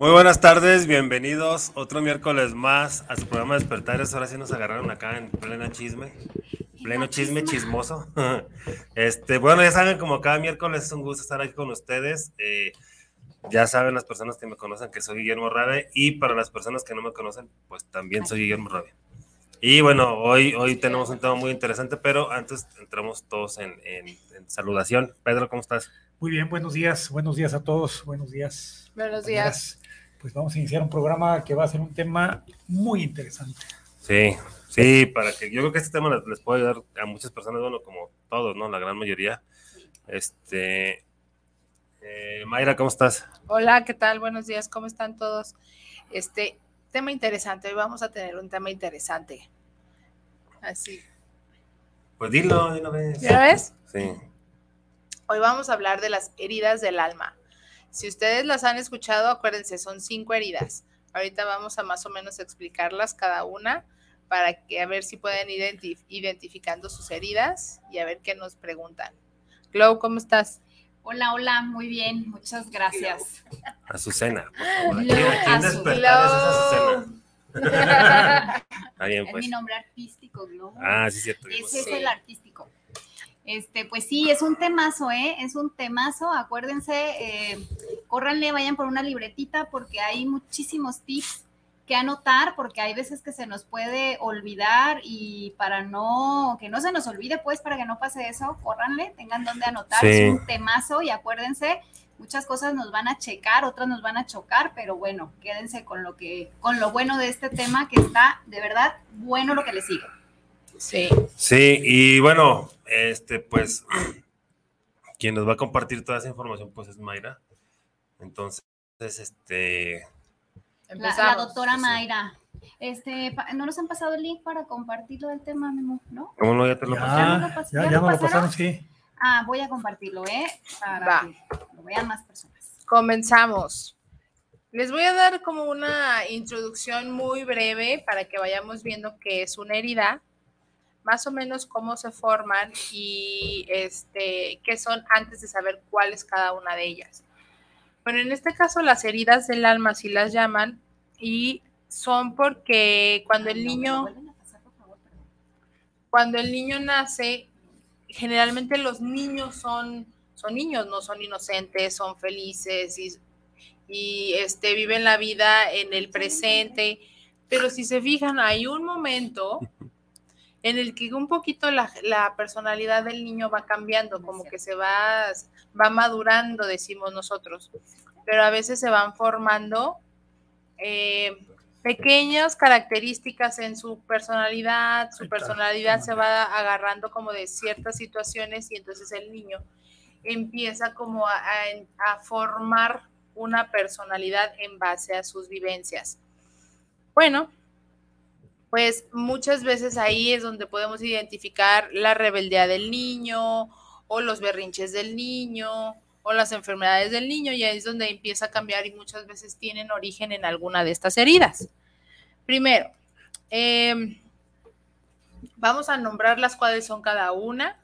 Muy buenas tardes, bienvenidos otro miércoles más a su programa Despertares. Ahora sí nos agarraron acá en plena chisme, pleno chisme chismoso. Este, bueno, ya saben, como cada miércoles es un gusto estar aquí con ustedes. Eh, ya saben las personas que me conocen que soy Guillermo Rabe y para las personas que no me conocen, pues también soy Guillermo Rabe. Y bueno, hoy, hoy tenemos un tema muy interesante, pero antes entramos todos en, en saludación. Pedro, ¿cómo estás? Muy bien, buenos días, buenos días a todos, buenos días. Buenos días pues vamos a iniciar un programa que va a ser un tema muy interesante. Sí, sí, para que yo creo que este tema les, puede ayudar a muchas personas, bueno, como todos, ¿no? La gran mayoría. Este, eh, Mayra, ¿cómo estás? Hola, ¿qué tal? Buenos días, ¿cómo están todos? Este, tema interesante, hoy vamos a tener un tema interesante. Así. Pues dilo de una vez. ¿Ya ves? Sí. Hoy vamos a hablar de las heridas del alma. Si ustedes las han escuchado, acuérdense, son cinco heridas. Ahorita vamos a más o menos explicarlas cada una para que a ver si pueden ir identificando sus heridas y a ver qué nos preguntan. Glow, ¿cómo estás? Hola, hola, muy bien, muchas gracias. Azucena, por favor. ¿Quién, es mi nombre artístico, Glow. Ah, sí, cierto. Ese es el artístico. Este, pues sí, es un temazo, ¿eh? Es un temazo. Acuérdense, eh, córranle, vayan por una libretita porque hay muchísimos tips que anotar porque hay veces que se nos puede olvidar y para no, que no se nos olvide, pues para que no pase eso, córranle, tengan donde anotar. Es un temazo y acuérdense, muchas cosas nos van a checar, otras nos van a chocar, pero bueno, quédense con lo que, con lo bueno de este tema que está de verdad bueno lo que le sigue. Sí. Sí, y bueno, este, pues, quien nos va a compartir toda esa información, pues es Mayra. Entonces, este. La, doctora Mayra. Este, ¿no nos han pasado el link para compartirlo del tema, Memo? ¿No? ¿Cómo no? Ya te lo pasé. Ya, ya, lo pasaron, sí. Ah, voy a compartirlo, ¿eh? Para que lo vean más personas. Comenzamos. Les voy a dar como una introducción muy breve para que vayamos viendo qué es una herida más o menos cómo se forman y este, qué son antes de saber cuál es cada una de ellas. Bueno, en este caso las heridas del alma sí las llaman y son porque cuando el niño cuando el niño nace, generalmente los niños son, son niños, no son inocentes, son felices y, y este, viven la vida en el presente. Pero si se fijan, hay un momento en el que un poquito la, personalidad del niño va cambiando, como que se va, va madurando, decimos nosotros, pero a veces se van formando eh, pequeñas características en su personalidad, su personalidad se va agarrando como de ciertas situaciones y entonces el niño empieza como a, a formar una personalidad en base a sus vivencias. Bueno, pues muchas veces ahí es donde podemos identificar la rebeldía del niño o los berrinches del niño o las enfermedades del niño y ahí es donde empieza a cambiar y muchas veces tienen origen en alguna de estas heridas. Primero, em, vamos a nombrar las cuales son cada una.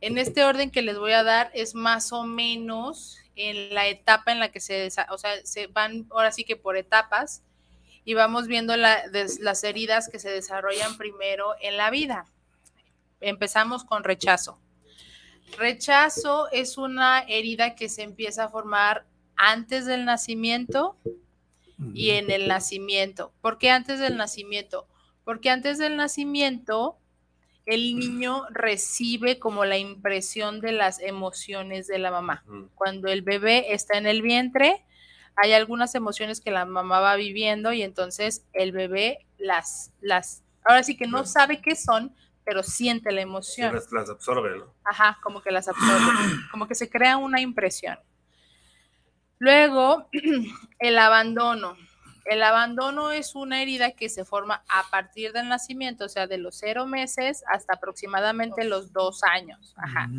En este orden que les voy a dar es más o menos en la etapa en la que se, o sea, se van ahora sí que por etapas y vamos viendo las heridas que se desarrollan primero en la vida. Empezamos con rechazo. Rechazo es una herida que se empieza a formar antes del nacimiento y en el nacimiento. ¿Por qué antes del nacimiento? Porque antes del nacimiento el niño recibe como la impresión de las emociones de la mamá. Cuando el bebé está en el vientre, hay algunas emociones que la mamá va viviendo y entonces el bebé las, las, ahora sí que no sabe qué son, pero siente la emoción. las, absorbe, ¿no? Ajá, como que las absorbe, como que se crea una impresión. Luego, el abandono. El abandono es una herida que se forma a partir del nacimiento, o sea, de los cero meses hasta aproximadamente los dos años. Ajá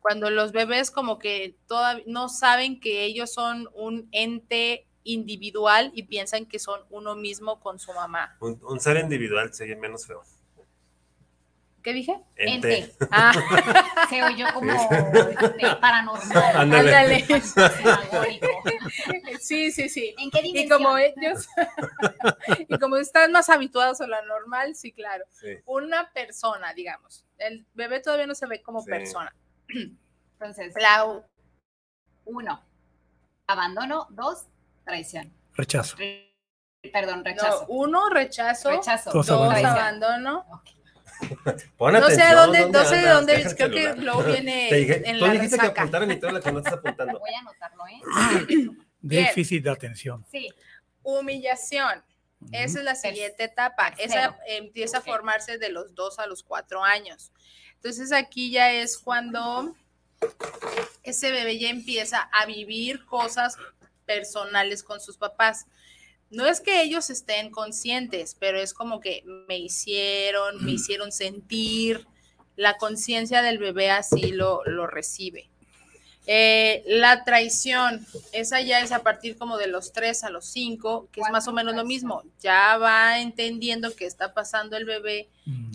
cuando los bebés como que todavía no saben que ellos son un ente individual y piensan que son uno mismo con su mamá. Un, ser individual sería menos feo. ¿Qué dije? Ente. Ah. Se oyó como este, paranormal. Ándale. Sí, sí, sí. ¿En qué dimensión? Y como ellos, y como están más habituados a lo normal, sí, claro. Una persona, digamos. El bebé todavía no se ve como persona entonces, la uno, abandono, dos, traición. Rechazo. perdón, rechazo. uno, rechazo. Rechazo. Dos, abandono. no sé de dónde, no sé de dónde, creo que luego viene en tú la dijiste que apuntaran y todo lo que no estás apuntando. Voy a anotarlo, ¿eh? Déficit de atención. Sí. Humillación. Esa es la siguiente etapa. Esa empieza a formarse de los dos a los cuatro años. Entonces aquí ya es cuando ese bebé ya empieza a vivir cosas personales con sus papás. No es que ellos estén conscientes, pero es como que me hicieron, me hicieron sentir, la conciencia del bebé así lo, lo recibe. Eh, la traición, esa ya es a partir como de los 3 a los 5, que es más o menos lo mismo. Ya va entendiendo qué está pasando el bebé.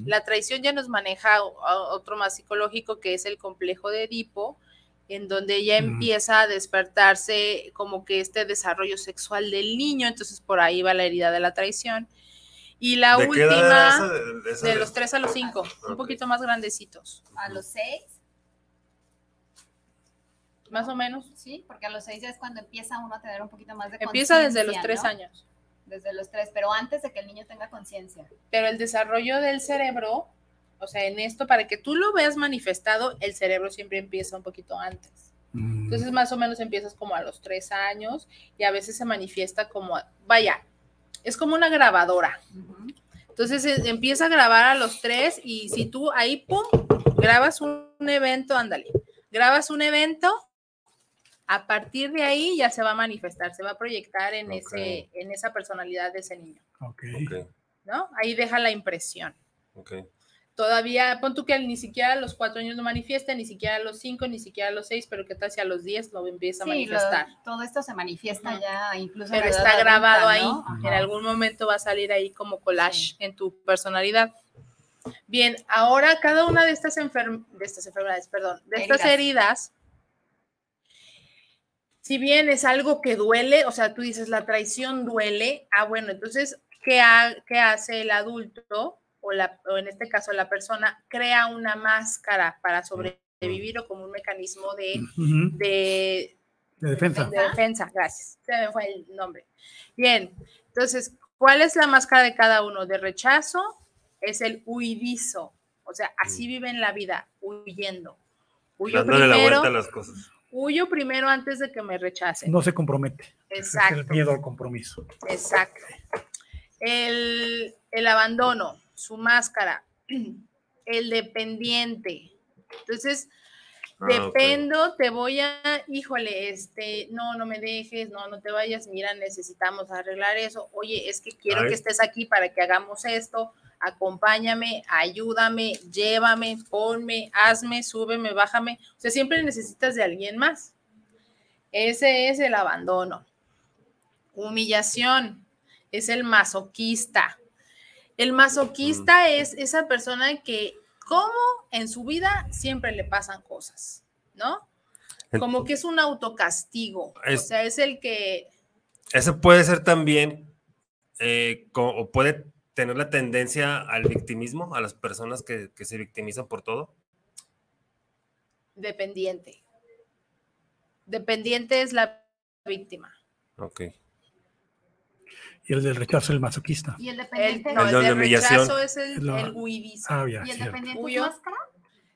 La traición ya nos maneja otro más psicológico que es el complejo de Edipo, en donde ya empieza a despertarse como que este desarrollo sexual del niño, entonces por ahí va la herida de la traición. Y la última, de, los 3 a los 5, un poquito más grandecitos. A los 6 más o menos. Sí, porque a los seis es cuando empieza uno a tener un poquito más de Empieza desde los tres años. Desde los tres, pero antes de que el niño tenga conciencia. Pero el desarrollo del cerebro, o sea, en esto, para que tú lo veas manifestado, el cerebro siempre empieza un poquito antes. Mm. Entonces, más o menos empiezas como a los tres años y a veces se manifiesta como, vaya, es como una grabadora. Entonces eh, empieza a grabar a los tres y si tú ahí, pum, grabas un evento, ándale, grabas un evento a partir de ahí ya se va a manifestar, se va a proyectar en, ese, en esa personalidad de ese niño. ¿No? Ahí deja la impresión. Todavía, pon tú que ni siquiera a los cuatro años lo manifiesta, ni siquiera a los cinco, ni siquiera a los seis, pero que tal si a los diez lo empieza a manifestar. todo esto se manifiesta ya incluso. Pero está grabado ahí. En algún momento va a salir ahí como collage en tu personalidad. Bien, ahora cada una de estas, de estas enfermedades, perdón, de estas heridas si bien es algo que duele, o sea, tú dices la traición duele, ah, bueno, entonces, ¿qué, hace el adulto o, la, o en este caso la persona? Crea una máscara para sobrevivir o como un mecanismo de, de, defensa. De defensa, gracias. Se me fue el nombre. Bien, entonces, ¿cuál es la máscara de cada uno? De rechazo es el huidizo, o sea, así mm. viven la vida, huyendo. Huyo Dándole la vuelta a las cosas huyo primero antes de que me rechacen. No se compromete. Exacto. el miedo al compromiso. Exacto. El, abandono, su máscara, el dependiente. Entonces, Ah. Dependo, te voy a, híjole, este, no, no me dejes, no, no te vayas, mira, necesitamos arreglar eso. Oye, es que quiero Ay. que estés aquí para que hagamos esto. Acompáñame, ayúdame, llévame, ponme, hazme, súbeme, bájame. O sea, siempre necesitas de alguien más. Ese es el abandono. Humillación es el masoquista. El masoquista es esa persona que, como en su vida, siempre le pasan cosas, ¿no? Como que es un autocastigo. O sea, es el que Ese puede ser también, eh, o puede tener la tendencia al victimismo, a las personas que, que se victimizan por todo. dependiente. Dependiente es la víctima. Ok. Y el del rechazo, el masoquista. Y el El, dependiente. no, El el de humillación. rechazo es el, La- el huidizo. Ah, ya, y el cierto. dependiente es Huyo. máscara.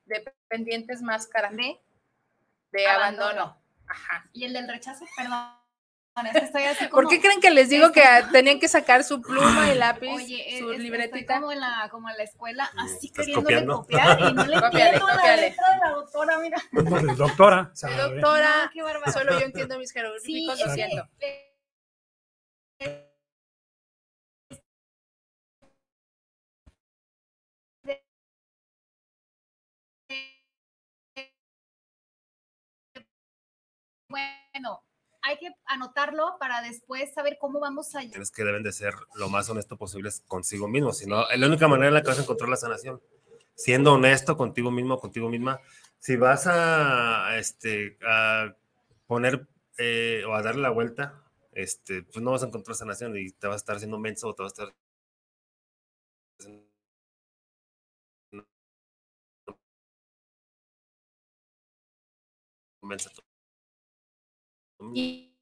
Dependiente es máscara De. de abandono. abandono. Ajá. Y el del rechazo, perdón. Es estoy así como. ¿Por qué creen que les digo que tenían que sacar su pluma y lápiz, Oye, es- su es- libretita? como en la, como en la escuela, así ¿Estás queriéndole copiando? copiar y no le entiendo la letra de la doctora, mira. Doctora. Sabe. doctora, No, qué bárbaro. solo yo entiendo mis Sí, jeroglíficos, es lo que, siento. eh, Bueno, hay que anotarlo para después saber cómo vamos a Tienes que deben de ser lo más honesto posible consigo mismo, si no, es la única manera en la que vas a encontrar la sanación. Siendo honesto contigo mismo, contigo misma. Si vas a, este, a poner eh, o a darle la vuelta, este, pues no vas a encontrar sanación y te vas a estar haciendo menso o te vas a estar mensa. Y,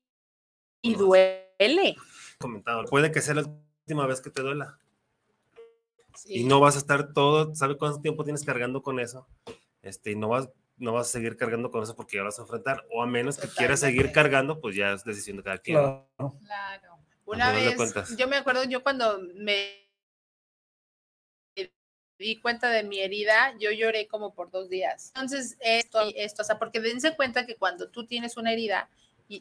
y duele. comentado, puede que sea la última vez que te duela Sí. y no vas a estar todo, ¿sabe cuánto tiempo tienes cargando con eso? Este, y no vas, no vas a seguir cargando con eso porque ya vas a enfrentar, o a menos que quieras seguir cargando, pues ya es decisión de cada quien. Claro. Claro. Una vez, yo me acuerdo, yo cuando me di cuenta de mi herida, yo lloré como por dos días. Entonces, esto, esto, o sea, porque dense cuenta que cuando tú tienes una herida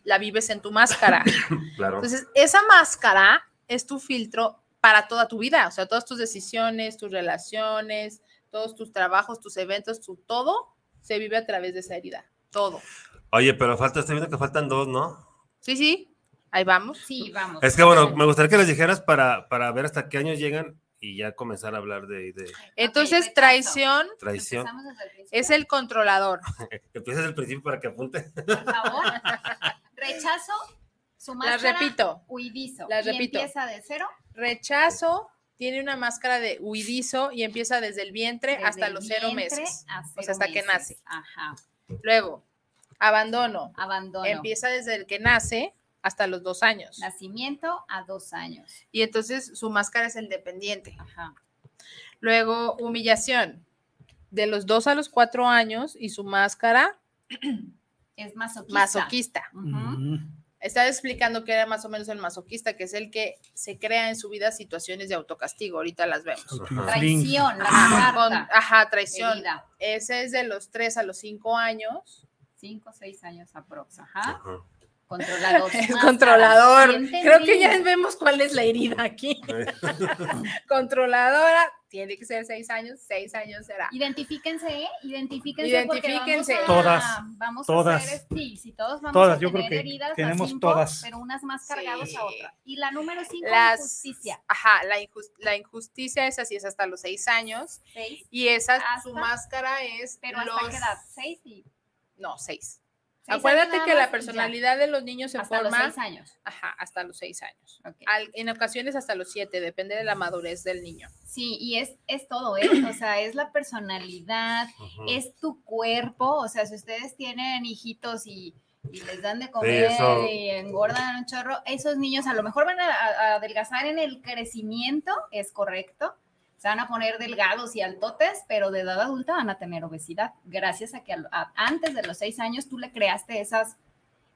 la vives en tu máscara, Claro. entonces esa máscara es tu filtro para toda tu vida, o sea, todas tus decisiones, tus relaciones, todos tus trabajos, tus eventos, tu todo se vive a través de esa herida, todo. Oye, pero falta, estoy viendo que faltan dos, ¿no? Sí, sí, ahí vamos. Sí, vamos. Es que bueno, me gustaría que les dijeras para, para ver hasta qué años llegan y ya comenzar a hablar de, de Entonces, traición traición. Empezamos desde el principio. es el controlador. Empiezas el principio para que apunte. Por favor. Rechazo, su Las máscara, repito. huidizo. Las y repito. empieza de cero. Rechazo tiene una máscara de huidizo y empieza desde el vientre desde hasta el los cero meses. O sea, hasta que nace. Ajá. Luego, abandono. Abandono. Empieza desde el que nace hasta los dos años. Nacimiento a dos años. Y entonces su máscara es el dependiente. Ajá. Luego, humillación. De los dos a los cuatro años y su máscara Es masoquista. masoquista. Mm. Estaba explicando que era más o menos el masoquista, que es el que se crea en su vida situaciones de autocastigo. Ahorita las vemos. Ajá. Traición, la Ajá, con- ajá, traición. herida. Ese es de los 3 a los 5 años. Cinco, seis años aprox. Ajá. Ajá. Controlador. Es controlador. Creo que ya vemos cuál es la herida aquí. Controladora, tiene que ser 6 años, 6 años será. Identifíquense, ¿eh? Identifíquense. Identifíquense. vamos a- Todas, Vamos todas. a hacer, sí, sí, todos vamos Todas, a yo tener creo que heridas, tenemos cinco, todas. pero unas más cargadas Sí. a otra. Y la número cinco, Las, justicia. Ajá, la, la injusticia es así, es hasta los 6 años. Seis, Y esa, su máscara es pero los... ¿hasta qué edad? Seis y... No, 6. seis Acuérdate que la ya. personalidad de los niños se Hasta los forma seis años. ajá, hasta los 6 años. Ok. Al- en ocasiones hasta los 7, depende de la madurez del niño. Sí, y es, es todo, ¿eh? O sea, es la personalidad, es tu cuerpo. O sea, si ustedes tienen hijitos y, y les dan de comer eso. y engordan un chorro, esos niños a lo mejor van a, a adelgazar en el crecimiento, es correcto. Se van a poner delgados y altotes, pero de edad adulta van a tener obesidad, gracias a que a- a- antes de los seis años tú le creaste esas,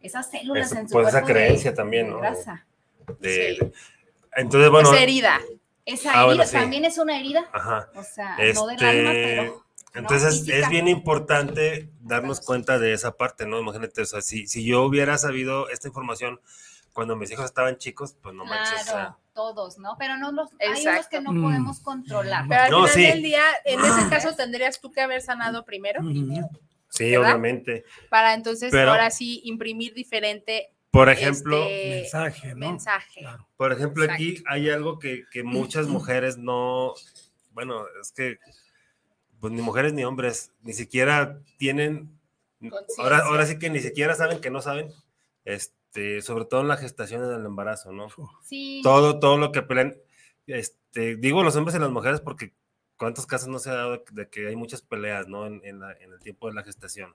esas células Eso, en su pues, esa de- creencia también, de ¿no? grasa. De- Sí. de- entonces, bueno, es herida. Esa Ah, bueno, herida sí. también es una herida, ajá. o sea, no del alma, Este, pero Entonces es bien importante darnos cuenta de esa parte, ¿no? Imagínate, o sea, si, si yo hubiera sabido esta información cuando mis hijos estaban chicos, pues no manches. o sea, Claro, todos, ¿no? Pero no los, hay unos que no Mm. podemos controlar. Pero al No, final sí. del día, en ese caso tendrías tú que haber sanado primero sí, ¿verdad? obviamente. para entonces Pero- ahora sí imprimir diferente Por ejemplo, este, Mensaje, ¿no? mensaje. Claro. por ejemplo, Exacto. aquí hay algo que, que muchas mujeres no, bueno, es que pues ni mujeres ni hombres ni siquiera tienen, ahora, ahora sí que ni siquiera saben que no saben, este, sobre todo en la gestación y en el embarazo, ¿no? Sí, todo, todo lo que pelean, este, digo los hombres y las mujeres porque cuántos casos no se ha dado de, de que hay muchas peleas, ¿no? En, en la- en el tiempo de la gestación.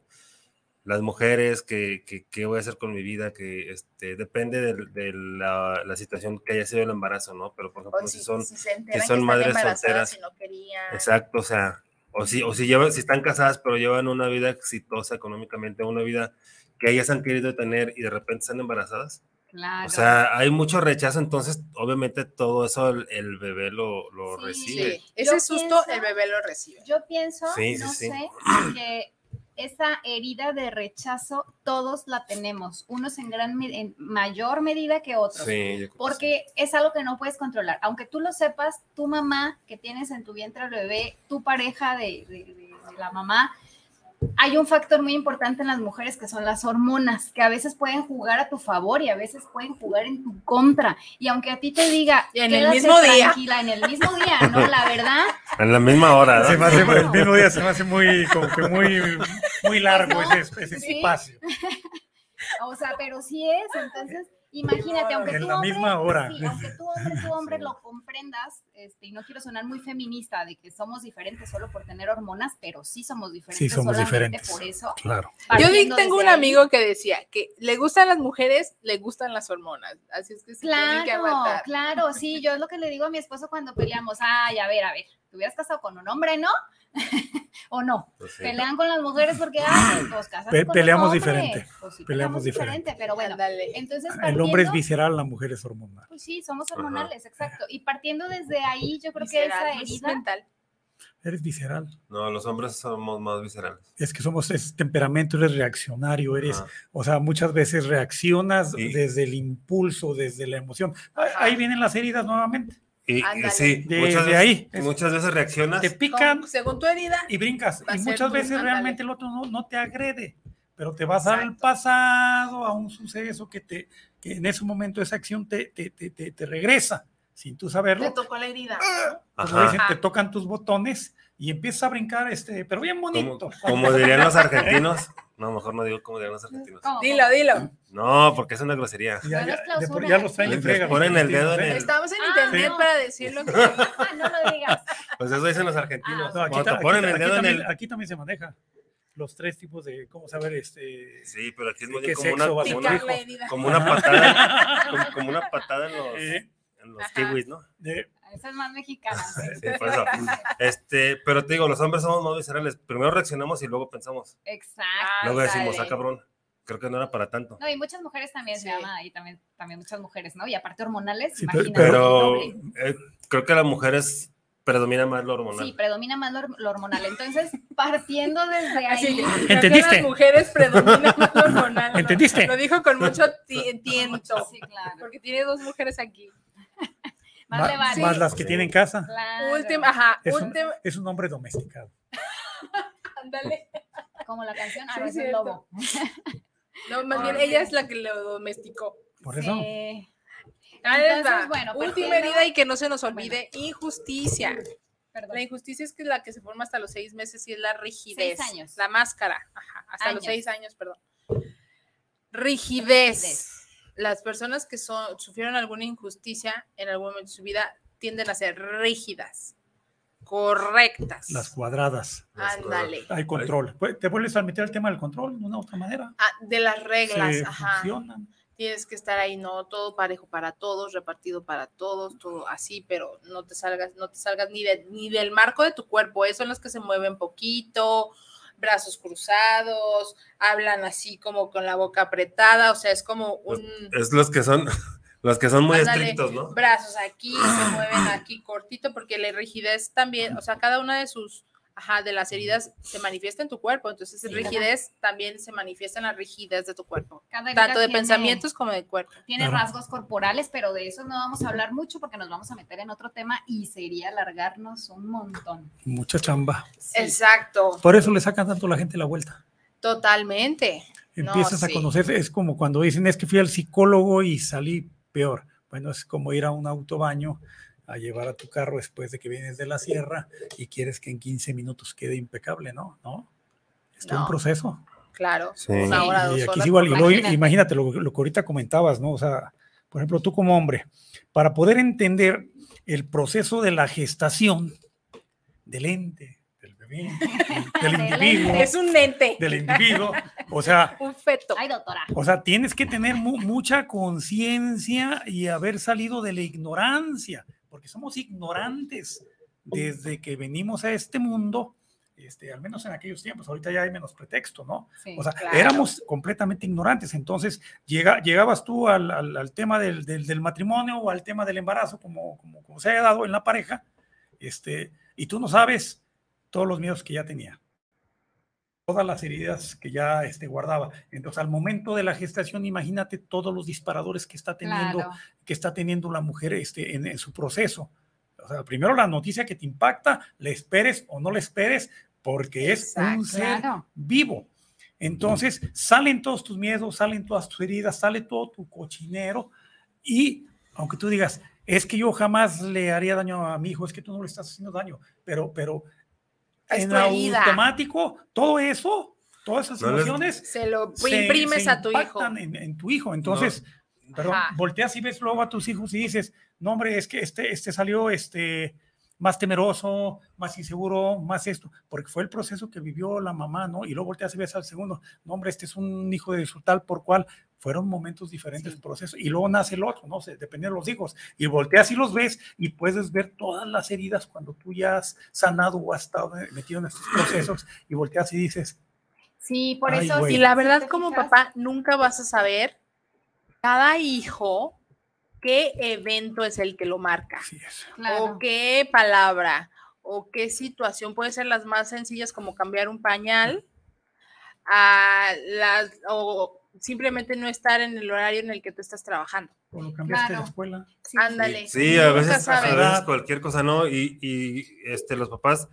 Las mujeres, que, que, qué voy a hacer con mi vida, que este, depende de, de la, la situación que haya sido el embarazo, ¿no? Pero por ejemplo, O si si, son, si enteran son que madres solteras. y no querían. exacto, o sea, o si, o si, llevan, si están casadas, pero llevan una vida exitosa económicamente, una vida que ellas han querido tener y de repente están embarazadas. claro. O sea, hay mucho rechazo, entonces obviamente todo eso el, el bebé lo, lo Sí. recibe. Sí, ese Yo susto pienso- el bebé lo recibe. Yo pienso, Sí, no sé, que esa herida de rechazo todos la tenemos, unos en gran en mayor medida que otros. Porque es algo que no puedes controlar. Aunque tú lo sepas, tu mamá que tienes en tu vientre al bebé, tu pareja de, de- de- de la mamá, hay un factor muy importante en las mujeres que son las hormonas, que a veces pueden jugar a tu favor y a veces pueden jugar en tu contra. Y aunque a ti te diga, Y en el "Quédate mismo día". tranquila, en el mismo día, ¿no? La verdad. En la misma hora, ¿no? Se me hace, el mismo día se me hace muy, como que muy, muy largo No, ese, ese sí. espacio. O sea, pero sí es, entonces, imagínate, aunque En tú la hombre, misma hora. sí, aunque tú hombre, tú hombre Sí. lo comprendas, este, y no quiero sonar muy feminista de que somos diferentes solo por tener hormonas, pero sí somos diferentes somos solamente diferentes. por eso. Claro. Yo tengo un ahí. amigo que decía que le gustan las mujeres, le gustan las hormonas. Así es que se que Claro, aguantar. claro, sí, yo es lo que le digo a mi esposo cuando peleamos, ay, a ver, a ver, te hubieras casado con un hombre, ¿no? ¿O no? Pues sí. Pelean con las mujeres porque, ay, pues Pe- peleamos diferente, Pues sí, peleamos peleamos diferente, pero bueno, Ándale. entonces El hombre es visceral, la mujer es hormonal. Pues sí, somos Ajá. hormonales, exacto. Y partiendo desde ahí, yo creo que esa no es herida, mental. Eres visceral. No, los hombres somos más viscerales. Es que somos es temperamento, eres reaccionario, eres, Ajá. o sea, muchas veces reaccionas desde el impulso, desde la emoción. Ah, Ahí vienen las heridas nuevamente. Y, sí, De- muchas, de veces, ahí. Muchas veces reaccionas. Te pican Con- según tu herida, y brincas. Y muchas veces ándale. realmente el otro no, no te agrede, pero te vas al Exacto. pasado, a un suceso que, te, que en ese momento esa acción te, te, te, te- te regresa sin tú te saberlo. tocó la herida. Como Ajá. dicen, te Ajá. tocan tus botones y empiezas a brincar, este, pero bien bonito. como dirían los argentinos. No, mejor no digo como dirían los argentinos. ¿cómo? Dilo, dilo. No, porque es una grosería. Ya, No ya- es clausura. de por- ya los traen en Les ponen el dedo en el-. Estamos en Ah, internet no. para decirlo. Ah, no lo digas. Pues eso dicen los argentinos. No, aquí, ta- ponen aquí- el aquí dedo en también, el. aquí también se maneja los tres tipos de, ¿cómo saber? Este, Sí, pero aquí es ¿De muy como una, como una, como una patada, como, como una patada en los, eh, en los Ajá. kiwis, ¿no? de- Esa es más mexicana. sí. Por eso. Este, pero te digo, los hombres somos más viscerales. Primero reaccionamos y luego pensamos. Exacto. Luego decimos, ah, cabrón, creo que no era para tanto. No, y muchas mujeres también Sí. se llaman ahí, también, también muchas mujeres, ¿no? Y aparte hormonales, Sí, imagínate. Pero eh, creo que las mujeres predomina más lo hormonal. Sí, predomina más lo, lo hormonal. Entonces, partiendo desde Así ahí, que, creo que ¿Entendiste? Las mujeres predominan más lo hormonal. ¿no? ¿Entendiste? Lo dijo con mucho ti- tiento. sí, claro. Porque tiene dos mujeres aquí. Más ma- le vale. más las que Sí. tienen casa. Claro. Última, ajá, Es un, última. es un hombre domesticado. Ándale. Como la canción, ah, Sí, no, es el cierto. lobo. No, más bien Ah, ella sí. es la que lo domesticó. Por eso. Sí. Entonces, bueno, Última partiendo- herida y que no se nos olvide, injusticia. Perdón. La injusticia es que la que se forma hasta los seis meses y es la rigidez. Seis años. La máscara. Ajá, hasta los seis años, perdón. Rigidez. Rigidez. Las personas que son, sufrieron alguna injusticia en algún momento de su vida tienden a ser rígidas, correctas. Las cuadradas. Ándale. Hay control. Pues, Te vuelves a meter el tema del control de una u otra manera. Ah, de las reglas, Se ajá. funcionan. Tienes que estar ahí, no todo parejo para todos, repartido para todos, todo así, pero no te salgas, no te salgas ni, de- ni del marco de tu cuerpo. Esos son los que se mueven poquito, brazos cruzados, hablan así como con la boca apretada, o sea, es como un Es los que son, los que son muy Ándale. estrictos, ¿no? brazos aquí, se mueven aquí cortito, porque la rigidez también, o sea, cada una de sus ajá, de las heridas se manifiesta en tu cuerpo. Entonces, Sí. rigidez también se manifiesta en la rigidez de tu cuerpo, Cada tanto de tiene- pensamientos como de cuerpo. Tiene Claro. rasgos corporales, pero de eso no vamos a hablar mucho porque nos vamos a meter en otro tema y sería alargarnos un montón. Mucha chamba. Exacto, Por eso le sacan tanto a la gente la vuelta. totalmente. No, Empiezas a sí. conocer, es como cuando dicen, es que fui al psicólogo y salí peor. Bueno, es como ir a un autobaño a llevar a tu carro después de que vienes de la sierra y quieres que en 15 minutos quede impecable, ¿no? ¿No? Es No. un proceso. Claro, Sí. una hora, Y dos aquí horas. es igual, y luego Imagínate. lo, lo que ahorita comentabas, ¿no? O sea, por ejemplo, tú como hombre, para poder entender el proceso de la gestación del ente, del bebé, del, del individuo, ente. Es un lente, del individuo, o sea, un feto. Ay, doctora. o sea, tienes que tener mu- mucha conciencia y haber salido de la ignorancia, porque somos ignorantes desde que venimos a este mundo, este, al menos en aquellos tiempos, ahorita ya hay menos pretexto, ¿no? Sí. O sea, claro. éramos completamente ignorantes. Entonces, llega, llegabas tú al, al- al tema del, del- del matrimonio o al tema del embarazo, como, como, como se haya dado en la pareja, este, y tú no sabes todos los miedos que ya tenía, todas las heridas que ya este, guardaba. Entonces, al momento de la gestación, imagínate todos los disparadores que está teniendo, Claro. que está teniendo la mujer este, en, en su proceso. O sea, primero la noticia que te impacta, le esperes o no le esperes, porque es un ser Claro. vivo. Entonces salen todos tus miedos, salen todas tus heridas, sale todo tu cochinero y aunque tú digas, es que yo jamás le haría daño a mi hijo, es que tú no le estás haciendo daño, pero, pero en automático, todo eso, todas esas No les- emociones Se lo imprimes se a tu hijo. impactan En, en tu hijo. Entonces, perdón, Ajá. volteas y ves luego a tus hijos y dices, no, hombre, es que este, este salió este, más temeroso, más inseguro, más esto, porque fue el proceso que vivió la mamá, ¿no? Y luego volteas y ves al segundo, no, hombre, este es un hijo de su tal por cual. Fueron momentos diferentes, Sí. procesos. Y luego nace el otro, ¿no? sé, dependiendo de los hijos. Y volteas y los ves y puedes ver todas las heridas cuando tú ya has sanado o has estado metido en estos procesos y volteas y dices, Sí, por eso. güey. Y sí, la verdad, como papá, nunca vas a saber cada hijo qué evento es el que lo marca, es. Claro. o qué palabra, o qué situación. Puede ser las más sencillas como cambiar un pañal, a las, o simplemente no estar en el horario en el que tú estás trabajando. O lo cambiaste Claro. de escuela. Sí. Ándale. Sí, a veces, a sabes. veces cualquier cosa, ¿no? Y, y, este, los papás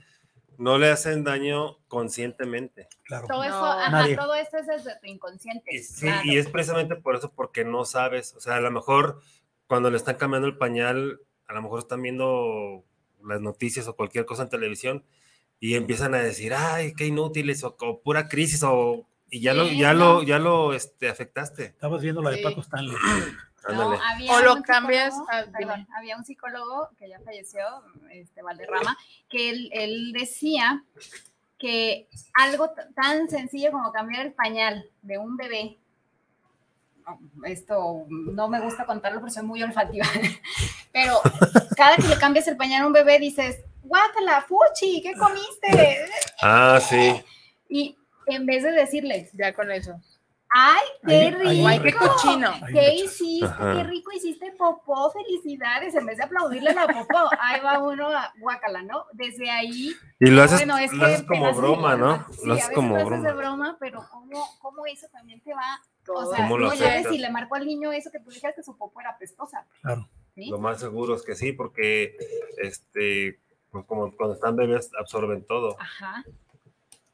no le hacen daño conscientemente. Claro. Todo eso, No. ajá, Nadie. todo esto es desde tu inconsciente. Y, sí, claro. y es precisamente por eso, porque no sabes. O sea, a lo mejor cuando le están cambiando el pañal, a lo mejor están viendo las noticias o cualquier cosa en televisión y empiezan a decir, ay, qué inútiles, o, o pura crisis, o y ya lo, ya no. lo, ya lo este, afectaste. Estabas viendo la de Sí. Paco Stanley. No, había O lo un cambias, psicólogo- ah, perdón, había un psicólogo que ya falleció, este Valderrama, que él, él decía que algo tan sencillo como cambiar el pañal de un bebé, no, esto no me gusta contarlo porque soy muy olfativa, pero cada que le cambias el pañal a un bebé dices, guácala, fuchi, ¿qué comiste? Ah, sí. Y en vez de decirles, Ya con eso. ay, qué rico, Ay, qué cochino. ¿Qué hiciste? Ajá. Qué rico hiciste popó, felicidades. En vez de aplaudirle a la popó, ahí va uno a guacala, ¿no? Desde ahí. Y lo haces, bueno, es lo que haces como broma, ¿no? Sí, lo a haces veces como lo haces de broma. pero ¿cómo, cómo eso también te va? O sea, ¿Cómo lo afecta? si le marcó al niño eso que tú dijiste que su popó era pestosa. Claro. ¿sí? Lo más seguro es que sí, porque este, pues como cuando están bebés absorben todo. Ajá.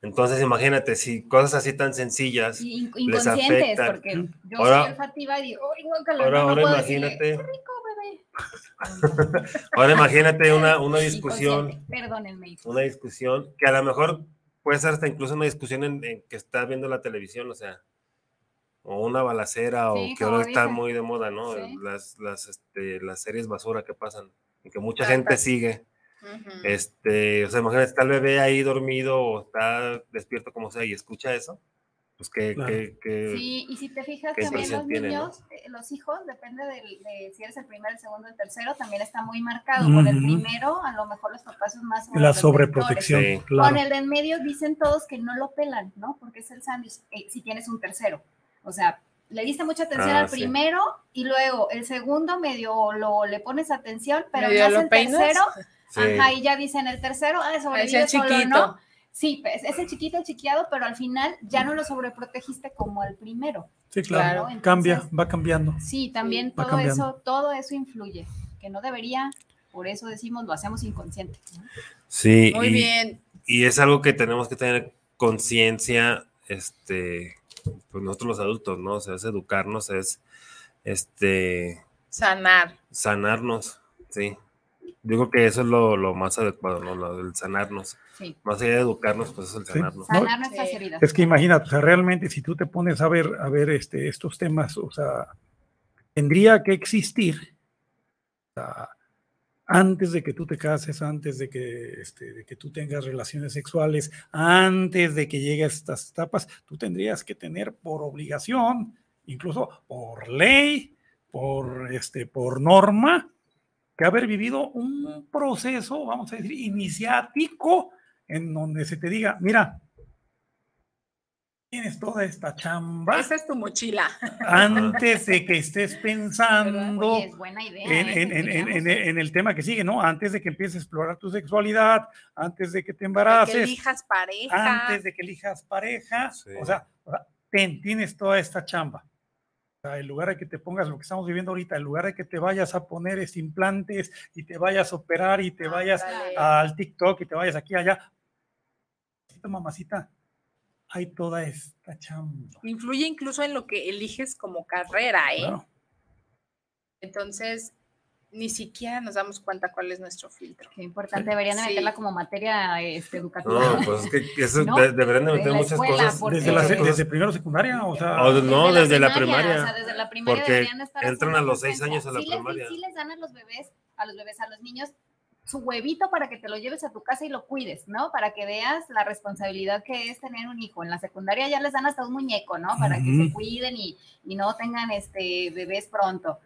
Entonces, imagínate, si cosas así tan sencillas, Y in- Les inconscientes, afecta. porque yo Ahora- soy olfativa y digo, ¡ay, guácala! ahora, no, no ahora puedo decirle, imagínate, ¡Qué rico, bebé! ahora imagínate una, una discusión, Perdónenme. una discusión que a lo mejor puede ser hasta incluso una discusión en, en que está viendo la televisión, o sea, o una balacera, Sí, o que ahora está muy de moda, ¿no? Sí. Las, las, este, las series basura que pasan y que mucha gente sigue. Ujú. Este, o sea, imagínate, está el bebé ahí dormido o está despierto como sea y escucha eso, pues que, Claro. que, que- Sí, y si te fijas también los tiene, ¿no? niños, eh, los hijos, depende del- de, si eres el primero, el segundo, el tercero, también está muy marcado. Con el primero, a lo mejor los papás son más La sobreprotección, Sí. claro. Con el de en medio dicen todos que no lo pelan, ¿no? Porque es el sándwich, eh, si tienes un tercero. O sea, le diste mucha atención Ah, al sí. primero y luego el segundo medio lo le pones atención, pero ya el peinas. tercero Sí. Ajá, y ya dicen el tercero, ah, Es sobrevive solo, chiquito. ¿no? Sí, pues, es el chiquito, el chiquiado, pero al final ya no lo sobreprotegiste como el primero. Sí, claro. Claro, Cambia, va cambiando. Sí, también Va todo cambiando. eso, todo eso influye, que no debería, por eso decimos lo hacemos inconsciente. ¿no? Sí, Muy y, bien. y es algo que tenemos que tener conciencia, este, pues nosotros los adultos, ¿no? O sea, es educarnos, es, este, Sanar. sanarnos, sí. Digo que eso es lo, lo más adecuado, ¿no? Lo del sanarnos. Sí, Más allá de educarnos, pues es el Sí. sanarnos. No, sanar nuestras Sí. heridas. Es que imagínate, o sea, realmente si tú te pones a ver, a ver este, estos temas, o sea, tendría que existir o sea, antes de que tú te cases, antes de que, este, de que tú tengas relaciones sexuales, antes de que llegue a estas etapas, tú tendrías que tener por obligación, incluso por ley, por, este, por norma, que haber vivido un proceso, vamos a decir, iniciático, en donde se te diga, mira, tienes toda esta chamba Esa es tu mochila. antes de que estés pensando Oye, es buena idea. en, ¿eh? en- el tema que sigue, ¿no? Antes de que empieces a explorar tu sexualidad, antes de que te Que embaraces, elijas pareja. antes de que elijas pareja, Sí. o sea, o sea, ten, tienes toda esta chamba. Sea, en lugar de que te pongas lo que estamos viviendo ahorita, en lugar de que te vayas a poner implantes y te vayas a operar y te vayas al TikTok y te vayas aquí allá. Mamacita, mamacita, hay toda esta chamba. Influye incluso en lo que eliges como carrera, ¿eh? Claro. Entonces, ni siquiera nos damos cuenta cuál es nuestro filtro. Qué importante, deberían de Sí. meterla como materia este, educativa. No, pues es que eso No, de- deberían de meter la muchas escuela, cosas. Desde, la, desde primero secundaria, o sea, O de- no, desde la primaria. O sea, desde la primaria Porque estar entran a los seis años a la Sí les- primaria. sí les dan a los bebés, a los bebés, a los niños, su huevito para que te lo lleves a tu casa y lo cuides, ¿no? Para que veas la responsabilidad que es tener un hijo. En la secundaria ya les dan hasta un muñeco, ¿no? Para que se cuiden y, y no tengan este bebés pronto.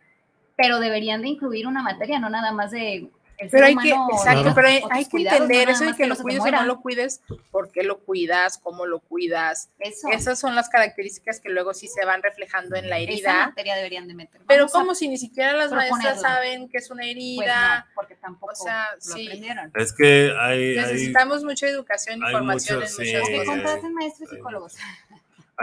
Pero deberían de incluir una materia, no nada más de el Pero ser hay que, humano exacto, Claro. pero hay, hay que cuidados, no entender nada eso de más que lo no cuides o no lo cuides, por qué lo cuidas, cómo lo cuidas. Eso, Esas son las características que luego sí se van reflejando en la esa herida. materia deberían de meter. Pero Vamos a- como si ni siquiera las maestras saben que es una Pues herida. no, porque tampoco o sea, lo sí. aprendieron. Es que hay, hay, Necesitamos mucha educación y hay formación mucho, en sí, muchas Que eh, cosas. contraten maestros hay psicólogos. hay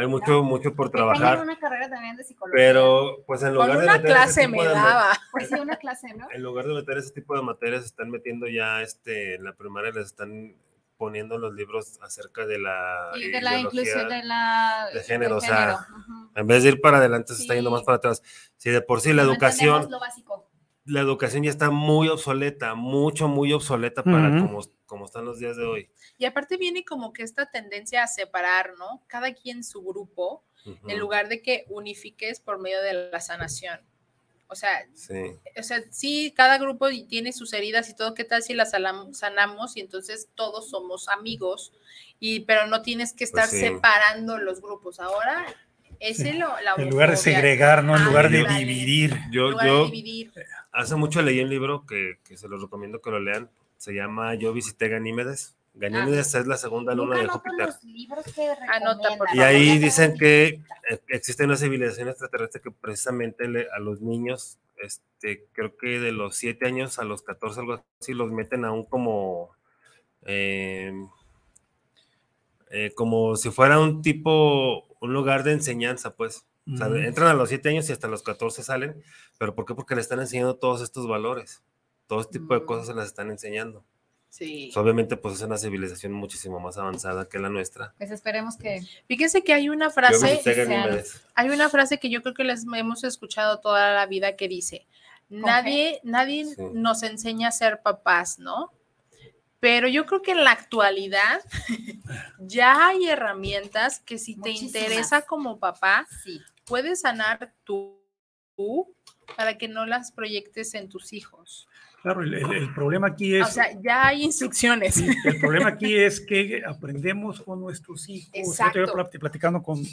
mucho, mucho por trabajar, una carrera también de psicología. pero pues en Con lugar de una meter ese clase tipo me de daba. Pues sí, una clase, ¿no? en lugar de meter ese tipo de materias, están metiendo ya este, en la primaria les están poniendo los libros acerca de la, Y de la inclusión de la de género, o sea. En vez de ir para adelante, se está yendo más para atrás. Si de por sí la No educación, lo básico. la educación ya está muy obsoleta, mucho, muy obsoleta para como, como están los días de hoy. Y aparte viene como que esta tendencia a separar, ¿no? Cada quien su grupo, en lugar de que unifiques por medio de la sanación. O sea, Sí, o sea, sí, cada grupo tiene sus heridas y todo, ¿qué tal si las sanamos y entonces todos somos amigos? Y, pero no tienes que estar Pues sí. separando los grupos. Ahora, ese Sí. lo, la en lugar de segregar, ¿no? En lugar de dividir. yo, En lugar de yo dividir. hace mucho leí un libro que, que se los recomiendo que lo lean. Se llama Yo visité Ganímedes. Ganímedes es la segunda luna de Júpiter. Anota. Y ahí dicen que eh, existe una civilización extraterrestre que precisamente le- a los niños, este, creo que de los 7 años a los 14, algo así, los meten a un como, eh, eh, como si fuera un tipo, un lugar de enseñanza, pues. O sea, Ujú. entran a los 7 años y hasta los 14 salen, pero ¿por qué? Porque le están enseñando todos estos valores. Todo este tipo de Mm. cosas se las están enseñando. Sí. Pues, obviamente, pues es una civilización muchísimo más avanzada que la nuestra. Pues esperemos que Fíjense que hay una frase, hay una frase que yo creo que les hemos escuchado toda la vida que dice, nadie, nadie Sí. nos enseña a ser papás, ¿no? Pero yo creo que en la actualidad ya hay herramientas que si te interesa como papá, sí. puedes sanar tú, tú para que no las proyectes en tus hijos. Claro, el, el- el problema aquí es. O sea, ya hay instrucciones. Sí, el problema aquí es que aprendemos con nuestros hijos. Yo Exacto. estoy plat- platicando con,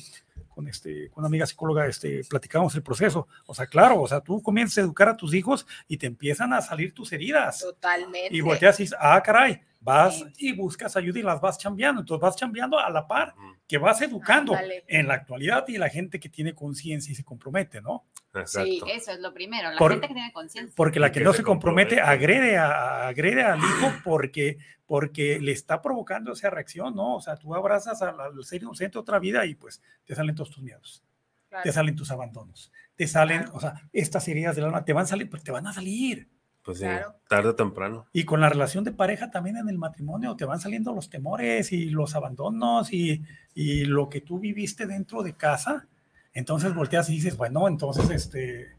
con, este, con una amiga psicóloga, este, platicamos el proceso. O sea, claro, o sea, tú comienzas a educar a tus hijos y te empiezan a salir tus heridas. Totalmente. Y volteas y dices, ah, caray, vas Sí. y buscas ayuda y las vas chambeando. Entonces vas chambeando a la par. Que vas educando Ándale. en la actualidad y la gente que tiene conciencia y se compromete, ¿no? Exacto. Sí, eso es lo primero, la Por- gente que tiene conciencia. Porque la que que no se se compromete, compromete. agrede, a, agrede al hijo porque, porque le está provocando esa reacción, ¿no? O sea, tú abrazas al, al ser inocente otra vida y pues te salen todos tus miedos, Claro. te salen tus abandonos, te salen, Claro. o sea, estas heridas del alma te van a salir, pues te van a salir. Pues sí, Claro. tarde o temprano. Y con la relación de pareja también en el matrimonio te van saliendo los temores y los abandonos y, y lo que tú viviste dentro de casa. Entonces volteas y dices, bueno, entonces este,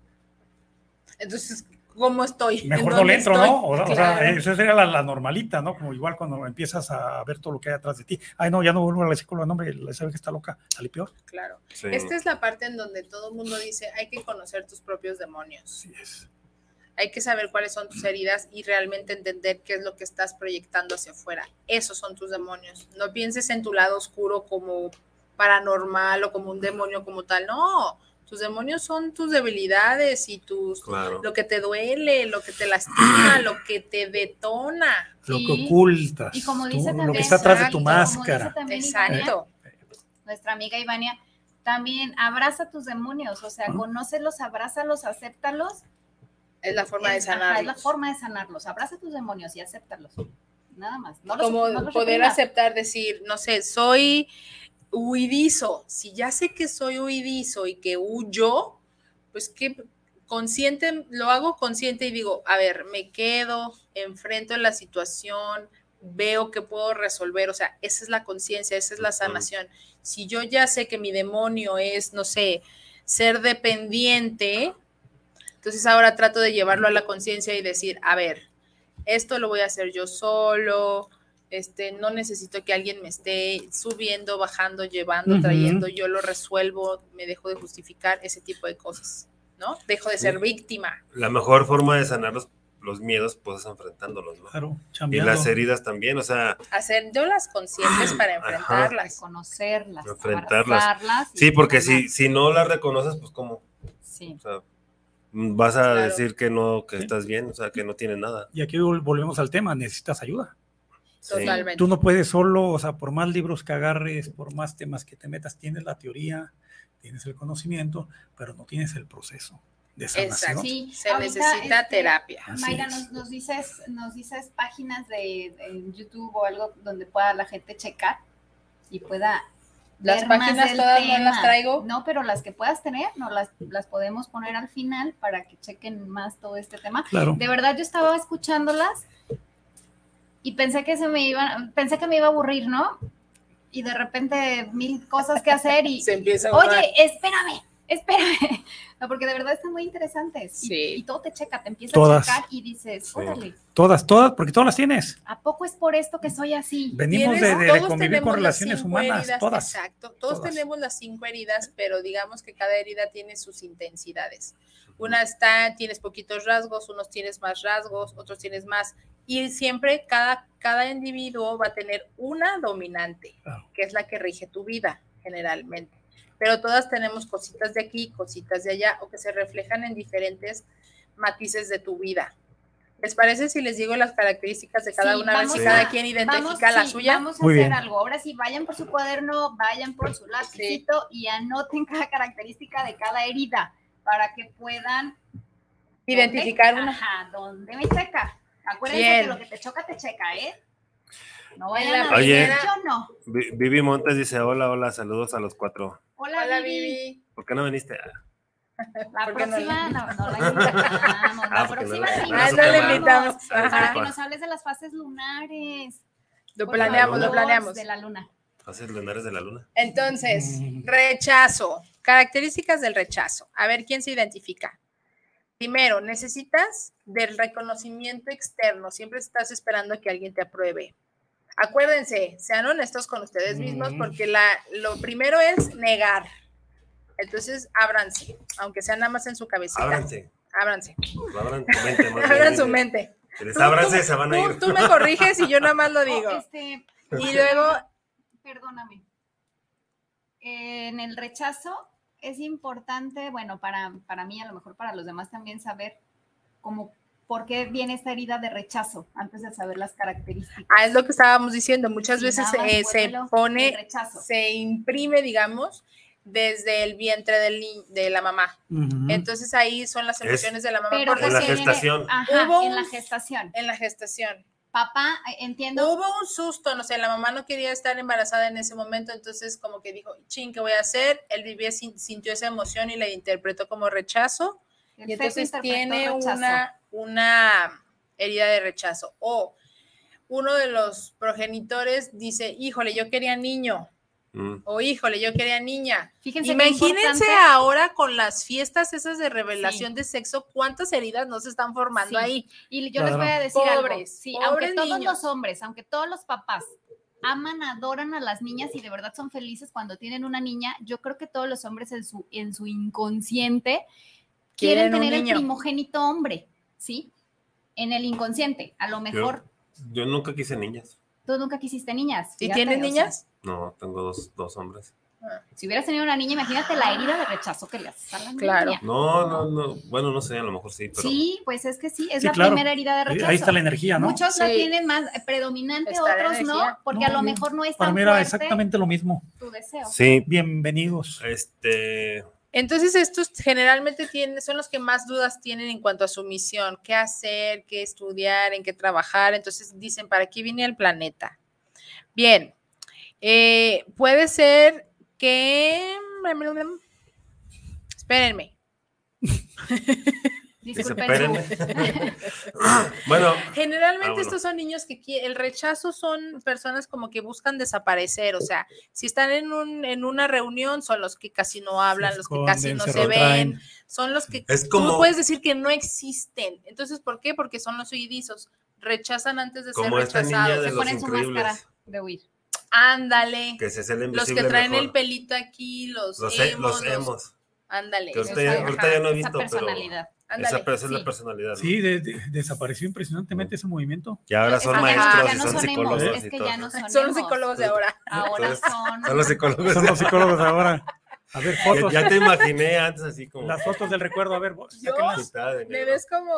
Entonces, ¿cómo estoy? ¿En mejor no le entro, estoy? ¿no? O, o sea, eso sería la, la normalita, ¿no? Como igual cuando empiezas a ver todo lo que hay atrás de ti. Ay, no, ya no vuelvo a decir con el nombre, esa vez que está loca, sale peor. Claro. Sí. Esta es la parte en donde todo el mundo dice, hay que conocer tus propios demonios. Así es. Hay que saber cuáles son tus heridas y realmente entender qué es lo que estás proyectando hacia afuera. Esos son tus demonios. No pienses en tu lado oscuro como paranormal o como un demonio como tal. No, tus demonios son tus debilidades y tus Claro. lo que te duele, lo que te lastima, lo que te detona. Lo que ocultas, Y como tú- dice lo que también- está atrás de tu Exacto. Máscara. también Ivania, Exacto. nuestra amiga Ivania, también abraza tus demonios, o sea, conócelos, abrázalos, acéptalos. Es la forma de ajá, sanarlos. es la forma de sanarlos. Abraza tus demonios y acéptalos. Nada más. No los- como no los poder reprimas. aceptar, decir, no sé, soy huidizo. Si ya sé que soy huidizo y que huyo, pues que consciente, lo hago consciente y digo, a ver, me quedo, enfrento la situación, veo que puedo resolver, o sea, esa es la conciencia, esa es la sanación. Si yo ya sé que mi demonio es, no sé, ser dependiente, entonces ahora trato de llevarlo a la conciencia y decir, a ver, esto lo voy a hacer yo solo, este, no necesito que alguien me esté subiendo, bajando, llevando, trayendo, yo lo resuelvo, me dejo de justificar ese tipo de cosas, ¿no? Dejo de ser Sí. víctima. La mejor forma de sanar los, los miedos, pues es enfrentándolos, ¿no? Claro, Y las heridas también, o sea, Hacer yo las conscientes para Ajá. enfrentarlas. Reconocerlas, Enfrentarlas. sí, porque si, si no las reconoces, pues cómo, Sí. o sea, vas a Claro. decir que no, que Sí. estás bien, o sea, que no tienes nada. Y aquí vol- volvemos al tema, necesitas ayuda. Sí. Totalmente. Tú no puedes solo, o sea, por más libros que agarres, por más temas que te metas, tienes la teoría, tienes el conocimiento, pero no tienes el proceso de sanación. Exacto. Sí, Se ahorita, necesita este, terapia. Mayra, nos, nos dices, nos dices páginas de, YouTube o algo donde pueda la gente checar y pueda. Las páginas todas no las traigo. No, pero las que puedas tener, no las, las podemos poner al final para que chequen más todo este tema. Claro. De verdad, yo estaba escuchándolas y pensé que se me iba, pensé que me iba a aburrir, ¿no? Y de repente mil cosas que hacer y, Se empieza a. Oye, espérame, espérame. No, porque de verdad están muy interesantes. Y- Sí. Y, todo te checa, te empieza Todas. a checar y dices, Sí. órale, Todas, todas, porque todas las tienes. ¿a poco es por esto que soy así? Venimos de, de- convivir tenemos con relaciones humanas, heridas, todas. Exacto, todos, Todas. tenemos las cinco heridas, pero digamos que cada herida tiene sus intensidades. Una está, tienes poquitos rasgos, unos tienes más rasgos, otros tienes más. Y siempre cada, cada individuo va a tener una dominante, Claro. que es la que rige tu vida generalmente. Pero todas tenemos cositas de aquí, cositas de allá, o que se reflejan en diferentes matices de tu vida. ¿Les parece si les digo las características de cada Sí, una, a ver vamos si cada quien identifica la sí, suya? Vamos a Muy hacer bien. algo. Ahora sí, vayan por su cuaderno, vayan por su lapicito y anoten cada característica de cada herida para que puedan Identificar ¿Dónde? una. Ajá, ¿dónde me checa? Acuérdense Bien. que lo que te choca, te checa, ¿eh? No vayan a primera- yo no. Vi- Vivi Montes dice, hola, hola, saludos a los cuatro. Hola, Hola, Vivi. Vivi. ¿Por qué no viniste? La ¿Por qué no próxima la no, no la invitamos. Ah, La no próxima la- sí no nos la invitamos. Para que nos hables de las fases lunares. Lo planeamos, lo planeamos. De la luna. ¿Haces lunares de la luna? Entonces, rechazo. Características del rechazo. A ver quién se identifica. Primero, necesitas del reconocimiento externo. Siempre estás esperando que alguien te apruebe. Acuérdense, sean honestos con ustedes mismos Mm. porque la, lo primero es negar. Entonces, ábranse, aunque sea nada más en su cabecita. Ábranse. Ábranse. Abran su mente. más Abran su dile. mente. Les ábranse, se van a ir. Tú me corriges y yo nada más lo Oh, digo. este, Y luego, perdóname. En el rechazo es importante, bueno, para, para mí, a lo mejor para los demás también saber cómo por qué viene esta herida de rechazo antes de saber las características. Ah, es lo que estábamos diciendo. Muchas veces eh, se pone, rechazo. se imprime, digamos, desde el vientre del ni- de la mamá. Ujú. Entonces ahí son las Es- emociones de la mamá Pero En la gestación. Ajá, Hubo en la un- gestación. en la gestación. Papá, eh, entiendo. Hubo un susto, no sé, la mamá no quería estar embarazada en ese momento, entonces como que dijo, ching, ¿qué voy a hacer? Bebé sin- sintió esa emoción y la interpretó como rechazo el y entonces tiene rechazo. una, una herida de rechazo. O uno de los progenitores dice, híjole, yo quería niño, Mm. o híjole, yo quería niña. Fíjense qué Imagínense ahora con las fiestas esas de revelación de sexo, cuántas heridas no se están formando Sí. ahí. Y yo les voy a decir algo. Pobres, Sí, pobres aunque todos niños. los hombres, aunque todos los papás aman, adoran a las niñas y de verdad son felices cuando tienen una niña, yo creo que todos los hombres en su, en su inconsciente quieren, tener el primogénito hombre, ¿sí? En el inconsciente. A lo mejor Yo nunca quise niñas. tú nunca quisiste niñas. ¿Y fíjate, tienes o sea, niñas? No, tengo dos, dos hombres. si hubieras tenido una niña, imagínate la herida de rechazo que le haces a la Claro. niña. No, no, no. Bueno, no sé, a lo mejor sí, pero. Sí, pues es que sí, es Sí, la claro. primera herida de rechazo. Ahí está la energía, ¿no? Muchos la Sí. tienen más predominante, Está la otros no, porque No, a lo mejor no es Para tan mí era fuerte exactamente lo mismo. tu deseo. Sí, Bienvenidos. este. Entonces estos generalmente tienen, son los que más dudas tienen en cuanto a su misión, qué hacer, qué estudiar, en qué trabajar. Entonces dicen, ¿para qué vine al planeta? Bien, eh, puede ser que... Espérenme. Disculpen Bueno, Generalmente Ah, estos son niños que el rechazo son personas como que buscan desaparecer, o sea, si están en, un, en una reunión son los que casi no hablan, los que casi no se ven, son los que Es tú como- puedes decir que no existen. Entonces, ¿por qué? Porque son los huidizos, rechazan antes de ser como rechazados. se ponen su máscara de huir. Ándale. Que se hace el Los que traen el pelito aquí, los, Los, e- emos, los los- hemos. Ándale. Que ahorita, ya- ajá, ahorita ya no he Esa visto, pero. Esa, pero esa es la sí. personalidad. ¿no? Sí, de- de- desapareció impresionantemente ese movimiento. Y ahora son que ya no- maestros ya y son psicólogos es y que todo. ya no son Son los psicólogos de ahora. Ahora Entonces, son. Son los psicólogos. Son los psicólogos ahora. A ver, Ya, fotos. ya te imaginé antes así como. Las fotos del recuerdo, a ver, Yo- de Me ves como,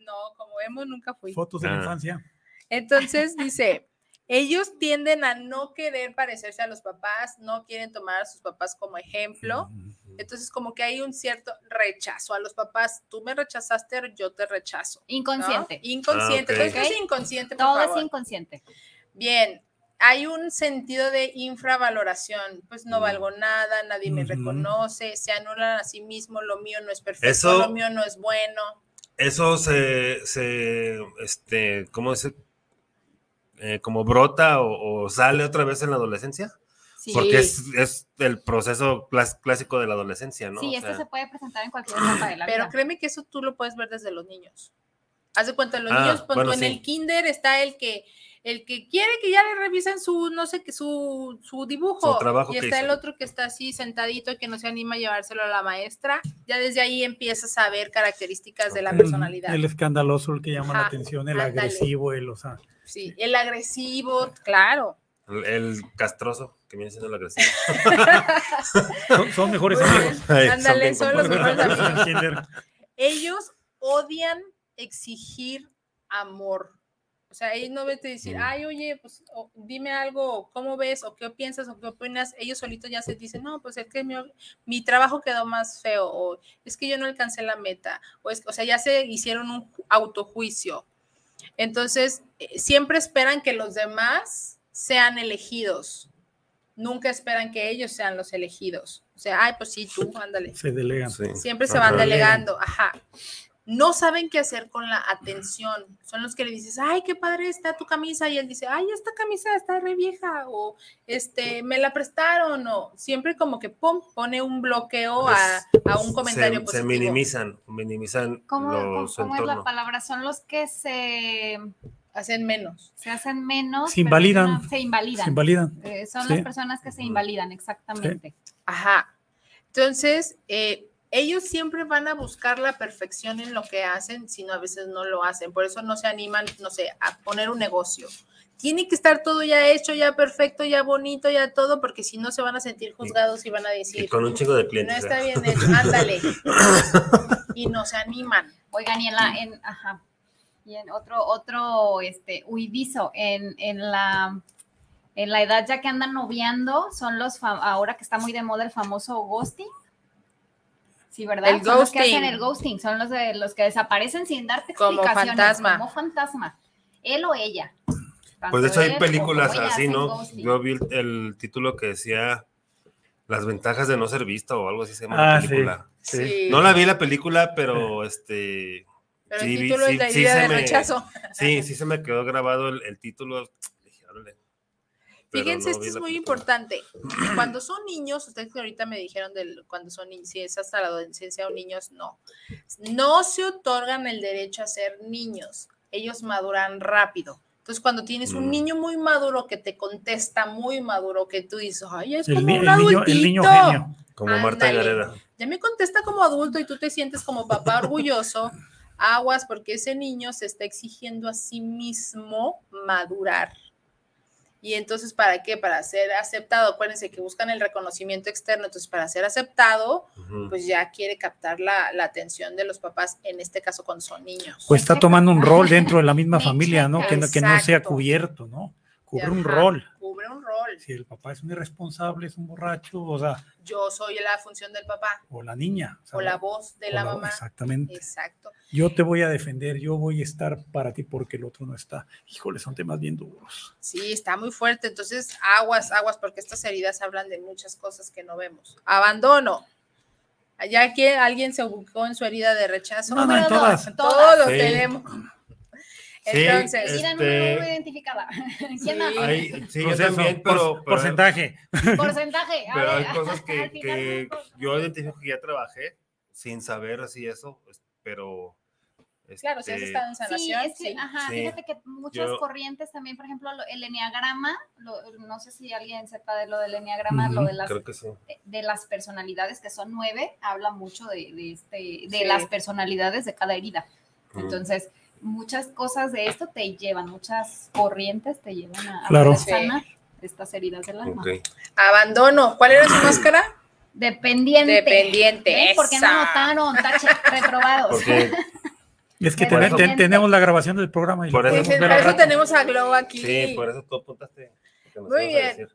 no, como emo nunca fui. Fotos de la Ah. infancia. Entonces dice, ellos tienden a no querer parecerse a los papás, no quieren tomar a sus papás como ejemplo. Entonces como que hay un cierto rechazo a los papás. Tú me rechazaste, yo te rechazo. ¿no? Inconsciente. Inconsciente. Ah. Entonces es inconsciente, por Todo favor. es inconsciente. Bien. Hay un sentido de infravaloración, pues no Mm. valgo nada, nadie me reconoce, se anulan a sí mismo, lo mío no es perfecto, Eso- lo mío no es bueno. Eso se, se este, ¿cómo es? Eh, como brota o, o sale otra vez en la adolescencia, Sí. porque es, es el proceso clas- clásico de la adolescencia, ¿no? Sí, O esto sea, se puede presentar en cualquier etapa de la Pero vida. créeme que eso tú lo puedes ver desde los niños. Haz de cuenta, los Ah, niños, bueno, en sí. el kinder está el que el que quiere que ya le revisen su, no sé qué, su, su dibujo. Su trabajo y que está hizo. el otro que está así sentadito y que no se anima a llevárselo a la maestra. Ya desde ahí empiezas a ver características de la personalidad. El escandaloso, el que llama la atención, el ándale. agresivo, el, o sea, Sí, el agresivo, claro. El, el castroso, que viene siendo el agresivo. son, son mejores amigos. Ándale, son los mejores amigos. Ellos odian exigir amor. O sea, ellos no ven te decir, Mm. ay, oye, pues o, dime algo, ¿cómo ves? ¿O qué piensas? ¿O qué opinas? Ellos solitos ya se dicen, no, pues es que mi, mi trabajo quedó más feo, o es que yo no alcancé la meta, o, es, o sea, ya se hicieron un ju- autojuicio. Entonces, eh, siempre esperan que los demás sean elegidos. Nunca esperan que ellos sean los elegidos. O sea, ay, pues sí, tú, ándale. Se delegan. Sí. Siempre se Ajá. van delegando, ajá. No saben qué hacer con la atención. Son los que le dices, ay, qué padre está tu camisa. Y él dice, ay, esta camisa está re vieja. O este, me la prestaron. O siempre como que pum, pone un bloqueo a, a un comentario se, positivo. se minimizan, minimizan ¿Cómo, cómo- los cómo es la palabra? Son los que se, Hacen menos. se hacen menos. Se invalidan. Se invalidan. Se invalidan. Eh, son Sí. las personas que se invalidan, exactamente. Ajá. Entonces, eh, ellos siempre van a buscar la perfección en lo que hacen, sino a veces no lo hacen. Por eso no se animan, no sé, a poner un negocio. Tiene que estar todo ya hecho, ya perfecto, ya bonito, ya todo, porque si no se van a sentir juzgados y van a Y decir, con un chingo de no clientes. está ¿eh? bien hecho, ándale. Y no se animan. Oigan, y en la, en, ajá. Y en otro, otro, este, huidizo, en, en la, en la edad ya que andan noviando, son los, ahora que está muy de moda el famoso ghosting. Sí, ¿verdad? El son los que hacen ghosting. el ghosting, son los, de, los que desaparecen sin darte Como explicaciones. fantasma. Como fantasma. Él o ella. Pues de hecho hay películas así, ¿no? ghosting. Yo vi el, el título que decía Las ventajas de no ser visto o algo así se llama Ah, la sí. película. Sí. No la vi la película, pero este Pero sí el título sí- es la sí idea se de me- rechazo. Sí, sí se me quedó grabado el, el título. Fíjense, no esto es muy película. importante. Cuando son niños, ustedes que ahorita me dijeron del cuando son niños, si es hasta la adolescencia o niños, no. No se otorgan el derecho a ser niños. Ellos maduran rápido. Entonces, cuando tienes un Mm. niño muy maduro que te contesta muy maduro, que tú dices, ay, es El, como ni- un el niño, adultito. el niño genio. Como Marta Ándale. Gareda. Ya me contesta como adulto y tú te sientes como papá orgulloso. Aguas, porque ese niño se está exigiendo a sí mismo madurar. Y entonces, ¿para qué? Para ser aceptado. Acuérdense que buscan el reconocimiento externo. Entonces, para ser aceptado, pues ya quiere captar la, la atención de los papás, en este caso cuando son niños. Pues está tomando un rol dentro de la misma familia, ¿no? Que, no- que no sea cubierto, ¿no? Cubre un rol. Cubre un rol. Si el papá es un irresponsable, es un borracho, o sea, Yo soy la función del papá o la niña. o la voz de la la- mamá. Exactamente. Exacto. Yo te voy a defender, yo voy a estar para ti porque el otro no está. Híjole, son temas bien duros. Sí, está muy fuerte. Entonces, aguas, aguas, porque estas heridas hablan de muchas cosas que no vemos. Abandono. Allá que alguien se ubicó en su herida de rechazo. No, no, en todas. dos, Todos Sí. tenemos. Sí, Entonces, es- Herida número Este- identificada. ¿Quién Sí. más? Hay- sí, yo también, por- pero, pero, porcentaje. Porcentaje. a pero hay cosas que, que yo identifico que ya trabajé sin saber así eso, pues, pero... claro, si has este, estado en Sí, sanación, es que, sí. ajá, Sí. fíjate que muchas Yo- corrientes también, por ejemplo, lo- el enneagrama, lo- no sé si alguien sepa de lo del enneagrama, Ujú, lo de las, Creo que sí. de las personalidades, que son nueve, habla mucho de, de este, de Sí. las personalidades de cada herida. Ujú. Entonces, muchas cosas de esto te llevan, muchas corrientes te llevan a, Claro. sanar estas heridas del alma. Ok. Abandono. ¿Cuál era su máscara? Dependiente. Dependiente. ¿Por qué no esa. anotaron? Tache, reprobados. Porque Es que ten- ten- tenemos la grabación del programa y Por eso- Por eso tenemos a Glow aquí. sí, por eso tú apuntaste. Muy bien.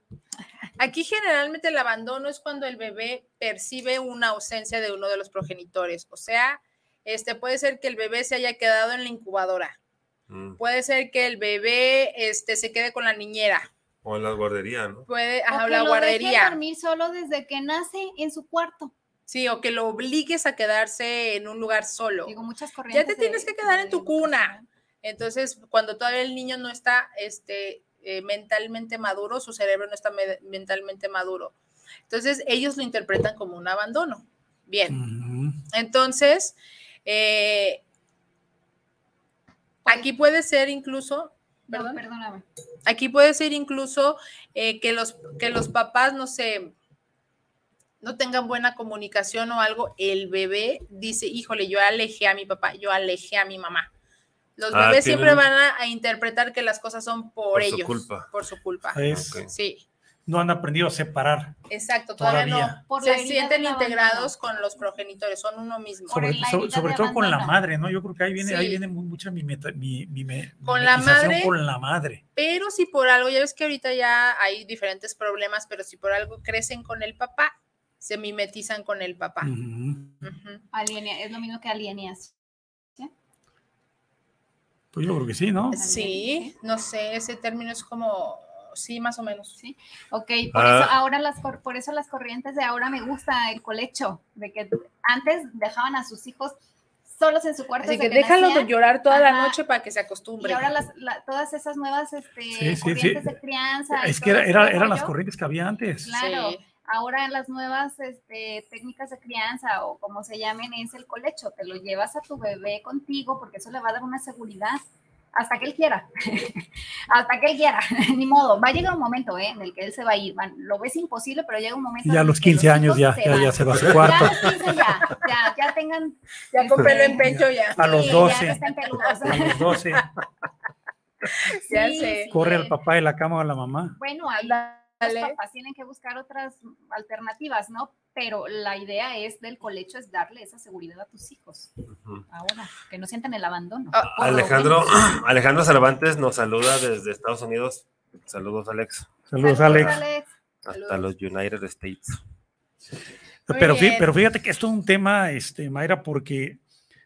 Aquí generalmente el abandono es cuando el bebé percibe una ausencia de uno de los progenitores. O sea, este puede ser que el bebé se haya quedado en la incubadora. Mm. Puede ser que el bebé este, se quede con la niñera. O en la guardería, ¿no? Puede, O ajá, que la lo deje guardería. dormir solo desde que nace en su cuarto. Sí, o que lo obligues a quedarse en un lugar solo. Digo, muchas Ya corrientes. te de- tienes que quedar en tu de cuna. Entonces, cuando todavía el niño no está este, eh, mentalmente maduro, su cerebro no está me- mentalmente maduro. Entonces, ellos lo interpretan como un abandono. Bien. Ujú. Entonces, eh, aquí puede ser incluso, No, perdóname. aquí puede ser incluso eh, que, los, que los papás, no sé, no tengan buena comunicación o algo, el bebé dice, híjole, yo alejé a mi papá, yo alejé a mi mamá. Los Ah, bebés tienen- siempre van a, a interpretar que las cosas son por, Por su ellos, culpa. por su culpa. Es-. Sí, no han aprendido a separar. exacto, todavía, Todavía. no. Por Se sienten integrados con los progenitores, son uno mismo. Sobre, todo con la madre, ¿no? Yo creo que ahí viene, ahí Sí. viene mu- mucha mimeta- mi, mime- Con la madre. con la madre. Pero si por algo, ya ves que ahorita ya hay diferentes problemas, pero si por algo crecen con el papá, se mimetizan con el papá. Ujú. Alienea- es lo mismo que alienación. Pues yo creo que sí, ¿no? Sí, no sé, ese término es como, sí, más o menos. Sí. Ok, por Ah. eso ahora las cor- por eso las corrientes de ahora me gusta el colecho, de que antes dejaban a sus hijos solos en su cuarto. Así que déjalo nacían, llorar toda la noche para que se Y acostumbre. ahora las, la- todas esas nuevas este, Sí, sí, sí. corrientes de crianza. y Es que era, era- eran las corrientes que había antes. Claro. Sí. Ahora las nuevas este, técnicas de crianza o como se llamen es el colecho. Te lo llevas a tu bebé contigo porque eso le va a dar una seguridad hasta que él quiera. hasta que él quiera. Ni modo. Va a llegar un momento ¿eh? en el que él se va a ir. Van- lo ves imposible, pero llega un momento. Ya a los el que 15 años ya, se ya, ya se va a su Ya cuarto. a los 15 ya, ya, ya tengan. Ya con pelo en pecho ya. A los sí, 12. Ya no estén peludos. A los 12 Ya sé. corre al papá de la cama o a la mamá. Bueno, ahí los papás tienen que buscar otras alternativas, ¿no? Pero la idea es del colecho es darle esa seguridad a tus hijos. Ahora, que no sientan el abandono. Ah, Alejandro, Alejandro Cervantes nos saluda desde Estados Unidos. Saludos, Alex. Saludos, Alex. Hasta los United States. Pero, pero, fíjate que esto es un tema, este, Mayra, porque,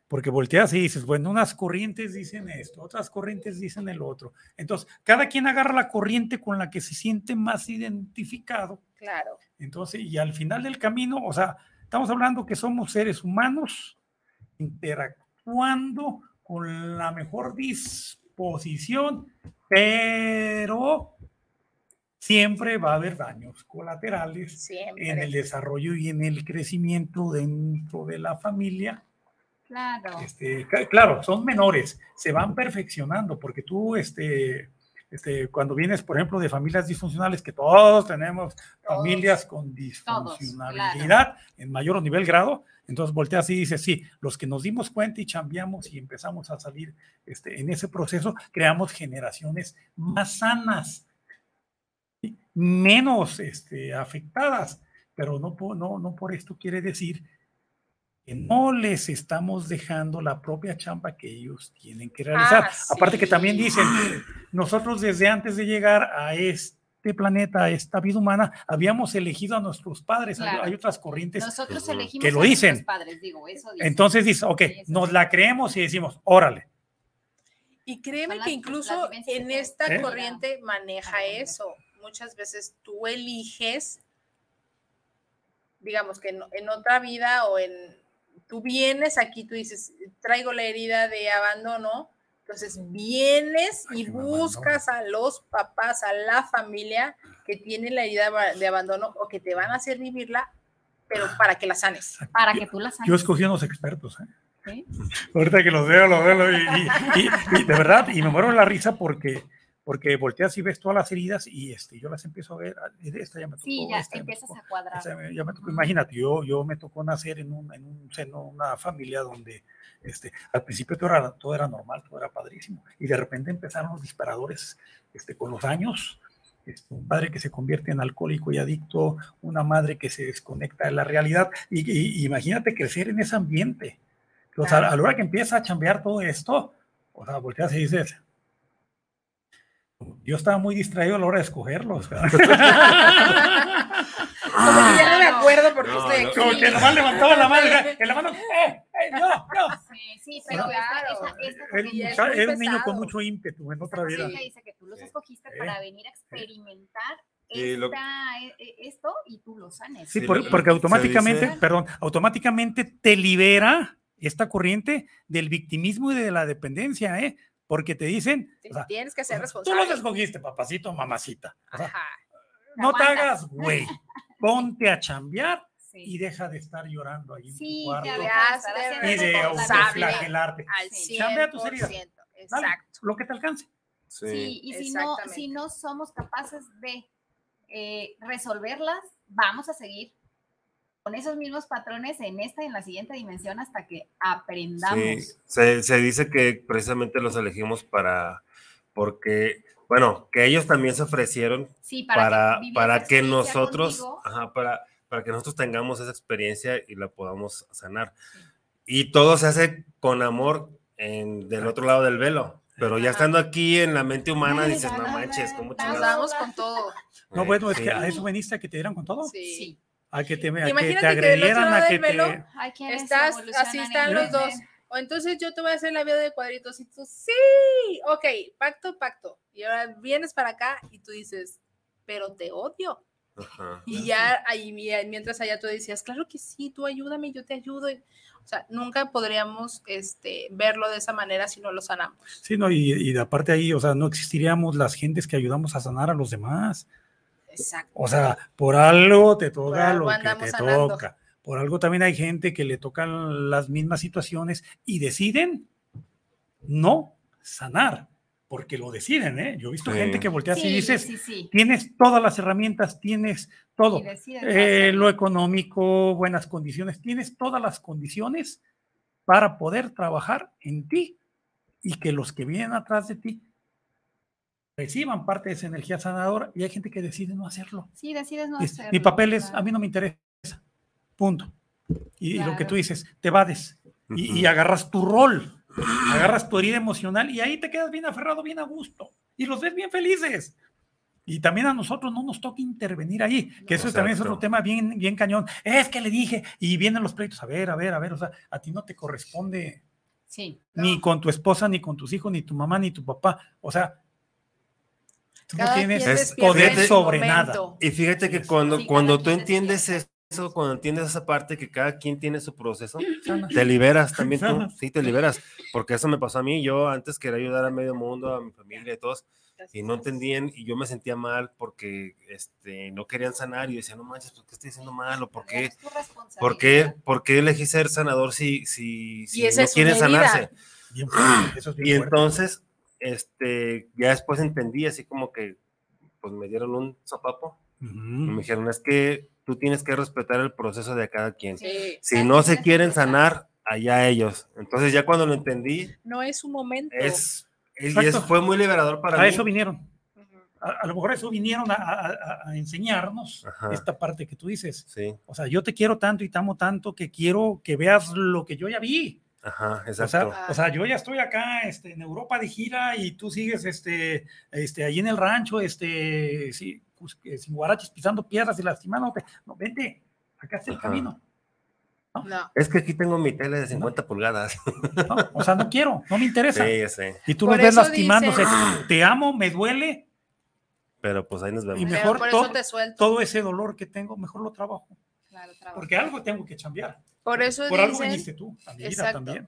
porque volteas y dices, bueno, unas corrientes dicen esto, otras corrientes dicen el otro. Entonces, cada quien agarra la corriente con la que se siente más identificado. Claro. Entonces, y al final del camino, o sea, estamos hablando que somos seres humanos interactuando con la mejor disposición, pero siempre va a haber daños colaterales en el desarrollo y en el crecimiento dentro de la familia. Claro. Este, claro, son menores, se van perfeccionando, porque tú, este, este, cuando vienes, por ejemplo, de familias disfuncionales, que todos tenemos familias con disfuncionalidad en mayor o nivel grado, entonces volteas y dices, sí, los que nos dimos cuenta y cambiamos y empezamos a salir este, en ese proceso, creamos generaciones más sanas, menos este, afectadas, pero no, no, no por esto quiere decir que no les estamos dejando la propia chamba que ellos tienen que realizar. Ah, Aparte que también dicen, nosotros desde antes de llegar a este planeta, a esta vida humana, habíamos elegido a nuestros padres. Hay, otras corrientes nosotros elegimos que lo dicen. padres, digo, eso Entonces dice, ok, nos la creemos y decimos, órale. Y créeme que incluso en esta ¿Eh? corriente maneja eso muchas veces tú eliges, digamos que en, otra vida o en, tú vienes aquí, tú dices, traigo la herida de abandono, entonces vienes y buscas a los papás, a la familia que tiene la herida de abandono o que te van a hacer vivirla, pero para que la sanes. Para que tú la sanes. Yo escogí a los expertos, ¿eh? Ahorita que los veo, los veo, y, de verdad, y me muero de la risa porque porque volteas y ves todas las heridas y este, yo las empiezo a ver, ah, esta ya me tocó, sí, ya empiezas a cuadrar. imagínate, yo, yo me tocó nacer en un, en un seno, una familia donde este, al principio todo era, todo era normal, todo era padrísimo, y de repente empezaron los disparadores este, con los años, este, un padre que se convierte en alcohólico y adicto, una madre que se desconecta de la realidad, y, imagínate crecer en ese ambiente. O sea, a la hora que empieza a chambear todo esto, o sea, volteas y dices, yo estaba muy distraído a la hora de escogerlos. Como que ya no me acuerdo porque no, estoy aquí. Como que nomás levantaba la mano, en la mano, ¡eh! ¡eh! ¡No! ¡No! Sí, sí, pero claro. esta, era un niño con mucho ímpetu en otra vida. Sí, dice que tú los escogiste para venir a experimentar esta, e, e, esto y tú lo sanes. Sí, porque automáticamente, perdón, automáticamente te libera esta corriente del victimismo y de la dependencia, ¿eh? Porque te dicen, tienes que ser responsable. Tú los escogiste, papacito, mamacita. no te hagas, güey. Ponte a chambear y deja de estar llorando ahí en tu cuarto. y de autoflagelarte. Chambea tus heridas. Exacto. lo que te alcance. Sí, y si no, si no somos capaces de eh, resolverlas, vamos a seguir con esos mismos patrones en esta y en la siguiente dimensión hasta que aprendamos. Sí, se, dice que precisamente los elegimos para, porque, bueno, que ellos también se ofrecieron para, para, que, nosotros, para, para que nosotros tengamos esa experiencia y la podamos sanar. Y todo se hace con amor en, del otro lado del velo. Pero ya estando aquí en la mente humana, dices, no manches, ¿cómo Nos damos con todo. No, bueno, es que a eso veniste a que te dieran con todo. Sí a que te, a que te agredieran, a que te... estás, así están los dos. O entonces yo te voy a hacer la vida de cuadritos y tú, sí, ok, pacto, pacto. Y ahora vienes para acá y tú dices, pero te odio. y ya ahí mientras allá tú decías, claro que sí, tú ayúdame, yo te ayudo. O sea, nunca podríamos este, verlo de esa manera si no lo sanamos. Sí, no, y, y aparte ahí, o sea, no existiríamos las gentes que ayudamos a sanar a los demás. O sea, por algo te toca lo que te toca. Por algo también hay gente que le tocan las mismas situaciones y deciden no sanar, porque lo deciden, ¿eh? Yo he visto gente que voltea así y dices, tienes todas las herramientas, tienes todo, eh, lo económico, buenas condiciones, tienes todas las condiciones para poder trabajar en ti y que los que vienen atrás de ti reciban parte de esa energía sanadora y hay gente que decide no hacerlo. Sí, decides no Es- hacerlo. Mi papel es, claro. a mí no me interesa. Punto. Y, y lo que Claro. tú dices, te vades y, agarras tu rol, agarras tu herida emocional y ahí te quedas bien aferrado, bien a gusto y los ves bien felices. Y también a nosotros no nos toca intervenir ahí, que eso también es Exacto. otro tema bien, bien cañón. Es que le dije, y vienen los pleitos, a ver, a ver, a ver, o sea, a ti no te corresponde Sí. ni con tu esposa, ni con tus hijos, ni tu mamá, ni tu papá. O sea, tú no Cada tienes quien Es despierta poder sobre momento. nada. Y fíjate que cuando, Sí, cuando tú entiendes eso, cuando entiendes esa parte que cada quien tiene su proceso, sana. te liberas también tú, sí, te liberas, porque eso me pasó a mí, yo antes quería ayudar a medio mundo, a mi familia y todos, y no entendían, y yo me sentía mal porque este, no querían sanar, y yo decía, no manches, ¿por qué estoy haciendo mal? ¿O por qué? ¿Por qué, por qué elegí ser sanador si, si, si no quieren sanarse? Bien eso es bien Y fuerte. entonces, este, ya después entendí, así como que, pues me dieron un sopapo, y me dijeron, es que tú tienes que respetar el proceso de cada quien. Sí, Si no se quieren sanar, allá ellos. Entonces ya cuando lo entendí, no es su momento. es, es- y Exacto. eso fue muy liberador para A mí. eso vinieron. A, a lo mejor eso vinieron a, a- a- a enseñarnos Ajá. esta parte que tú dices. Sí, O sea, yo te quiero tanto y te amo tanto que quiero que veas lo que yo ya vi. Ajá, O exacto. sea, o sea, yo ya estoy acá este, en Europa de gira y tú sigues este, este, ahí en el rancho, este, sí, pues, sin guaraches, pisando piedras y lastimándote. No, vente, acá está el Ajá. camino. No. Es que aquí tengo mi tele de 50 pulgadas. ¿no? O sea, no quiero, no me Sí, interesa. ya sé. Y tú Por los ves lastimándose. dicen- Te amo, me duele, Pero pues ahí nos Y vemos. Pero mejor por todo- todo ese dolor que tengo, mejor lo trabajo. Claro. Porque algo tengo que cambiar. Por eso Por algo dicen viniste tú, a mi vida Exacto. también.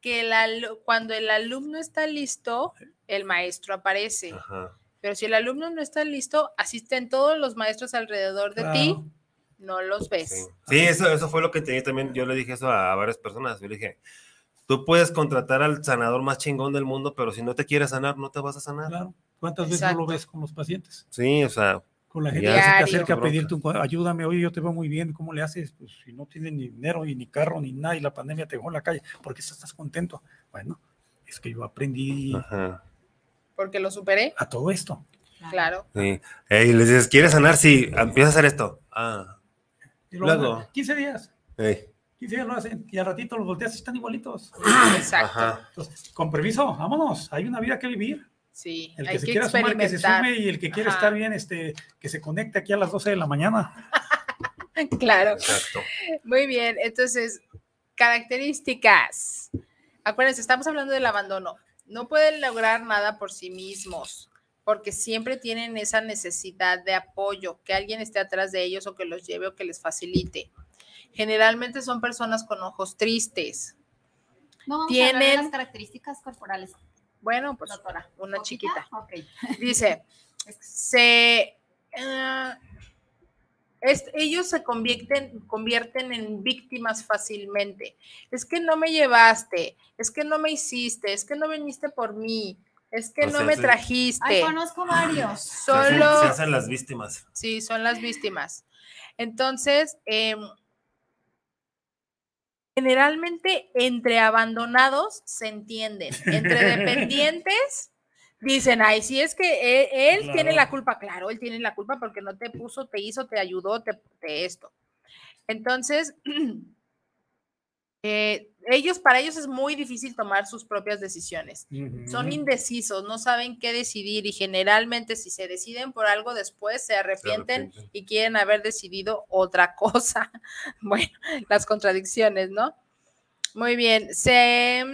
que el cuando el alumno está listo, el maestro aparece. Ajá. Pero si el alumno no está listo, asisten todos los maestros alrededor de ti, Claro. no los ves. Sí, Sí, eso, eso fue lo que tenía también. Yo le dije eso a, varias personas. Yo le dije, tú puedes contratar al sanador más chingón del mundo, pero si no te quieres sanar, no te vas a sanar. Claro. ¿Cuántas veces no lo Exacto. ves con los pacientes? Sí, o sea, Con la gente que se te acerca a pedirte un ayúdame, oye, yo te veo muy bien, ¿cómo le haces? Pues si no tienes ni dinero y ni carro ni nada y la pandemia te dejó en la calle, ¿por qué estás contento? Bueno, es que yo aprendí ajá. Porque lo superé, a todo esto. claro. Sí. Eh, y les dices, ¿quieres sanar? Sí, empieza a hacer esto. Ah, Y luego, Luego. 15 días, ey, 15 días lo hacen y al ratito los volteas y están igualitos. Exacto. ajá. Entonces, con permiso, vámonos, hay una vida que vivir. Sí, El hay que se que quiera sumar, que se sume y el que quiere Ajá. estar bien, este, que se conecte aquí a las 12 de la mañana. Claro. Exacto. Muy bien, entonces, características. Acuérdense, estamos hablando del abandono. No pueden lograr nada por sí mismos, porque siempre tienen esa necesidad de apoyo, que alguien esté atrás de ellos o que los lleve o que les facilite. Generalmente son personas con ojos tristes. No, vamos a hablar de Tienen- las características corporales, Bueno, pues doctora. una ¿Poquita? chiquita. Dice, se eh, es- ellos se convierten, convierten en víctimas fácilmente. Es que no me llevaste, es que no me hiciste, es que no viniste por mí, es que O no sea, me sí. trajiste. Ay, conozco varios. Se hacen- Solo, Se hacen las víctimas. sí, son las víctimas. Entonces, em, generalmente entre abandonados se entienden, entre dependientes dicen, ay, si es que e- él, tiene la culpa, claro, él tiene la culpa porque no te puso, te hizo, te ayudó, te, te esto. Entonces, eh, ellos, para ellos es muy difícil tomar sus propias decisiones. Son indecisos, no saben qué decidir y generalmente si se deciden por algo después se arrepienten, arrepienten. y quieren haber decidido otra cosa. Bueno, las contradicciones, ¿no? Muy bien. Se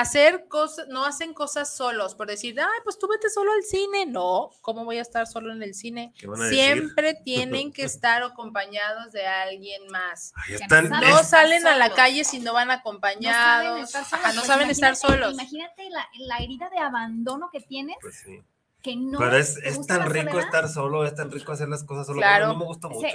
hacer cosas, no hacen cosas solos, por decir, ay, pues tú vete solo al cine. No, ¿cómo voy a estar solo en el cine? Siempre tienen que estar acompañados de alguien más. Están. no es- salen a la calle si no van acompañados. No saben estar solos. Ajá, no pues saben estar imagínate- solos. Imagínate la, la herida de abandono que tienes, pues sí. Que no. Pero es, tan rico soledad. estar solo, es tan rico hacer las cosas solo. Claro. Mí me gusta mucho.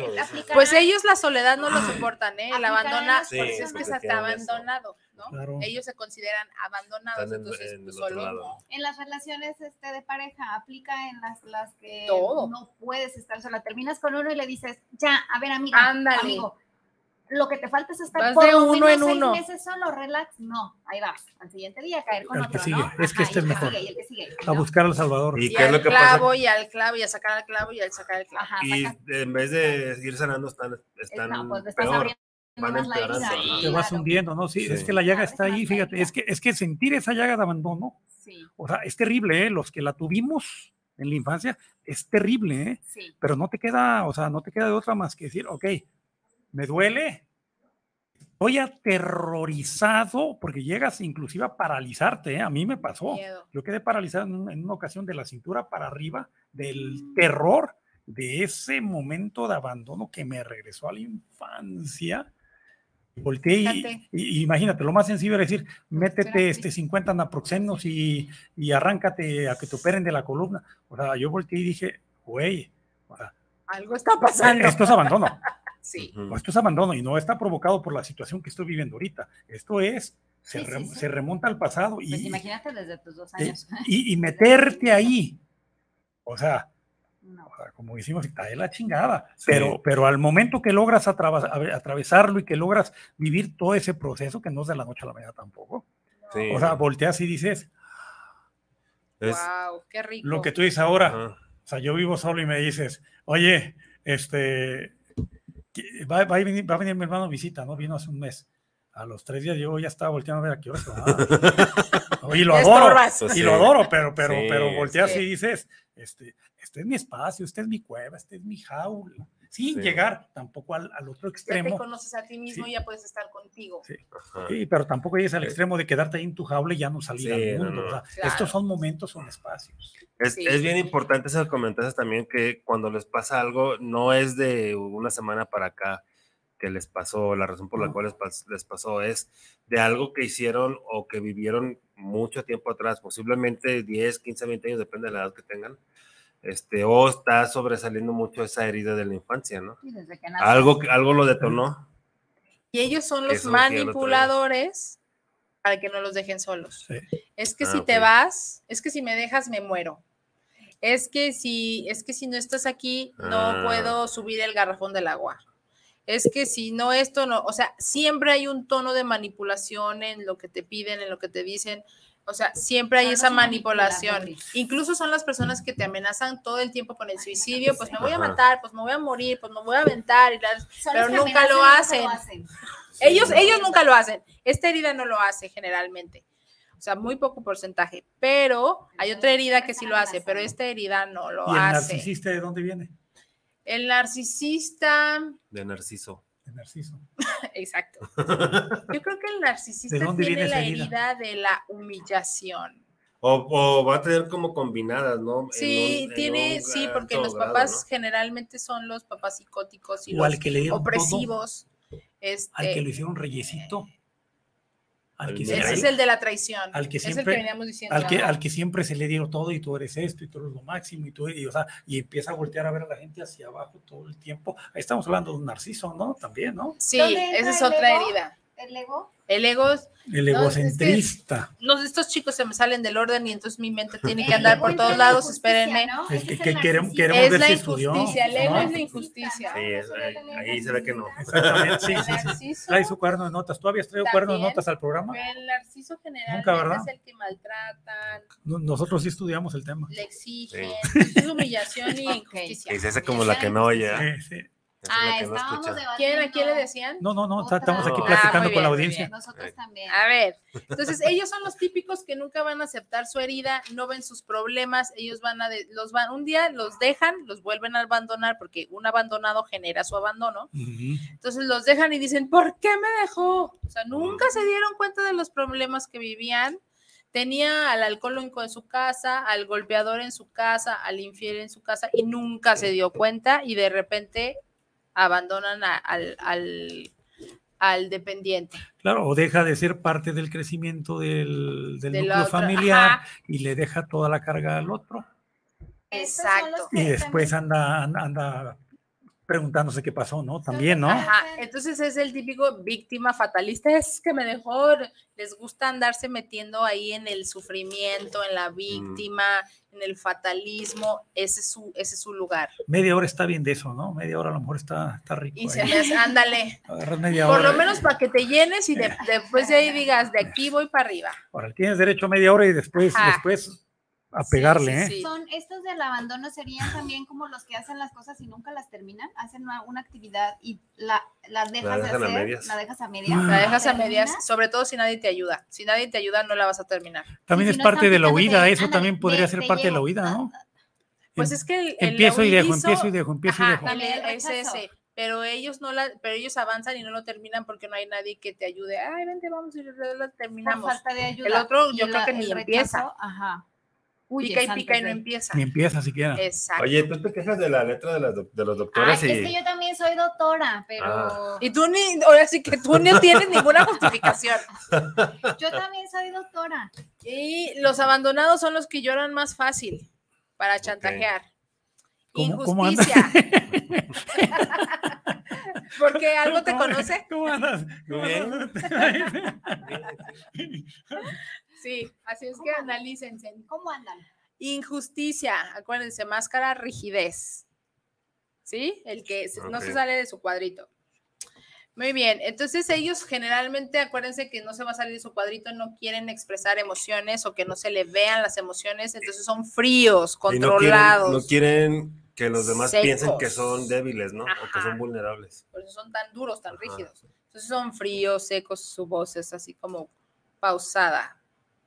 Pues ellos la soledad no lo soportan, ¿eh? El Aplicar abandona, las Sí, por eso es que se está eso. abandonado, ¿no? Claro. Ellos se consideran abandonados, en- entonces en pues, solo lado. no. En las relaciones este, de pareja aplica en las, las que Todo. no puedes estar sola. Terminas con uno y le dices, ya, a ver, amiga, Ándale. amigo, lo que te falta es estar Vas por de uno menos en seis uno. meses solo, relax. No, ahí vas. Al siguiente día caer con El que otro, sigue. ¿no? Es que Ajá, este es que mejor. sigue, el que sigue, A ¿no? buscar al Salvador. Y Y qué es lo al que pasa. clavo, y al clavo, y a sacar al clavo, y al sacar el clavo. Ajá, Y saca- en vez de ir sanando, están, están no, pues estás peor. abriendo van más la herida. Te vas claro. hundiendo, ¿no? Sí, Sí. es que la llaga está ahí, fíjate, es que, es que sentir esa llaga de abandono, Sí, o sea, es terrible, ¿eh? Los que la tuvimos en la infancia, es terrible, ¿eh? sí. Pero no te queda, o sea, no te queda de otra más que decir, ok, me duele, estoy aterrorizado, porque llegas inclusive a paralizarte, ¿eh? A mí me pasó. Miedo. Yo quedé paralizado en, un- en una ocasión de la cintura para arriba del terror de ese momento de abandono que me regresó a la infancia. Volteé y, Fíjate. y- y imagínate, lo más sencillo era decir, métete Espérate. este 50 naproxenos y, y arráncate a que te operen de la columna. O sea, yo volteé y dije, güey, o sea, Algo está pasando. esto es abandono. Sí. O esto es abandono y no está provocado por la situación que estoy viviendo ahorita. Esto es, se, Sí, sí, rem- sí. se remonta al pasado y, Pues imagínate desde tus dos eh, años. y, y meterte ahí. O sea, No. o sea, como decimos, está de la chingada. Sí. Pero, pero al momento que logras atravesarlo y que logras vivir todo ese proceso, que no es de la noche a la mañana tampoco. Sí. O sea, volteas y dices, Es- Wow, qué rico. lo que tú dices ahora, ajá. o sea, yo vivo solo y me dices, oye, este, va, va a venir, va a venir mi hermano a visita, ¿no? Vino hace un mes. A los tres días yo ya estaba volteando a ver a qué hora va. Oye, lo adoro. Pues Y sí. lo adoro, pero, pero, Sí, pero volteas sí. y dices, este, este es mi espacio, este es mi cueva, este es mi jaula. Sin Sí. llegar tampoco al, al otro Ya te extremo. conoces a ti mismo Sí. y ya puedes estar contigo. Sí. Sí, pero tampoco llegues al extremo de quedarte ahí en tu jaula y ya no salir Sí, al mundo. no. o sea, Claro. Estos son momentos, son espacios. Es, Sí. es bien importante eso que comentaste también, que cuando les pasa algo, no es de una semana para acá que les pasó, la razón por la No. cual les, pas- les pasó es de algo que hicieron o que vivieron mucho tiempo atrás, posiblemente 10, 15, 20 años, depende de la edad que tengan, este, o está sobresaliendo mucho esa herida de la infancia, ¿no? Sí, desde que naces. Algo, que- algo lo detonó. Y ellos son los eso manipuladores para que no los dejen solos. Sí. Es que Ah, si te vas, es que si me dejas me muero. Es que si es que si no estás aquí no Ah. puedo subir el garrafón del agua. Es que si no esto no, o sea, siempre hay un tono de manipulación en lo que te piden, en lo que te dicen. O sea, siempre hay esa manipulación. Incluso son las personas que te amenazan todo el tiempo con el suicidio, pues me voy a matar, pues me voy a morir, pues me voy a aventar y las- Son pero nunca lo hacen. Ellos, ellos nunca lo hacen. Esta herida no lo hace generalmente. O sea, muy poco porcentaje. Pero hay otra herida que sí lo hace, pero esta herida no lo ¿Y el hace. narcisista de dónde viene? El narcisista, De Narciso. De Narciso. exacto. Yo creo que el narcisista ¿De dónde tiene viene la herida? herida de la humillación. O, o va a tener como combinadas, ¿no? Sí, un- tiene, un sí, porque los grado, papás ¿no? generalmente son los papás psicóticos y O al los que le dieron todo, opresivos. al Este, que lo hicieron reyesito. Al Al que, Ese es el de la traición. al que es el siempre- que veníamos diciendo. al que, al que siempre se le dieron todo y tú eres esto y tú eres lo máximo y tú y, o sea, y empieza a voltear a ver a la gente hacia abajo todo el tiempo. Ahí estamos hablando de un narciso, ¿no? También, ¿no? Sí, ¿Dónde entra esa es otra herida. El ego. El ego, es- El No, es que- egocentrista. no, estos chicos se me salen del orden y entonces mi mente tiene que andar por todos lados, espérenme. ¿no? Es que- el que queremos- queremos Es ver la si estudió, injusticia, el ego ¿no? es la injusticia. Sí, es- ahí, ahí se ve que no. Exactamente, sí, sí, sí. Trae su cuaderno de notas. ¿Tú habías traído cuaderno de notas al programa? el narciso generalmente Nunca, ¿verdad? es el que maltratan, No- Nosotros sí estudiamos el tema. le exigen, es humillación y injusticia. Se hace como la que no oye. Sí, sí. Es Ah, no estábamos debatiendo. ¿Quién, ¿A quién le decían? No, no, no, Otra. estamos aquí Ah, platicando muy con bien, la audiencia. Nosotros también. A ver, entonces ellos son los típicos que nunca van a aceptar su herida, no ven sus problemas, ellos van a, de- los van, un día los dejan, los vuelven a abandonar, porque un abandonado genera su abandono, entonces los dejan y dicen, ¿por qué me dejó? O sea, nunca se dieron cuenta de los problemas que vivían. Tenía al alcohólico en su casa, al golpeador en su casa, al infiel en su casa y nunca se dio cuenta y de repente abandonan a- al, al, al dependiente. Claro, o deja de ser parte del crecimiento del, del De núcleo familiar ajá. y le deja toda la carga al otro. Exacto. Y después anda, anda preguntándose qué pasó, ¿no? También, ¿no? Ajá, entonces es el típico víctima fatalista, es que me dejó, les gusta andarse metiendo ahí en el sufrimiento, en la víctima, en el fatalismo, ese es su, ese es su lugar. Media hora está bien de eso, ¿no? Media hora a lo mejor está, está rico. Y se ahí. hace, ándale, Agarras media por hora. lo menos para que te llenes y de- después de ahí digas, de aquí voy para arriba. Ahora, tienes derecho a media hora y después, Ajá. después a Sí, pegarle, sí, ¿eh? sí. Son estos del abandono serían también como los que hacen las cosas y nunca las terminan, hacen una, una actividad y la, la dejas de dejan a hacer, medias. la dejas a medias. Ah. La dejas a medias, sobre todo si nadie te ayuda. Si nadie te ayuda, no la vas a terminar. También es no parte de la huida, eso también podría ser te parte de la huida, ¿no? Pues es que el, el Empiezo y dejo, empiezo y dejo, empiezo y dejo. rechazo. ese. Pero ellos no la, pero ellos avanzan y no lo terminan porque no hay nadie que te ayude. Ay, vente, vamos y lo Por terminamos. falta de ayuda. El otro, yo creo que ni rechazo, empieza. Ajá. Huyes Pica y pica y no empieza. Ni empieza siquiera. Exacto. Oye, tú te quejas de la letra de, las doc- de los Ay, doctores es y. que yo también soy doctora, pero Ah. Y tú ni, ahora sí que tú no tienes ninguna justificación. yo también soy doctora. Y los abandonados son los que lloran más fácil para chantajear. ¿Cómo- cómo anda? Injusticia. Porque algo te ¿Cómo- conoce. ¿Cómo andas? ¿Cómo andas? Sí, así es ¿Cómo que analícense. ¿Cómo andan? Injusticia, acuérdense, máscara, rigidez. ¿Sí? El que no se sale de su cuadrito. Muy bien, entonces ellos generalmente, acuérdense que no se va a salir de su cuadrito, no quieren expresar emociones o que no se le vean las emociones, entonces son fríos, y no quieren, controlados. no quieren que los demás Secos. piensen que son débiles, ¿no? O que son vulnerables. por eso son tan duros, tan Ajá. rígidos. Entonces son fríos, secos, su voz es así como pausada,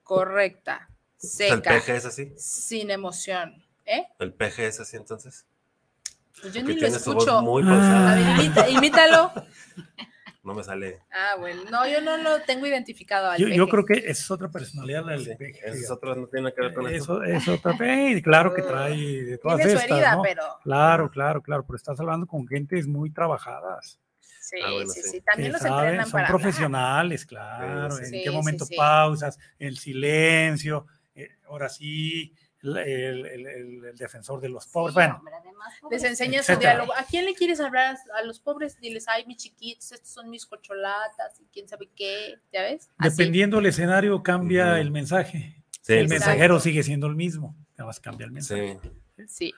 correcta, El seca, peje es así. sin emoción. ¿Eh? El peje es así entonces. Pues yo Que ni lo su escucho. muy Ah. pausada. A ver, imita- imítalo. No me sale. Ah, bueno, no, yo no lo tengo identificado. al Yo, yo creo que es otra personalidad la del Sí, peje, fíjate. otros no tienen que ver con eso. Eso es otra peje, y claro que trae de todas Tiene su estas, herida, ¿no? pero Claro, claro, claro, pero estás hablando con gentes muy trabajadas. Sí, Ah, bueno, sí, sí. sí. También los saben, entrenan son para hablar. profesionales, claro. Sí, en sí. qué momento sí, sí. pausas, el silencio, eh, ahora sí, el, el- el- el defensor de los pobres. Sí, bueno, hombre, además, Les enseñas su diálogo. ¿A quién le quieres hablar? A los pobres, diles, ay, mis chiquitos, estos son mis cocholatas, y quién sabe qué, ¿ya ves? Así. dependiendo del escenario, cambia el mensaje. Sí, el mensajero sigue siendo el mismo, nada más cambia el mensaje. Sí. Sí.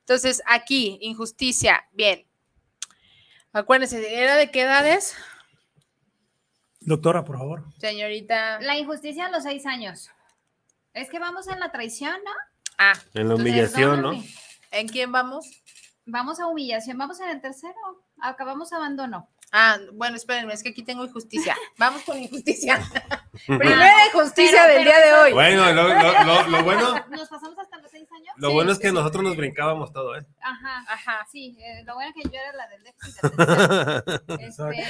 Entonces, aquí, injusticia. Bien. Acuérdense, ¿era de qué edades, Doctora, por favor. señorita? La injusticia a los seis años. Es que vamos en la traición, ¿no? Ah, En la humillación, ¿no? ¿en quién vamos? Vamos a humillación, vamos en el tercero. Acabamos abandono. Ah, bueno, espérenme, es que aquí tengo injusticia. Vamos con injusticia. Primera injusticia pero- del pero día de hoy. Bueno, lo, lo- lo- lo bueno, Nos pasamos hasta los seis años. Lo Sí, bueno es sí, que sí. nosotros nos brincábamos todo, ¿eh? Ajá. Ajá. Sí, eh, lo bueno es que yo era la del déficit. Este,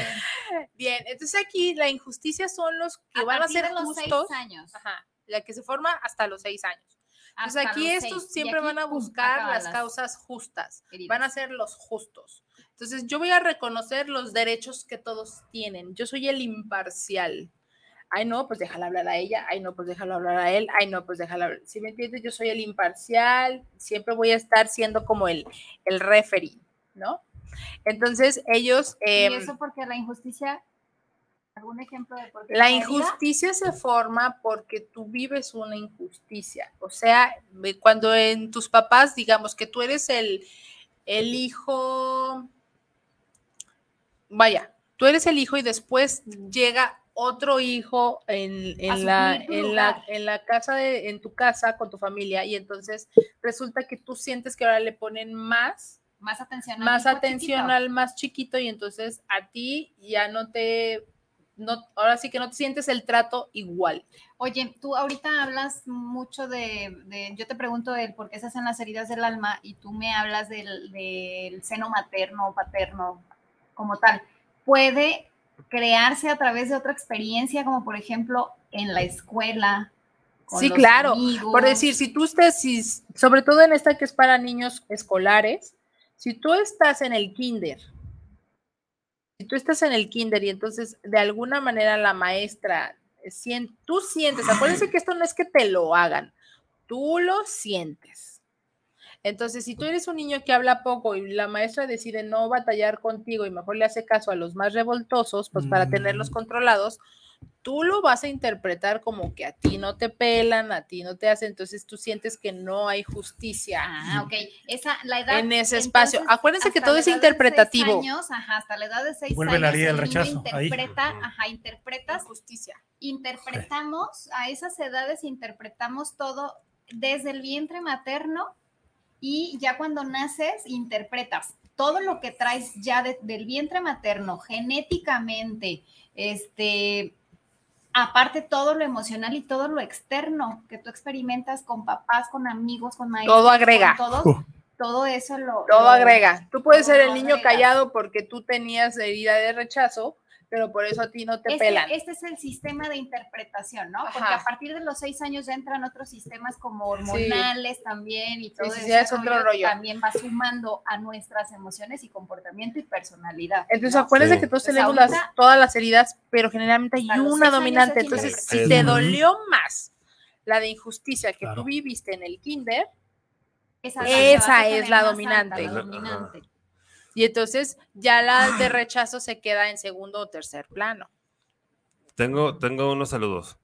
Bien, entonces aquí la injusticia son los que a van a ser los justos. seis años. Ajá, la que se forma hasta los seis años. Pues hasta aquí estos seis. Siempre aquí, van a buscar acaban las causas justas, heridas. van a ser los justos. Entonces yo voy a reconocer los derechos que todos tienen. Yo soy el imparcial. Ay, no, pues déjala hablar a ella. Ay, no, pues déjalo hablar a él. Ay, no, pues déjala hablar. Si me entiendes, yo soy el imparcial. Siempre voy a estar siendo como el, el referee, ¿no? Entonces ellos... Y em, eso porque la injusticia, algún ejemplo de por qué la injusticia se forma porque tú vives una injusticia. O sea, cuando en tus papás, digamos que tú eres el, el hijo, vaya, tú eres el hijo y después llega otro hijo en, en la, en, la, en la casa, de, en tu casa con tu familia y entonces resulta que tú sientes que ahora le ponen más más atención al más atención chiquito. al más chiquito y entonces a ti ya no te, no, ahora sí que no te sientes el trato igual. Oye, tú ahorita hablas mucho de, de- yo te pregunto el por qué se hacen las heridas del alma y tú me hablas del, del seno materno o paterno como tal. ¿Puede crearse a través de otra experiencia, como por ejemplo en la escuela? con Sí, los claro. amigos? Por decir, si tú estás, si- sobre todo en esta que es para niños escolares, si tú estás en el kinder, si tú estás en el kinder y entonces de alguna manera la maestra, sien- tú sientes, acuérdense que esto no es que te lo hagan, tú lo sientes. Entonces, si tú eres un niño que habla poco y la maestra decide no batallar contigo y mejor le hace caso a los más revoltosos, pues para tenerlos Mm. controlados, tú lo vas a interpretar como que a ti no te pelan, a ti no te hacen, entonces tú sientes que no hay justicia Ah, ok. Esa, la edad, en ese espacio. Acuérdense que todo es interpretativo. años, ajá, hasta la edad de seis Vuelve la años. del el rechazo. Interpreta, ajá, interpretas, justicia. interpretamos, a esas edades interpretamos todo desde el vientre materno y ya cuando naces interpretas todo lo que traes ya de- del vientre materno genéticamente, este, aparte todo lo emocional y todo lo externo que tú experimentas con papás, con amigos, con maestros. Todo agrega. con todos, Uh. todo eso lo... Todo lo- agrega. Tú puedes ser el niño callado porque tú tenías herida de rechazo, pero por eso a ti no te Este, pelan. este es el sistema de interpretación, ¿no? Porque a partir de los seis años ya entran otros sistemas como hormonales también y todo sí, eso. sí, es otro rollo. También va sumando a nuestras emociones y comportamiento y personalidad. Entonces, ¿no? acuérdense Sí. que todos Pues tenemos ahorita- las- todas las heridas, pero generalmente hay una dominante. es Entonces, si te dolió más la de injusticia que Claro. tú viviste en el kinder, Esa, es la alta, dominante. la dominante. Y entonces ya la de rechazo se queda en segundo o tercer plano. Tengo, tengo unos saludos.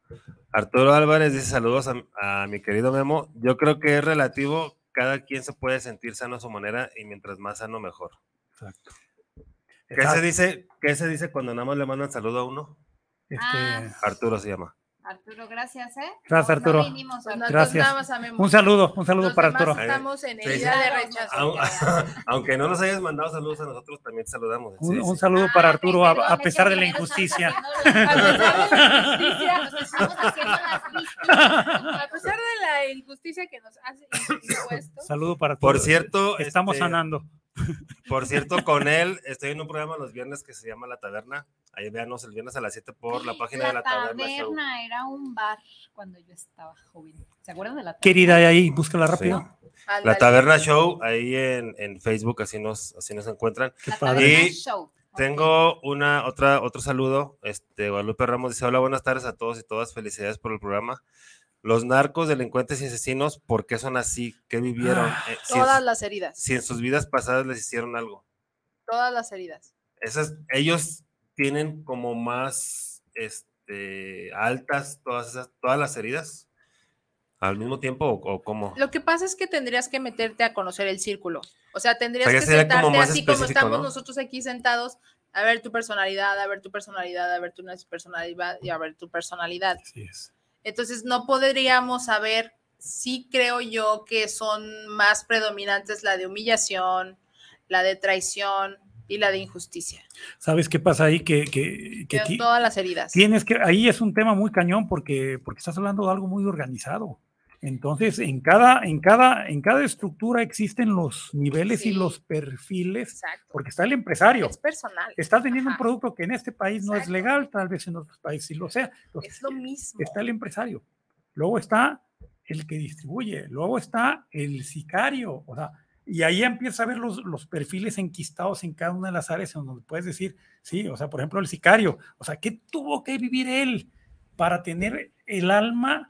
Arturo Álvarez dice saludos a, a mi querido Memo. Yo creo que es relativo, cada quien se puede sentir sano a su manera y mientras más sano mejor. Exacto. ¿Qué Exacto. se dice, qué se dice cuando nada más le mandan saludo a uno? Este, Ah. Arturo se llama. Arturo, gracias, ¿eh? Gracias, no Arturo. vinimos, Pues Arturo. nosotros Gracias. amemos. un saludo, un saludo Los para Arturo. Estamos en Sí, herida sí. de rechazo. Au- Aunque no nos hayas mandado saludos a nosotros, también te saludamos. Un, Sí, un sí. saludo Ah, para Arturo, a, a es pesar de la injusticia. haciendo la- A pesar de la injusticia. Nos estamos haciendo las víctimas. A pesar de la injusticia que nos hace impuesto, Saludo para Arturo. Por cierto, estamos este, sanando. Por cierto, con él estoy en un programa los viernes que se llama La Taberna. Ahí véanos el viernes a las 7 por la página de La Taberna. Show. taberna era un bar cuando yo estaba joven. ¿Se acuerdan de la taberna? Querida, ahí, búscala rápido. La ándale. Taberna Show, ahí en, en Facebook, así nos, así nos encuentran. Qué La padre. taberna Y show. Tengo una, otra, otro saludo. Este, Guadalupe Ramos dice: Hola, buenas tardes a todos y todas. Felicidades por el programa. Los narcos, delincuentes y asesinos, ¿por qué son así? ¿Qué vivieron? Ah, Eh, si, Todas las heridas. si en sus vidas pasadas les hicieron algo. Todas las heridas. Esas, ellos tienen como más este, altas todas esas, todas las heridas al mismo tiempo o, o cómo. Lo que pasa es que tendrías que meterte a conocer el círculo. O sea, tendrías O sea, que como sentarte así como estamos ¿no? nosotros aquí sentados, a ver tu personalidad, a ver tu personalidad, a ver tu personalidad y a ver tu personalidad. Así es. Entonces no podríamos saber, sí creo yo que son más predominantes la de humillación, la de traición y la de injusticia. ¿Sabes qué pasa ahí? Que, que, que ti- todas las heridas. tienes que, ahí es un tema muy cañón porque, porque estás hablando de algo muy organizado. Entonces, en cada, en cada, en cada estructura existen los niveles y los perfiles, Exacto. porque está el empresario. Es personal. Estás vendiendo un producto que en este país no es legal, tal vez en otros países sí lo sea. Entonces, Es lo mismo. está el empresario, luego está el que distribuye, luego está el sicario, o sea, y ahí empieza a ver los, los perfiles enquistados en cada una de las áreas en donde puedes decir, sí, o sea, por ejemplo, el sicario, o sea, ¿qué tuvo que vivir él para tener el alma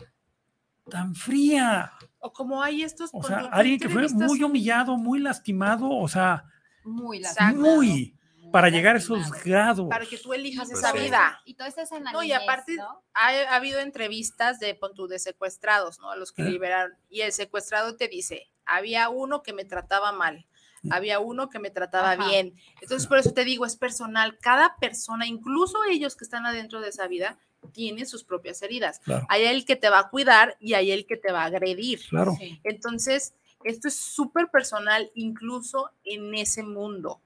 tan fría? O como hay estos O sea, alguien que fue muy humillado, muy lastimado, o sea, Muy Exacto. muy, lastimado, para llegar a esos lastimado. grados. para que tú elijas Pues esa sí. vida. Y todo eso es en la No, y niñez, aparte- ¿no? Ha, ha habido entrevistas de, pon tú, de secuestrados, ¿no? A los que ¿Eh? liberaron. Y el secuestrado te dice, había uno que me trataba mal, había uno que me trataba Ajá. bien. Entonces, por eso te digo, es personal. Cada persona, incluso ellos que están adentro de esa vida, tienen sus propias heridas. Claro, Hay el que te va a cuidar y hay el que te va a agredir. claro. Sí. Entonces, esto es súper personal, incluso en ese mundo.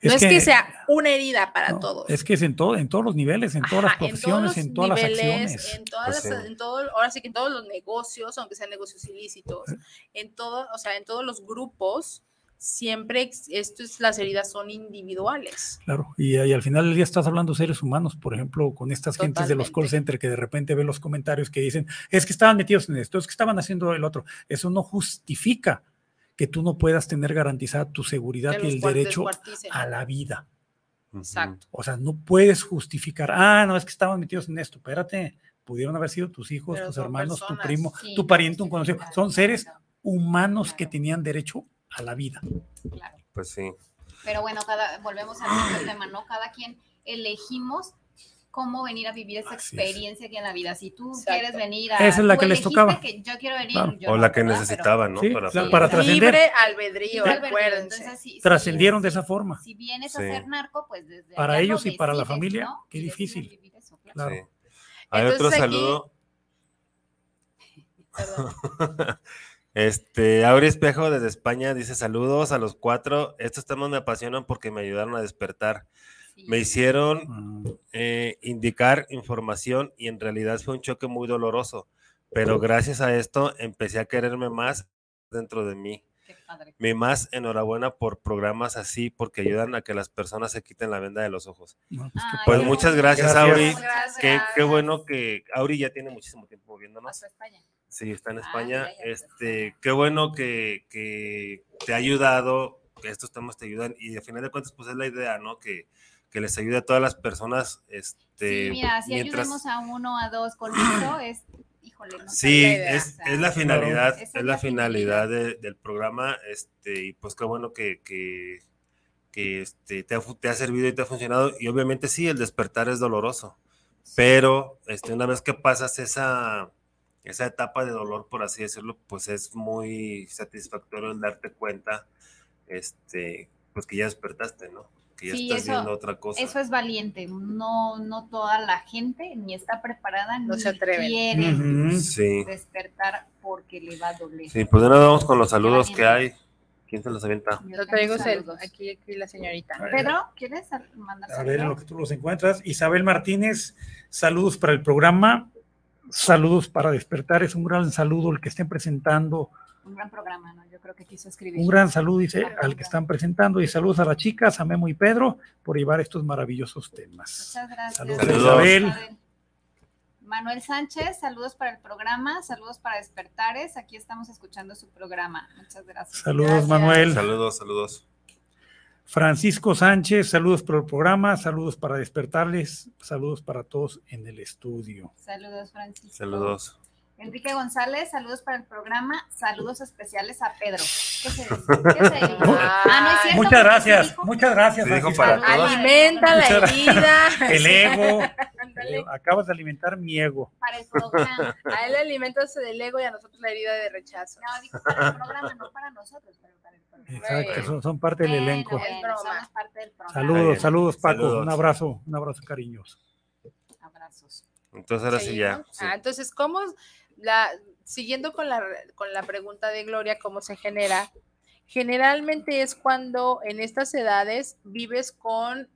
Es no es que, sea una herida para no, todos. Es que es en todo, en todos los niveles, en todas las profesiones, en, todas las niveles, acciones. En todas Pues las- sí. en todo, ahora sí que en todos los negocios, aunque sean negocios ilícitos, Eh. en todo, o sea, en todos los grupos, siempre esto es, las heridas son individuales. Claro, y, y al final del día estás hablando de seres humanos, por ejemplo, con estas gentes de los call center que de repente ven los comentarios que dicen, es que estaban metidos en esto, es que estaban haciendo el otro. Eso no justifica que tú no puedas tener garantizada tu seguridad y el derecho a la vida. Exacto. O sea, no puedes justificar, ah, no, es que estaban metidos en esto, espérate, pudieron haber sido tus hijos, Pero tus hermanos, tu primo, Sí, tu pariente, un conocido. Son seres claro. humanos que tenían derecho a la vida. Claro. Pues sí. Pero bueno, cada, volvemos al mismo tema, ¿no? Cada quien elegimos cómo venir a vivir esa Así es. experiencia aquí en la vida. Si tú Exacto. quieres venir a... Esa es la que les tocaba. que yo quiero venir. Claro. yo O no, la que necesitaban, ¿no? Sí, Para, Sí, sí. trascender. Libre albedrío, entonces, si- Trascendieron de esa forma. Si vienes a Sí. ser narco, pues desde Para ellos lo y para la familia, ¿no? qué difícil. eso, claro. Claro. Sí. Hay otro Entonces saludo. Perdón. Este, Auri Espejo desde España dice saludos a los cuatro. Estos temas me apasionan porque me ayudaron a despertar. Me hicieron Mm, eh, indicar información y en realidad fue un choque muy doloroso. Pero gracias a esto empecé a quererme más dentro de mí. Mi más enhorabuena por programas así porque ayudan a que las personas se quiten la venda de los ojos. no, pues Ay, Pues muchas gracias, Gracias. Auri. Qué, bueno que Auri ya tiene muchísimo tiempo moviéndonos. Sí, está en Ah, España. este, qué bueno que, que te ha ayudado, que estos temas te ayudan y al final de cuentas pues es la idea, ¿no? Que, que les ayude a todas las personas, este, Sí, mira, si mientras ayudemos a uno, a dos con esto, es, híjole, no Sí, idea, es, o sea, es la finalidad, es es la finalidad de- del programa, este, y pues qué bueno que, que, que, este, te, ha, te ha servido y te ha funcionado, y obviamente sí, el despertar es doloroso, pero este, una vez que pasas esa, esa etapa de dolor, por así decirlo, pues es muy satisfactorio el darte cuenta, este, pues que ya despertaste, ¿no? Que ya Sí, estás eso- viendo otra cosa. Eso es valiente, no, no toda la gente ni está preparada No ni se atreven. quiere Ujú. Sí, despertar porque le va a doler. sí, pues nada vamos con los saludos que hay. ¿Quién se los avienta? Yo traigo saludos. aquí, aquí la señorita. Pedro, ¿quieres mandar A ver, en lo saludos? que tú los encuentras. Isabel Martínez, saludos para el programa. Saludos para despertar. Es un gran saludo el que estén presentando. Un gran programa, ¿no? Creo que quiso escribir. Un gran saludo, dice, al que están presentando. Y saludos a las chicas, a Memo y Pedro, por llevar estos maravillosos temas. Muchas gracias. Saludos, Saludos. Isabel. Manuel Sánchez, saludos para el programa, saludos para Despertares. Aquí estamos escuchando su programa. Muchas gracias. Saludos, Gracias. Manuel. Saludos, saludos. Francisco Sánchez, saludos por el programa, saludos para despertarles, saludos para todos en el estudio. Saludos, Francisco. Saludos. Enrique González, saludos para el programa, saludos especiales a Pedro. ¿Qué se dice? ¿Qué se dice? Ah, no es cierto, Muchas sí gracias, dijo- muchas gracias. Sí, para todos. Alimenta la Muchas gracias. herida. El ego, acabas de alimentar mi ego. Para el programa. A él le alimentas del ego y a nosotros la herida de rechazo. No, dijo para el programa, no para nosotros, pero para el programa. Exacto, son, son parte del elenco. bueno, somos parte del programa. Saludos, bien. saludos Paco, Saludos. un abrazo, un abrazo cariñoso. Abrazos. Entonces ahora sí ya. ¿Seguimos? sí. Ah, entonces, ¿cómo la, siguiendo con la, con la pregunta de Gloria, cómo se genera? Generalmente es cuando en estas edades vives con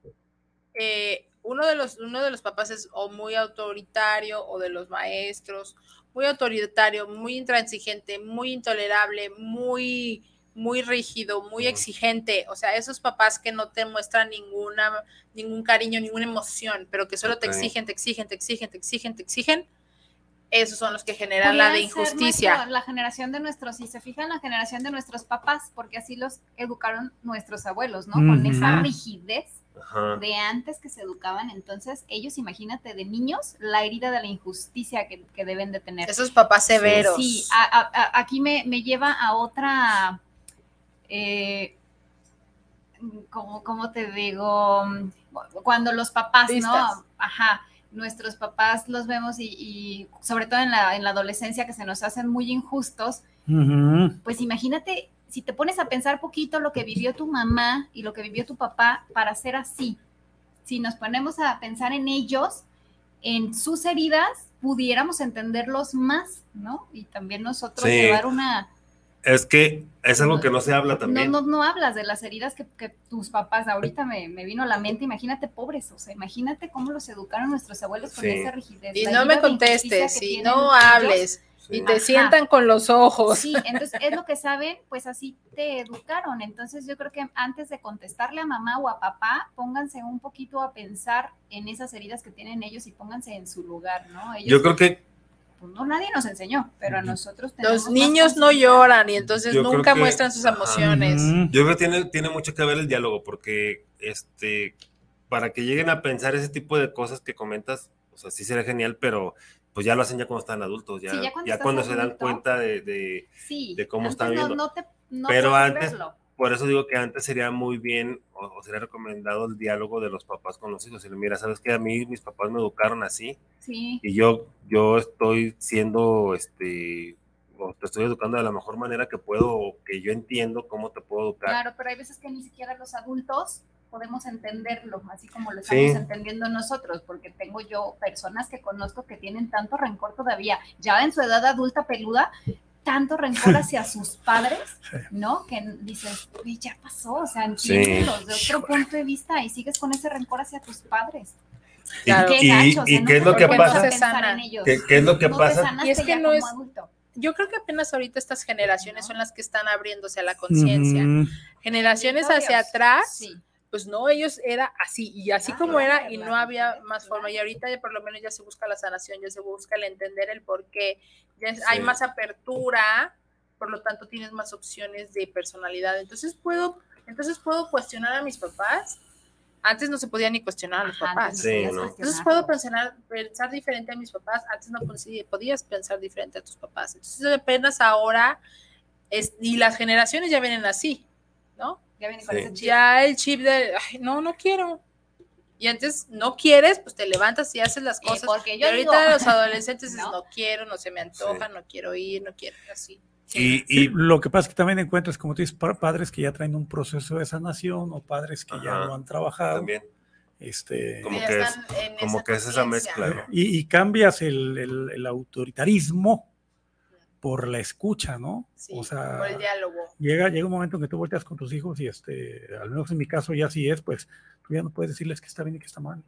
eh, uno, de los, uno de los papás es o muy autoritario o de los maestros, muy autoritario, muy intransigente, muy intolerable, muy muy rígido, muy exigente, o sea, esos papás que no te muestran ninguna, ningún cariño, ninguna emoción, pero que solo te exigen, te exigen, te exigen, te exigen, te exigen, esos son los que generan la de injusticia. nuestro- la generación de nuestros, si se fijan, la generación de nuestros papás, porque así los educaron nuestros abuelos, ¿no? Con esa rigidez Ajá. de antes que se educaban. Entonces, ellos, imagínate, de niños, la herida de la injusticia que, que deben de tener. Esos papás severos. Sí, a- a- a- aquí me, me lleva a otra, eh, como, ¿cómo te digo? Cuando los papás, Vistas. ¿no? Ajá, nuestros papás los vemos y, y sobre todo en la, en la adolescencia que se nos hacen muy injustos, pues imagínate, si te pones a pensar poquito lo que vivió tu mamá y lo que vivió tu papá para ser así, si nos ponemos a pensar en ellos, en sus heridas, pudiéramos entenderlos más, ¿no? Y también nosotros Sí. llevar una... Es que es algo que no se habla No, también. no, no hablas de las heridas que, que tus papás, ahorita me, me vino a la mente, imagínate pobres, o sea, imagínate cómo los educaron nuestros abuelos con Sí. esa rigidez. Y no me contestes, y no hables, Sí. y te Ajá. sientan con los ojos. Sí, entonces es lo que saben, pues así te educaron. Entonces yo creo que antes de contestarle a mamá o a papá, pónganse un poquito a pensar en esas heridas que tienen ellos y pónganse en su lugar, ¿no? Ellos, Yo creo que pues, no, nadie nos enseñó, pero a nosotros tenemos Los niños no lloran y entonces Yo nunca que- muestran sus emociones. Yo creo que tiene, tiene mucho que ver el diálogo, porque este, para que lleguen a pensar ese tipo de cosas que comentas, o sea, sí sería genial, pero pues ya lo hacen ya cuando están adultos, ya, Sí, ya ya cuando se dan cuenta de, de- Sí. de cómo están no- viendo. no te- no Pero antes- verlo. Por eso digo que antes sería muy bien o, o sería recomendado el diálogo de los papás con los hijos. Y mira, sabes que a mí mis papás me educaron así Sí. y yo, yo estoy siendo, este, o te estoy educando de la mejor manera que puedo o que yo entiendo cómo te puedo educar. Claro, pero hay veces que ni siquiera los adultos podemos entenderlo, así como lo Sí. estamos entendiendo nosotros, porque tengo yo personas que conozco que tienen tanto rencor todavía, ya en su edad adulta peluda, tanto rencor hacia sus padres, Sí. ¿no? Que dices, "Uy, ya pasó, o sea, Sí. entiéndelos de otro punto de vista y sigues con ese rencor hacia tus padres. Y, Claro. Qué y- gacho, o sea, y no qué es lo que pasa? pensar Sana. en ellos. ¿Qué, qué es lo que No pasa? Y es que no es- adulto. Yo creo que apenas ahorita estas generaciones son las que están abriéndose a la conciencia. Generaciones hacia atrás, Sí. Pues no, ellos era así y así Ah, como claro, era y no claro, había claro, más forma. Y ahorita ya por lo menos ya se busca la sanación, ya se busca el entender el por qué, ya es- hay Sí. más apertura, por lo tanto tienes más opciones de personalidad. Entonces puedo, entonces puedo cuestionar a mis papás. Antes no se podía ni cuestionar a los Ajá, papás. Sí. Entonces puedo pensar, pensar diferente a mis papás. Antes no podí- podías pensar diferente a tus papás. Entonces apenas ahora, es, y las generaciones ya vienen así, ¿no? Ya viene con Sí. ese chip. Ya el chip de, "Ay, no, no quiero. Y antes no quieres, pues te levantas y haces las Eh, cosas. porque y yo ahorita digo- los adolescentes dices, ¿No? no quiero, no se me antoja, no quiero ir, no quiero, así. Y, Sí, y- lo que pasa es que también encuentras, como tú dices, pa- padres que ya traen un proceso de sanación o padres que ya lo han trabajado. también, Este, Como que es- como esa que es esa mezcla, ¿no? y, y cambias el, el- el autoritarismo por la escucha, ¿no? Sí, o sea, por el diálogo. llega, llega un momento en que tú volteas con tus hijos y este, al menos en mi caso ya sí es, pues tú ya no puedes decirles que está bien y que está mal.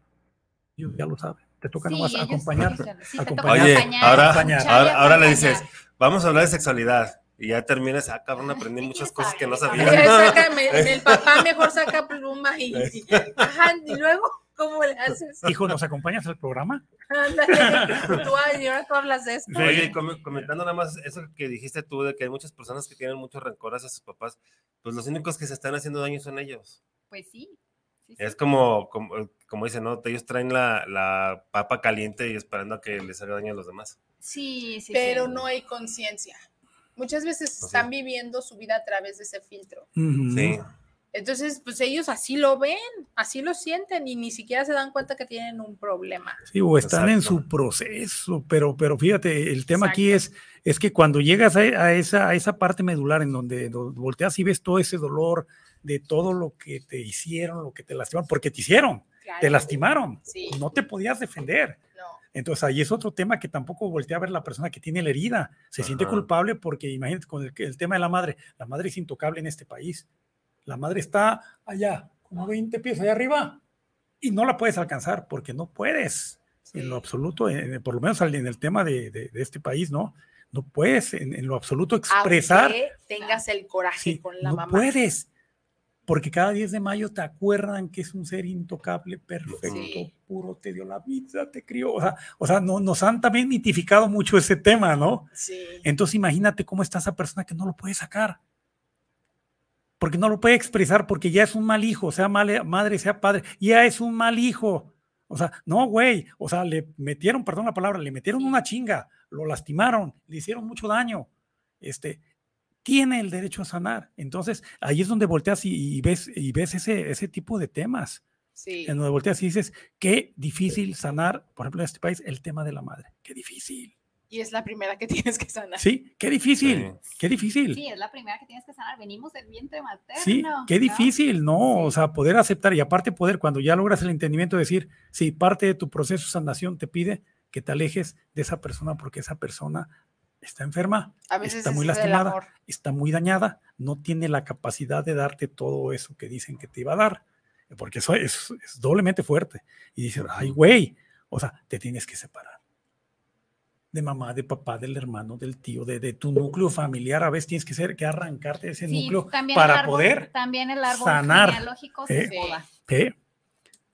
Ellos ya lo saben. Te toca Sí, nomás acompañar. sí, acompañar. Oye, acompañar, ahora- ahora, ahora le dices, vamos a hablar de sexualidad. Y ya terminas, ah, cabrón, aprendí ¿Qué muchas cosas que no sabía. El papá mejor saca pluma y, y- ajá, y luego, ¿cómo le haces? Hijo, ¿nos acompañas al programa? Ándale, tú, ay, y ahora tú hablas de esto. Sí. Oye, com- comentando nada más eso que dijiste tú, de que hay muchas personas que tienen mucho rencor hacia sus papás, pues los únicos que se están haciendo daño son ellos. Pues sí. sí, sí. Es como, como, como dicen, ¿no? Ellos traen la, la papa caliente y esperando a que les haga daño a los demás. Sí, sí, pero sí. no hay conciencia. Muchas veces Pues sí. están viviendo su vida a través de ese filtro. Sí. Entonces, pues ellos así lo ven, así lo sienten y ni siquiera se dan cuenta que tienen un problema. Sí, o están en su proceso, pero, pero fíjate, el tema aquí es, es que cuando llegas a, a esa, a esa parte medular en donde, do- volteas y ves todo ese dolor de todo lo que te hicieron, lo que te lastimaron, porque te hicieron, Claro. te lastimaron, Sí. no te podías defender. No. Entonces ahí es otro tema que tampoco voltea a ver la persona que tiene la herida. Se siente culpable porque imagínate con el, el tema de la madre, la madre es intocable en este país. La madre está allá, como 20 pies allá arriba, y no la puedes alcanzar porque no puedes en lo absoluto, en- por lo menos en el tema de, de- de este país, ¿no? No puedes en, en lo absoluto expresar. Aunque tengas el coraje Sí, con la no mamá. puedes. Porque cada 10 de mayo te acuerdan que es un ser intocable, perfecto, Sí. puro, te dio la vida, te crió. O sea, o sea no, nos han también mitificado mucho ese tema, ¿no? Sí. Entonces imagínate cómo está esa persona que no lo puede sacar. Porque no lo puede expresar porque ya es un mal hijo, sea madre, sea padre, ya es un mal hijo. O sea, no, güey, o sea, le metieron, perdón la palabra, le metieron una chinga, lo lastimaron, le hicieron mucho daño. Este, tiene el derecho a sanar. Entonces, ahí es donde volteas y, y ves, y ves ese, ese tipo de temas. Sí. En donde volteas y dices, qué difícil sanar, por ejemplo, en este país, el tema de la madre. Qué difícil. Y es la primera que tienes que sanar. Sí, qué difícil, qué difícil. Sí, es la primera que tienes que sanar. Venimos del vientre materno. Sí, qué ¿no? difícil, ¿no? O Sí. sea, poder aceptar y aparte poder, cuando ya logras el entendimiento, decir, si parte de tu proceso de sanación te pide que te alejes de esa persona porque esa persona está enferma, A veces está muy lastimada, está muy dañada, no tiene la capacidad de darte todo eso que dicen que te iba a dar, porque eso es, es doblemente fuerte. Y dices, ay, güey, o sea, te tienes que separar de mamá, de papá, del hermano, del tío, de, de tu núcleo familiar. A veces tienes que, ser, que arrancarte de ese Sí, núcleo para árbol- poder. También el árbol sanar, ¿eh? se. ¿eh?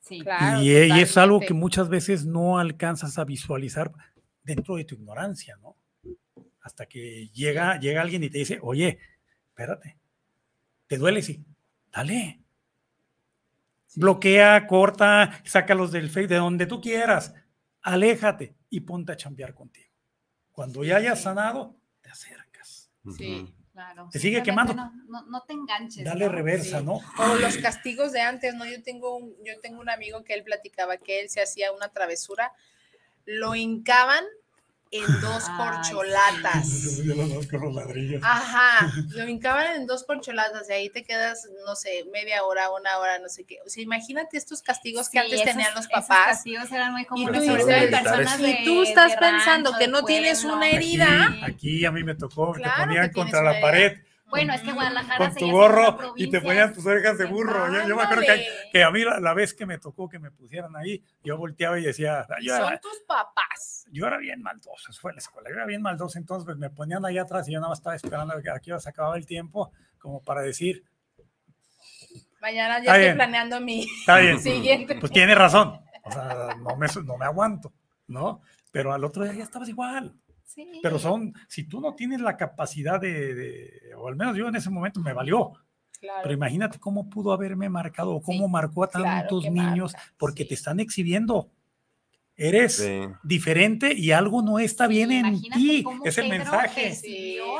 Sí. Claro, y, y es algo que muchas veces no alcanzas a visualizar dentro de tu ignorancia, ¿no? Hasta que llega, llega alguien y te dice, oye, espérate, ¿te duele? Sí, dale. Bloquea, corta, sácalos del Facebook, de donde tú quieras, aléjate, y ponte a chambear contigo. Cuando ya hayas sanado, te acercas. Sí. Claro. Te sigue quemando. No, no, no te enganches. Dale ¿no? reversa, Sí. ¿no? O los castigos de antes, ¿no? Yo tengo un, yo tengo un amigo que él platicaba que él se hacía una travesura, lo hincaban en dos Ay, corcholatas. Yo los dos con los ladrillos. Ajá, lo hincaban en dos corcholatas y ahí te quedas, no sé, media hora, una hora, no sé qué. O sea, imagínate estos castigos que antes esos- tenían los esos papás. castigos eran muy comunes, tú Y tú estás de pensando rancho, que no tienes una herida. Aquí, aquí a mí me tocó, Claro te ponían contra la pared Bueno, es que Guadalajara con se tu gorro y te ponían tus orejas de burro. Yo, yo me acuerdo que, a mí la, la vez que me tocó que me pusieran ahí, yo volteaba y decía, yo son era, tus papás. yo era bien maldoso, eso fue la escuela, yo era bien maldoso, entonces pues, me ponían ahí atrás y yo nada más estaba esperando a que aquí se acababa el tiempo, como para decir, Mañana ya estoy bien. planeando mi está bien, siguiente. pues tiene razón, o sea, no me, no me aguanto, ¿no? Pero al otro día ya estabas igual. Sí. Pero son, si tú no tienes la capacidad de, de- o al menos yo en ese momento me valió, Claro. pero imagínate cómo pudo haberme marcado o cómo Sí, marcó a tantos niños, marca, porque sí. te están exhibiendo. Eres Sí. diferente y algo no está bien en ti. cómo Es el mensaje.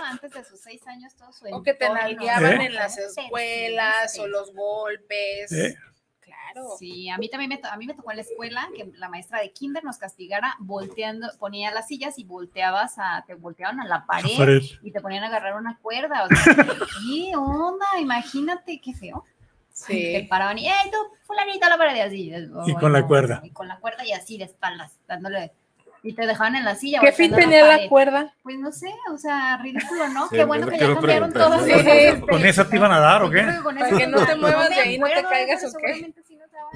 antes de sus seis años todo su O que te nalgueaban ¿Eh? en las ¿Cómo te escuelas o los golpes. ¿Eh? Claro. Sí, a mí también me, a mí me tocó en la escuela que la maestra de kinder nos castigara volteando, ponía las sillas y volteabas a, te volteaban a la pared, Pared. y te ponían a agarrar una cuerda. O sea, ¿qué onda? Imagínate qué feo. Te Sí. paraban y, ¡eh, tú, fulanito, a la pared! Y así. Y con la cuerda. Y con la cuerda y así de espaldas, dándole. Y te dejaban en la silla. ¿Qué fin tenía la cuerda? Pues no sé, o sea, ridículo, ¿no? Sí, Qué bueno que ya cambiaron este, ¿Con esa te iban a dar o qué? Para que no te muevas de ahí, no te caigas, ¿o qué? seguramente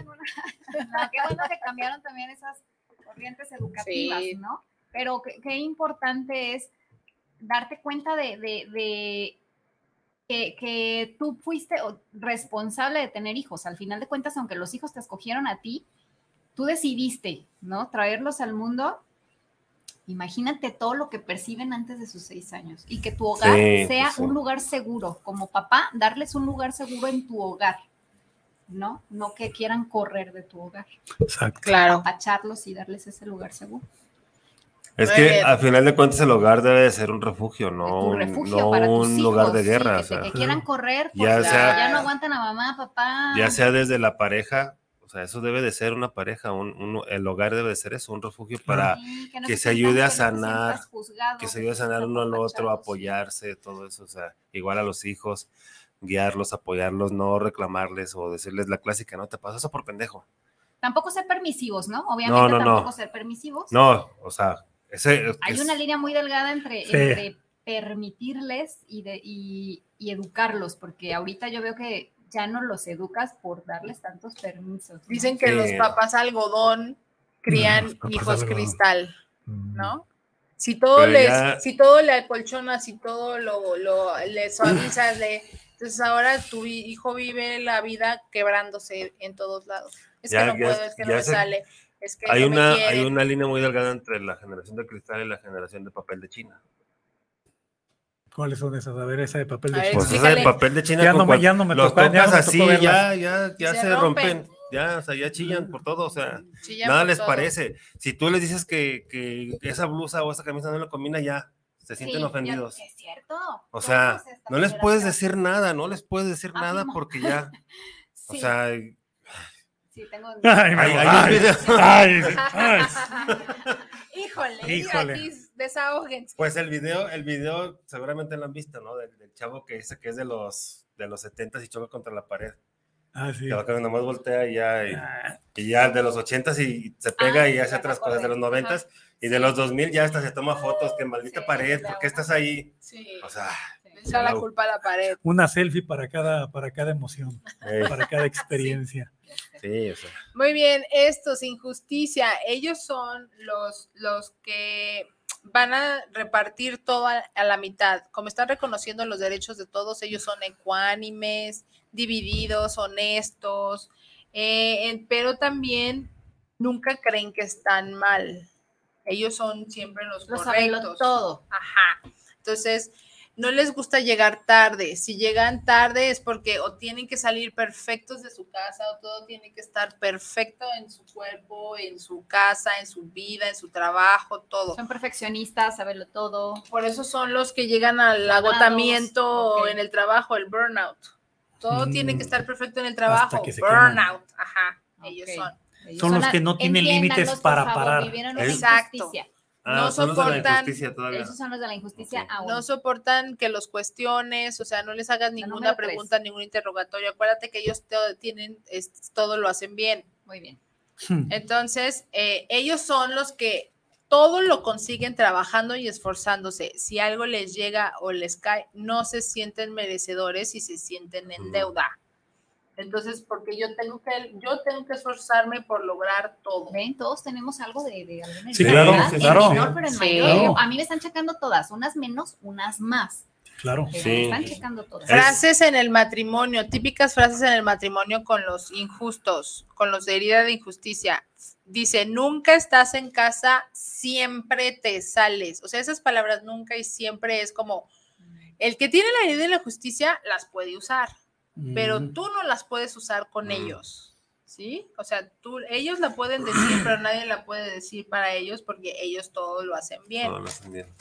una- No, qué bueno que cambiaron también esas corrientes educativas, Sí. ¿no? Pero qué, qué importante es darte cuenta de, de- de que, que tú fuiste responsable de tener hijos. Al final de cuentas, aunque los hijos te escogieron a ti, tú decidiste, ¿no? Traerlos al mundo. Imagínate todo lo que perciben antes de sus seis años y que tu hogar Sí, sea pues sí. un lugar seguro. Como papá, darles un lugar seguro en tu hogar, ¿no? No que quieran correr de tu hogar. Exacto. Claro. Apacharlos y darles ese lugar seguro. Es Muy que bien. al final de cuentas el hogar debe de ser un refugio, no un, refugio no para tus un hijos, lugar de sí, guerra. que, o sea, que quieran correr Ya porque sea- ya no aguantan a mamá, papá. ya sea desde la pareja, o sea, eso debe de ser una pareja, un, un- el hogar debe de ser eso, un refugio para Sí, no que te se ayude a que sanar, que se ayude a sanar uno al otro, apoyarse, todo eso, o sea, igual a los hijos, guiarlos, apoyarlos, no reclamarles o decirles la clásica, no te pasa eso por pendejo. Tampoco ser permisivos, ¿no? Obviamente no, no. tampoco ser permisivos. No, o sea, ese Hay es- una línea muy delgada entre, Sí. entre permitirles y, de, y, y educarlos, porque ahorita yo veo que ya no los educas por darles tantos permisos. ¿no? Dicen que Sí. los papás algodón crían papás hijos algodón. cristal, Mm. ¿no? Si todo, Pero les, ya- si todo le acolchonas, si todo lo, lo le suavizas, le, entonces ahora tu hi- hijo vive la vida quebrándose en todos lados. Es Ya- que no ya- puedo, es que no me se- sale, es que hay no me una, hay una línea muy delgada entre la generación de cristal y la generación de papel de China. ¿Cuáles son esas? A ver, esa de papel de ver, China. Pues esa de papel de China, Ya no me- cual- ya no me los tocó- tocas así, tocó ya, ya, ya Se se, rompen. rompen, ya, o sea, ya chillan por todo, o sea, Chillan nada les todo. parece. Si tú les dices que, que esa blusa o esa camisa no le combina, ya, se sienten Sí, ofendidos. es cierto. O sea, no les puedes decir nada, no les puedes decir nada Afirmo. porque ya, o sea, sí, tengo. Ay, ay, ay, ay. Híjole, Híjole. aquí desahóguense. Pues el video, el video seguramente lo han visto, ¿no? Del, del chavo que dice que es de los de los 70 y choca contra la pared. Ah, sí. Que va que nomás voltea y ya, y, Ah, y ya de los 80 y se pega Ah, y sí, hace otras cosas de los acordé. 90 Ajá. y de los 2000 ya hasta se toma fotos, que maldita Sí, pared, de ¿por qué estás ahí? Sí, O sea, echa la culpa a la pared. Una selfie para cada, para cada emoción, eh, para cada experiencia. sí, o sea, Muy bien, estos, injusticia, ellos son los, los que van a repartir todo a, a la mitad. Como están reconociendo los derechos de todos, ellos son ecuánimes, divididos, honestos, eh, pero también nunca creen que están mal. Ellos son siempre los Lo saben correctos. todo. Ajá. Entonces, no les gusta llegar tarde. Si llegan tarde es porque o tienen que salir perfectos de su casa o todo tiene que estar perfecto en su cuerpo, en su casa, en su vida, en su trabajo, todo. Son perfeccionistas, saberlo todo. Por eso son los que llegan al agotamiento en el trabajo, el burnout. Todo tiene Mm. que estar perfecto en el trabajo. Burnout, ajá. Ellos son. Ellos Son los que no tienen límites para favor, parar. vivieron una Exacto. Ah, No son los de la soportan-. Esos son los de la injusticia aún. No soportan que los cuestiones, o sea, no les hagas ninguna tres. pregunta, ningún interrogatorio. Acuérdate que ellos todo tienen, es- todo lo hacen bien. Muy bien. Entonces, eh, ellos son los que todo lo consiguen trabajando y esforzándose. Si algo les llega o les cae, no se sienten merecedores y se sienten en deuda. Entonces, porque yo tengo que, yo tengo que esforzarme por lograr todo. Ven, todos tenemos algo de, de alguna Sí, claro, sí, en claro. menor, pero en Sí. mayor. Claro. A mí me están checando todas, unas menos, unas más. Claro. Sí. me están checando todas. Es- Frases en el matrimonio, típicas frases en el matrimonio con los injustos, con los de herida de injusticia. Dice, nunca estás en casa, siempre te sales. O sea, esas palabras nunca y siempre es como, el que tiene la herida de la justicia las puede usar, pero Mm. tú no las puedes usar con Mm. ellos. ¿Sí? O sea, tú, ellos la pueden decir, pero nadie la puede decir para ellos porque ellos todo lo hacen bien. No, lo hacen bien.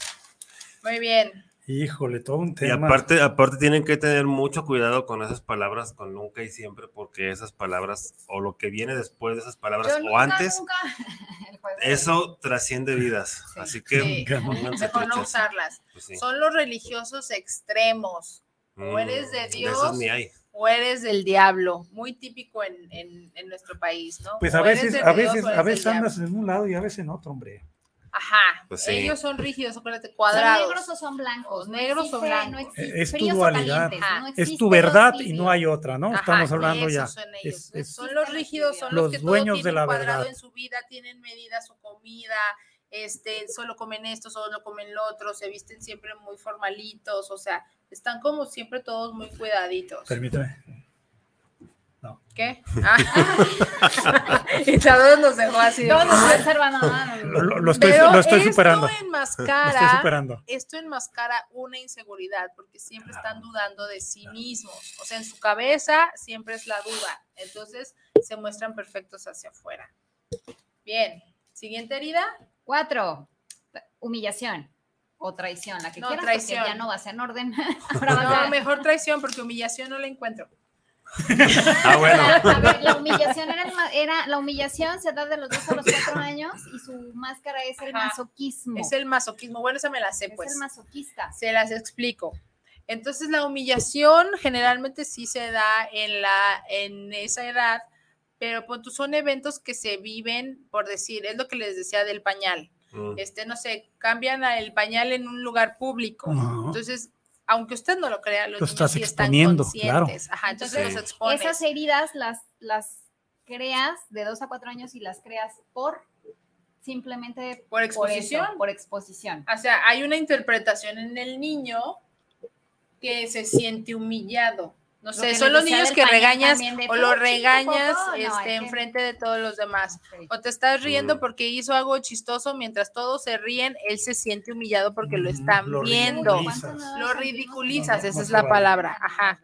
Muy bien. Híjole, todo un Y tema. aparte, aparte tienen que tener mucho cuidado con esas palabras, con nunca y siempre, porque esas palabras o lo que viene después de esas palabras Yo o nunca, antes, nunca- eso trasciende vidas. Sí. Así que Sí. Mejor no usarlas. Pues sí. Son los religiosos extremos. o eres de Mm, Dios, esos ni hay. o eres del diablo, muy típico en, en- en nuestro país, ¿no? Pues a veces, a veces, a veces diablo. andas en un lado y a veces en otro, hombre. Ajá, Pues sí. ellos son rígidos, acuérdate, ¿Son cuadrados. negros o son blancos? Negros o blancos. No existe Es tu dualidad. no Es tu verdad y no hay otra, ¿no? Ajá, Estamos hablando ya. son ellos. Es- es- son los rígidos, son los, Los que dueños todo de la tienen cuadrado verdad. en su vida, tienen medida su comida, este, solo comen esto, solo comen lo otro, se visten siempre muy formalitos, o sea, están como siempre todos muy cuidaditos. Permíteme. ¿Qué? Ah. y todos nos dejó así. de- Todos nos observan, no, no, Lo, no. lo estoy, Pero lo estoy esto superando. Lo estoy enmascara, superando. esto enmascara una inseguridad, porque siempre están dudando de sí mismos. O sea, en su cabeza siempre es la duda. Entonces se muestran perfectos hacia afuera. Bien. Siguiente herida. Cuatro, humillación o traición, la que No, quieras, traición. porque ya no vas en orden. Ahora vas No, a- mejor traición, porque humillación no la encuentro. Ah, bueno. A ver, la humillación era, la humillación se da de los dos a los cuatro años y su máscara es el Ajá. masoquismo. Es el masoquismo. Bueno, esa me la sé, Es pues. el masoquista. Se las explico. Entonces la humillación generalmente sí se da en la en esa edad, pero pues, son eventos que se viven, por decir, es lo que les decía del pañal. Mm. Este, no sé, cambian a el pañal en un lugar público. Entonces, aunque usted no lo crea, los Lo niños estás sí están exponiendo, conscientes. Ajá, entonces Sí. los expones. Esas heridas las, las creas de dos a cuatro años y las creas por simplemente Por eso, exposición. por exposición. O sea, hay una interpretación en el niño que se siente humillado. No sé, son los niños que regañas o lo regañas poco, no, hay este, que- enfrente de todos los demás. O te estás riendo Mm. porque hizo algo chistoso mientras todos se ríen, él se siente humillado porque lo están lo viendo. ridiculizas. ¿Cuánto no Lo ridiculizas, No, esa es la vale. palabra. Ajá.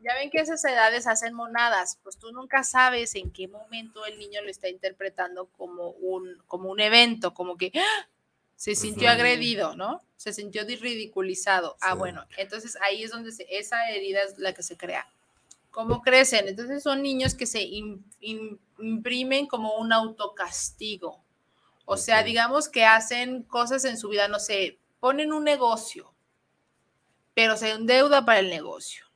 Ya ven que esas edades hacen monadas, pues tú nunca sabes en qué momento el niño lo está interpretando como un, como un evento, como que ¡ah! Se sintió agredido, ¿no? Se sintió di- ridiculizado. Ah, bueno, entonces ahí es donde se- esa herida es la que se crea. ¿Cómo crecen? Entonces son niños que se im- im- imprimen como un autocastigo. O sea, digamos que hacen cosas en su vida, no sé, ponen un negocio, pero se endeuda para el negocio,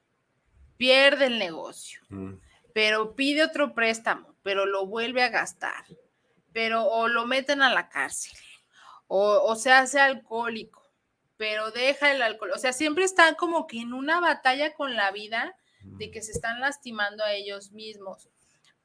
pierde el negocio, Mm. pero pide otro préstamo, pero lo vuelve a gastar, pero o lo meten a la cárcel, o, o se hace alcohólico, pero deja el alcohol. O sea, siempre están como que en una batalla con la vida de que se están lastimando a ellos mismos.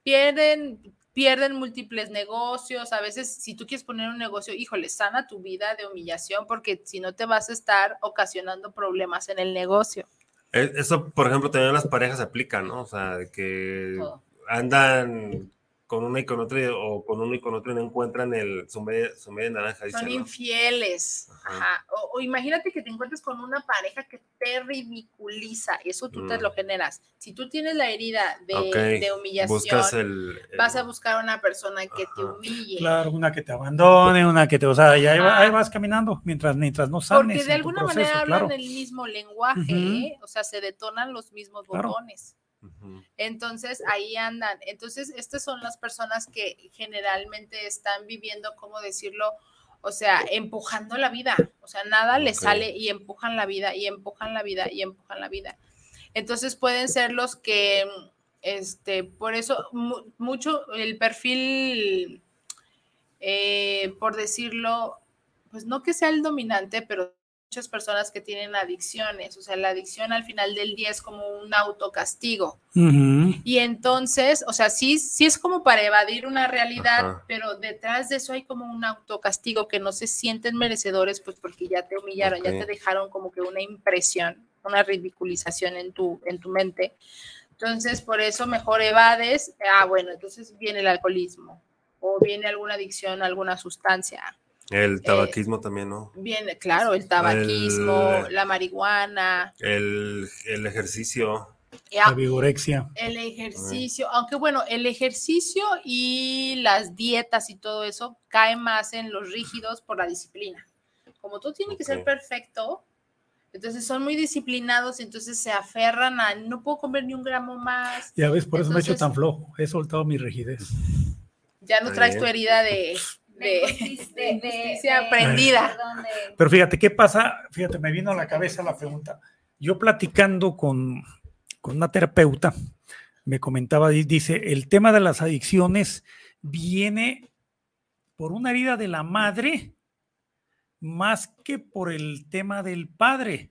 Pierden, pierden múltiples negocios. A veces, si tú quieres poner un negocio, híjole, sana tu vida de humillación, porque si no te vas a estar ocasionando problemas en el negocio. Eh, Eso, por ejemplo, también las parejas se aplica, ¿no? O sea, de que Todo. andan con una y con otra, o con uno y con otro no encuentran el, su, media, su media naranja. dice, Son ¿no? infieles. Ajá. Ajá. O, o imagínate que te encuentres con una pareja que te ridiculiza. Eso tú te Mm. lo generas. Si tú tienes la herida de, humillación, Buscas el, el- vas a buscar una persona que te humille. Claro, una que te abandone, una que te, o sea, y ahí, vas caminando mientras, mientras no sanes Porque de alguna proceso, manera hablan claro. el mismo lenguaje. ¿eh? o sea, se detonan los mismos Claro. botones. Entonces, ahí andan. Entonces, estas son las personas que generalmente están viviendo, ¿cómo decirlo? O sea, empujando la vida. O sea, nada les Ok. sale y empujan la vida y empujan la vida y empujan la vida. Entonces, pueden ser los que, este, por eso, mu- mucho el perfil, eh, por decirlo, pues no que sea el dominante, pero muchas personas que tienen adicciones. O sea, la adicción al final del día es como un autocastigo. Ujú. Y entonces, o sea, sí, sí es como para evadir una realidad, pero detrás de eso hay como un autocastigo que no se sienten merecedores, pues porque ya te humillaron, ya te dejaron como que una impresión, una ridiculización en tu, en tu mente. Entonces, por eso mejor evades, ah, bueno, entonces viene el alcoholismo o viene alguna adicción alguna sustancia. El tabaquismo también, ¿no? Viene, claro, el tabaquismo, El- la marihuana, El, el ejercicio. La vigorexia. El ejercicio, aunque bueno, el ejercicio y las dietas y todo eso cae más en los rígidos por la disciplina. Como tú tienes que ser perfecto, entonces son muy disciplinados y entonces se aferran a no puedo comer ni un gramo más. Ya ves, por eso me he hecho Entonces- tan flojo. He soltado mi rigidez. Ya no traes tu bien. herida de, de, de aprendida. perdón, de- Pero fíjate, ¿qué pasa? Fíjate, me vino a la cabeza la pregunta. Yo platicando con, con una terapeuta, me comentaba, di- dice, el tema de las adicciones viene por una herida de la madre más que por el tema del padre.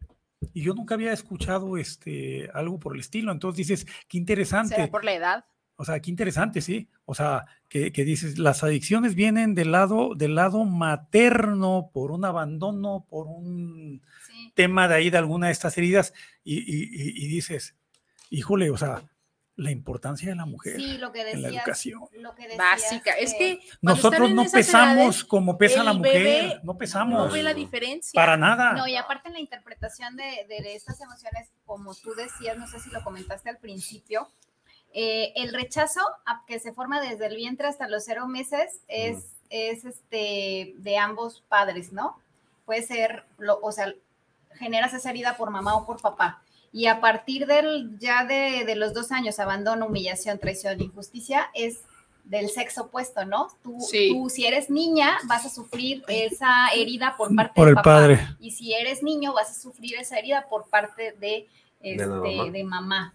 Y yo nunca había escuchado este, algo por el estilo. Entonces dices, qué interesante. ¿Será por la edad? O sea, qué interesante, sí. O sea, que, que dices, las adicciones vienen del lado, del lado materno, por un abandono, por un sí. tema de ahí de alguna de estas heridas, y, y- y- y dices, híjole, o sea, la importancia de la mujer Sí, lo que en la decías. educación. Lo que decías, Básica. Es que Nosotros no pesamos edades, como pesa la mujer, no no pesamos ve la diferencia. para nada. No, y aparte en la interpretación de, de estas emociones, como tú decías, no sé si lo comentaste al principio, eh, el rechazo a- que se forma desde el vientre hasta los cero meses es, es este, de ambos padres, ¿no? Puede ser, lo, o sea, generas esa herida por mamá o por papá. Y a partir del, ya de, de los dos años, abandono, humillación, traición, injusticia, es del sexo opuesto, ¿no? Tú, Sí. tú, si eres niña, vas a sufrir esa herida por parte Por del el papá. padre. Y si eres niño, vas a sufrir esa herida por parte de, la este, mamá. de mamá,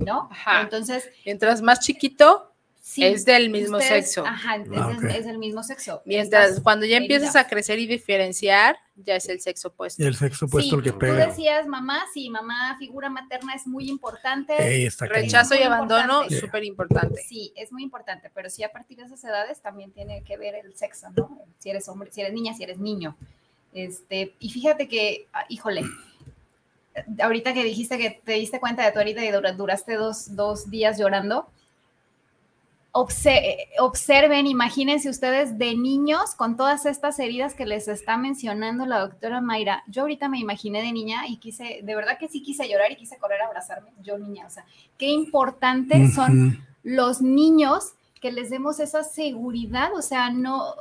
¿no? Ajá. Entonces, Mientras más chiquito, sí. es del mismo ustedes- sexo. Ajá, es, Ah, es- ok. es el mismo sexo. Mientras cuando ya empiezas a crecer y diferenciar, ya es el sexo opuesto. Y el sexo opuesto Sí, el que Tú pega. decías mamá, sí, mamá, figura materna es muy importante. Ey. Rechazo y abandono, súper importante. Sí, es muy importante, pero sí a partir de esas edades también tiene que ver el sexo, ¿no? Si eres hombre, si eres niña, si eres niño. Este, y fíjate que, ah, híjole, ahorita que dijiste que te diste cuenta de tu herida y dura- duraste dos, dos días llorando, obse- observen, imagínense ustedes de niños con todas estas heridas que les está mencionando la doctora Mayra. Yo ahorita me imaginé de niña y quise, de verdad que sí quise llorar y quise correr a abrazarme, yo niña, o sea, qué importante son los niños que les demos esa seguridad, o sea, no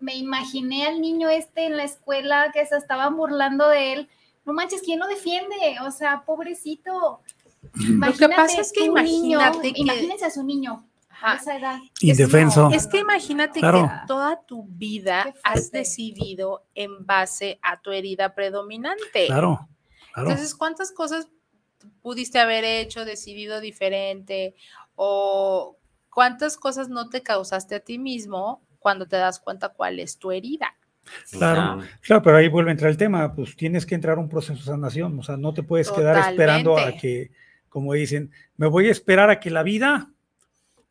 me imaginé al niño este en la escuela que se estaban burlando de él. No manches, ¿quién lo defiende? O sea, pobrecito. Lo que pasa es que niño, imagínate que- imagínense a su niño a esa edad. Indefenso. Es que imagínate Claro. que toda tu vida has decidido en base a tu herida predominante. Claro, claro. Entonces, ¿cuántas cosas pudiste haber hecho, decidido diferente? O cuántas cosas no te causaste a ti mismo cuando te das cuenta cuál es tu herida? Claro. Claro, pero ahí vuelve a entrar el tema, pues tienes que entrar a un proceso de sanación, o sea, no te puedes quedar esperando a que, como dicen, me voy a esperar a que la vida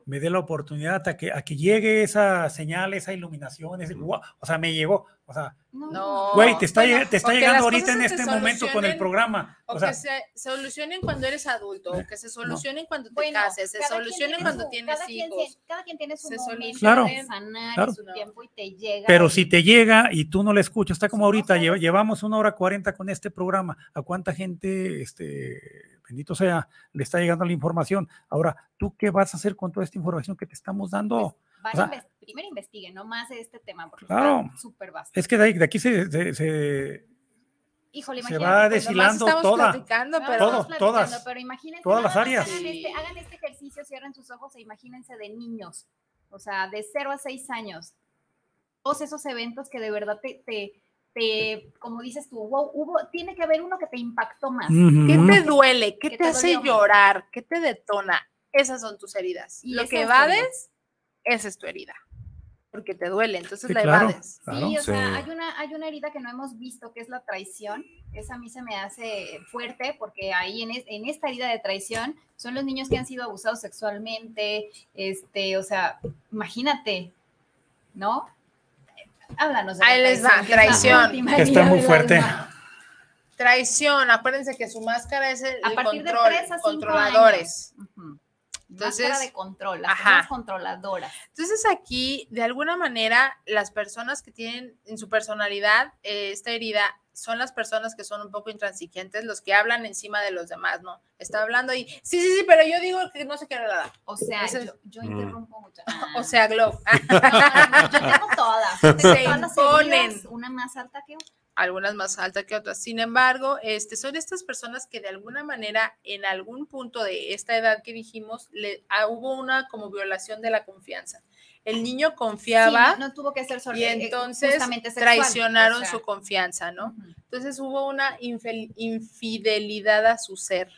me dé la oportunidad a que, a que llegue esa señal, esa iluminación, ese, guau, o sea, me llegó. O sea, No. güey, te está, Bueno, te llegando ahorita en este momento con el programa. O, O sea, que se solucionen cuando eres adulto, o que se solucionen cuando te Bueno, cases, se quien solucionen cuando su- tienes cada quien hijos. tiene- cada quien tiene su Se momento. Claro, de sanar claro. su tiempo y te llega. Pero y- si te llega y tú no le escuchas, está como ahorita, no llevamos una hora cuarenta con este programa. ¿A cuánta gente, este, bendito sea, le está llegando la información? Ahora, ¿tú qué vas a hacer con toda esta información que te estamos dando? Van o sea- primero investiguen, no más de este tema, porque Claro. está súper vasto. Es que de, ahí- de aquí se, se- se- Híjole, se va pues, deshilando toda. platicando, pero Todo, todas. Pero imagínense, Todas las áreas. Hagan, este, hagan este ejercicio, cierren sus ojos e imagínense de niños, o sea, de 0 a 6 años. Todos esos eventos que de verdad te, te, te- como dices tú, wow, hubo, tiene que haber uno que te impactó más. ¿qué te duele? ¿Qué ¿Qué te te hace dolió? llorar? ¿Qué te detona? Esas son tus heridas. Y Lo que evades, esa es tu herida. Porque te duele, entonces Sí, la claro. evades. Claro. Sí, o sea, hay una, hay una herida que no hemos visto, que es la traición. Esa a mí se me hace fuerte porque ahí en, es- en esta herida de traición son los niños que han sido abusados sexualmente, este, o sea, imagínate, ¿no? Háblanos de la Ahí les va, es traición. última Que está herida muy fuerte. Traición, acuérdense que su máscara es el, A el partir de control, 3 a 5 controladores. años. Entonces, Máscara de control, las ajá. personas controladoras. Entonces aquí, de alguna manera, las personas que tienen en su personalidad eh, esta herida son las personas que son un poco intransigentes, los que hablan encima de los demás, ¿no? Está hablando y, sí, sí, sí, pero yo digo que no sé qué nada. O sea, yo, yo Mm. interrumpo mucho. O sea, Glow. No, no, no, yo tengo todas. Se imponen. una más alta que otra. Algunas más altas que otras. Sin embargo, este, son estas personas que de alguna manera, en algún punto de esta edad que dijimos, le, ah, hubo una como violación de la confianza. El niño confiaba Sí, no, no tuvo que ser y eh, entonces sexual, traicionaron o sea, su confianza, ¿no? Entonces hubo una infidelidad a su ser.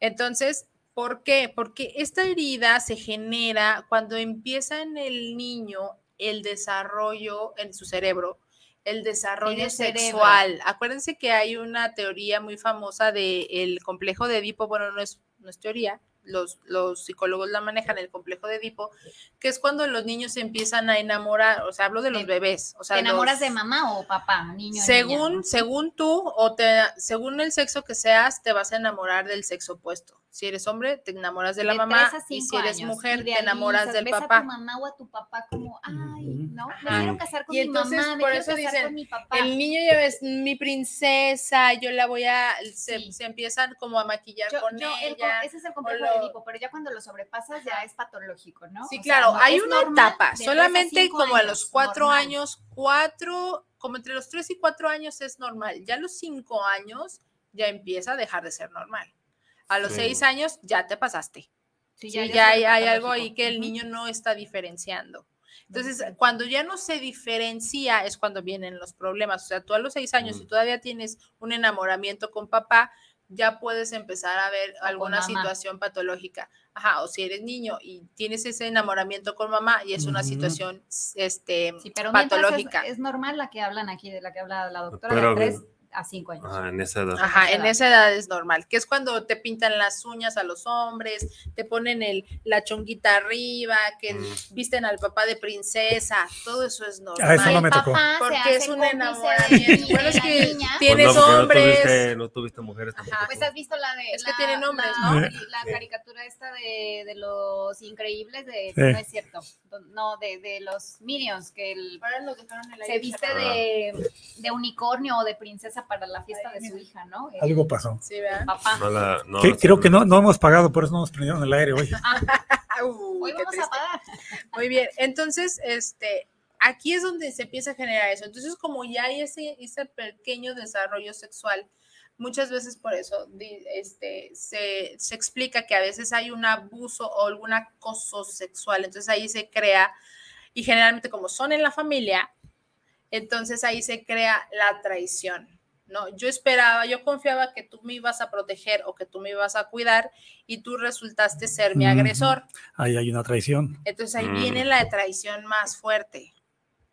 Entonces, ¿por qué? Porque esta herida se genera cuando empieza en el niño el desarrollo en su cerebro, el desarrollo cerebro. sexual. Acuérdense que hay una teoría muy famosa del complejo de Edipo, bueno, no es, no es teoría, los, los psicólogos la manejan, el complejo de Edipo, que es cuando los niños se empiezan a enamorar, o sea, hablo de los bebés. O sea, ¿Te enamoras los- de mamá o papá, niño? según, niña? según tú o te, según el sexo que seas, te vas a enamorar del sexo opuesto. Si eres hombre, te enamoras de la mamá a y si eres años, mujer, te enamoras del ves a papá. tu mamá o a tu papá como, ay, no, me quiero casar con Y mi entonces, mamá, me por quiero eso casar dicen, con mi papá. El niño ya ves, mi princesa, yo la voy a, se, Sí. se empiezan como a maquillar Yo- con yo, el ella. ese es el complejo pero ya cuando lo sobrepasas ya es patológico, ¿no? Sí, O sea, claro, no- hay una normal etapa, a solamente como a los cuatro normal. años, cuatro, como entre los tres y cuatro años es normal, ya a los cinco años ya empieza a dejar de ser normal. A los Sí. seis años ya te pasaste. Sí, Sí, ya, hay, hay algo ahí que el niño no está diferenciando. Entonces, cuando ya no se diferencia es cuando vienen los problemas. O sea, tú a los seis años, Mm. si todavía tienes un enamoramiento con papá, ya puedes empezar a ver alguna situación patológica. Ajá, o si eres niño y tienes ese enamoramiento con mamá y es una situación este, Sí, pero patológica. Es, es normal la que hablan aquí, de la que habla la doctora, Pero- de 3 a 5 años. Ajá, en esa edad. Ajá, en esa edad es normal, que es cuando te pintan las uñas a los hombres, te ponen el, la chonguita arriba, que Mm. visten al papá de princesa, todo eso es normal. Ah, eso no me tocó. papá se Porque hace es un enamoramiento. Bueno, es que niña. tienes Pues no, hombres. No tuviste, no tuviste mujeres tampoco. Ajá. Pues has visto la de. Es que la- tienen nombres, la- ¿no? La Sí. caricatura esta de, de los increíbles, de. Sí. No es cierto. No, de, de los Minions, que el, se viste Ah. de, de unicornio o de princesa para la fiesta de su hija, ¿no? El Algo pasó. Sí, ¿verdad? papá. No la, no, Que- no creo que no, no hemos pagado, por eso no nos prendieron el aire hoy. Uy, Hoy qué vamos a triste. pagar. Muy bien, entonces, este, aquí es donde se empieza a generar eso. Entonces, como ya hay ese, ese pequeño desarrollo sexual, muchas veces por eso este, se, se explica que a veces hay un abuso o algún acoso sexual. Entonces ahí se crea, y generalmente como son en la familia, entonces ahí se crea la traición. No, yo esperaba, yo confiaba que tú me ibas a proteger o que tú me ibas a cuidar y tú resultaste ser mi agresor. Ahí hay una traición. Entonces ahí Mm. viene la traición más fuerte,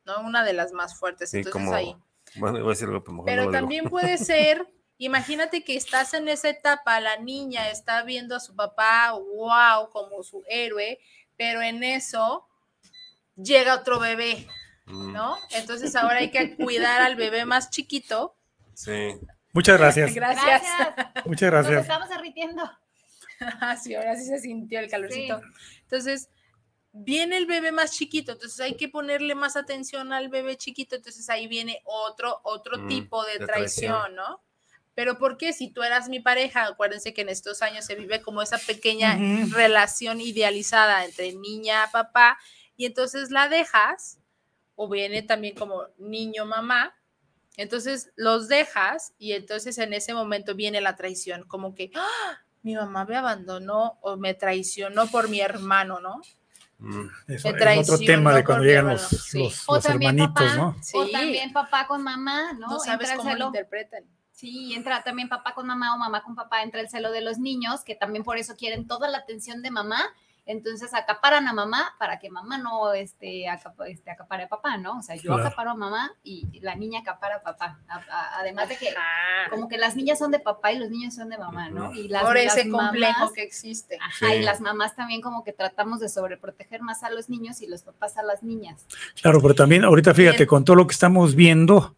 ¿no? Una de las más fuertes. Sí, Entonces como. ahí. Bueno, iba a decir algo, pero mejor no Pero digo. también puede ser, imagínate que estás en esa etapa, la niña está viendo a su papá, wow, como su héroe, pero en eso llega otro bebé Mm, ¿no? Entonces ahora hay que cuidar al bebé más chiquito. Sí. Muchas gracias. Gracias. Muchas Nos gracias. estamos derritiendo. Ah, sí, ahora sí se sintió el calorcito. Entonces, viene el bebé más chiquito, entonces hay que ponerle más atención al bebé chiquito, entonces ahí viene otro, otro Mm, tipo de, de traición, traición. ¿no? Pero ¿por qué? Si tú eras mi pareja, acuérdense que en estos años se vive como esa pequeña relación idealizada entre niña, papá, y entonces la dejas, o viene también como niño, mamá, entonces los dejas y entonces en ese momento viene la traición, como que ¡ah! mi mamá me abandonó o me traicionó por mi hermano, ¿no? Mm, Eso es otro tema de cuando llegan los, sí. los, O los hermanitos, papá. ¿no? Sí. O también papá con mamá, ¿no? No, sabes Entra cómo lo interpretan. Sí, entra también papá con mamá o mamá con papá, entra el celo de los niños, que también por eso quieren toda la atención de mamá, entonces acaparan a mamá para que mamá no este, acap- este, acapare a papá, ¿no? O sea, yo Claro. acaparo a mamá y la niña acapara a papá. A- a- además de que Ajá. como que las niñas son de papá y los niños son de mamá, ¿no? Y las, por las ese complejo mamás- que existe. Ajá, y las mamás también como que tratamos de sobreproteger más a los niños y los papás a las niñas. Claro, pero también ahorita fíjate, Bien. con todo lo que estamos viendo,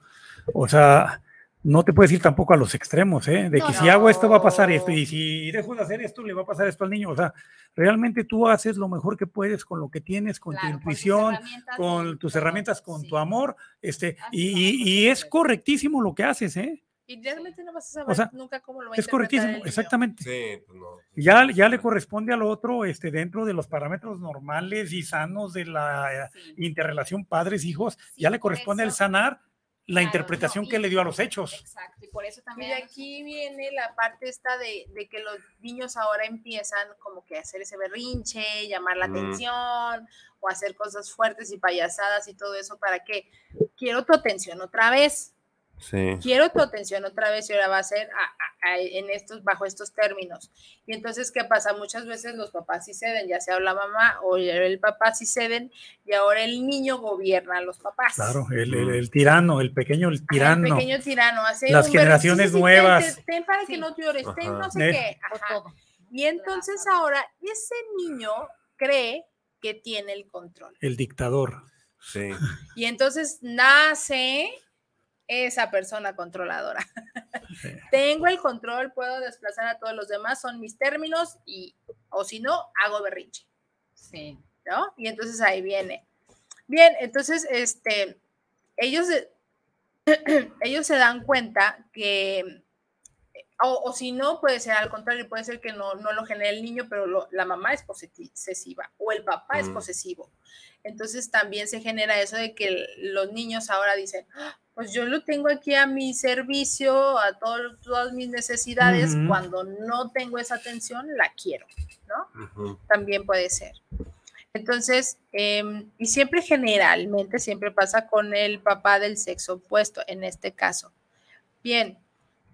o sea, no te puedes ir tampoco a los extremos, ¿eh? De No, que si hago esto va a pasar esto y si dejo de hacer esto le va a pasar esto al niño. O sea, realmente tú haces lo mejor que puedes con lo que tienes, con Claro, tu tus intuición, herramientas con tus herramientas, con sí. tu amor, este, y, es correctísimo lo que haces, ¿eh? Y realmente no vas a saber O sea, nunca cómo lo va a Es correctísimo, exactamente. Sí, pues no. Ya, ya le corresponde al otro, este, dentro de los parámetros normales y sanos de la Sí. interrelación padres-hijos, Sí, ya le corresponde el sanar la Claro, interpretación no, que y- le dio a los hechos. Exacto, y por eso también. aquí viene la parte esta de, de que los niños ahora empiezan como que a hacer ese berrinche, llamar la Mm. atención o hacer cosas fuertes y payasadas y todo eso para que quiero tu atención otra vez, Sí. quiero tu atención otra vez y ahora va a ser a- a- a- en estos, bajo estos términos. Y entonces, ¿qué pasa? Muchas veces los papás sí ceden, ya sea la mamá o el papá sí ceden y ahora el niño gobierna a los papás. Claro, el, el- el tirano, el pequeño el Ajá, tirano. El pequeño tirano. Hace Las generaciones sí, nuevas. Ten, ten para que no llores, ten no sé qué. Ajá. Y entonces ahora ese niño cree que tiene el control. El dictador. Sí. Y entonces nace esa persona controladora. Sí. Tengo el control, puedo desplazar a todos los demás, son mis términos y, o si no, hago berrinche. Sí. ¿no? Y entonces ahí viene. Bien, entonces, este, ellos, ellos se dan cuenta que, o, o si no, puede ser al contrario, puede ser que no, no lo genere el niño, pero lo- la mamá es posesiva o el papá es Mm. posesivo. Entonces también se genera eso de que los niños ahora dicen, "Ah, pues yo lo tengo aquí a mi servicio, a todo- todas mis necesidades, cuando no tengo esa atención, la quiero, ¿no? También puede ser. Entonces, em, y siempre generalmente, siempre pasa con el papá del sexo opuesto, en este caso. Bien.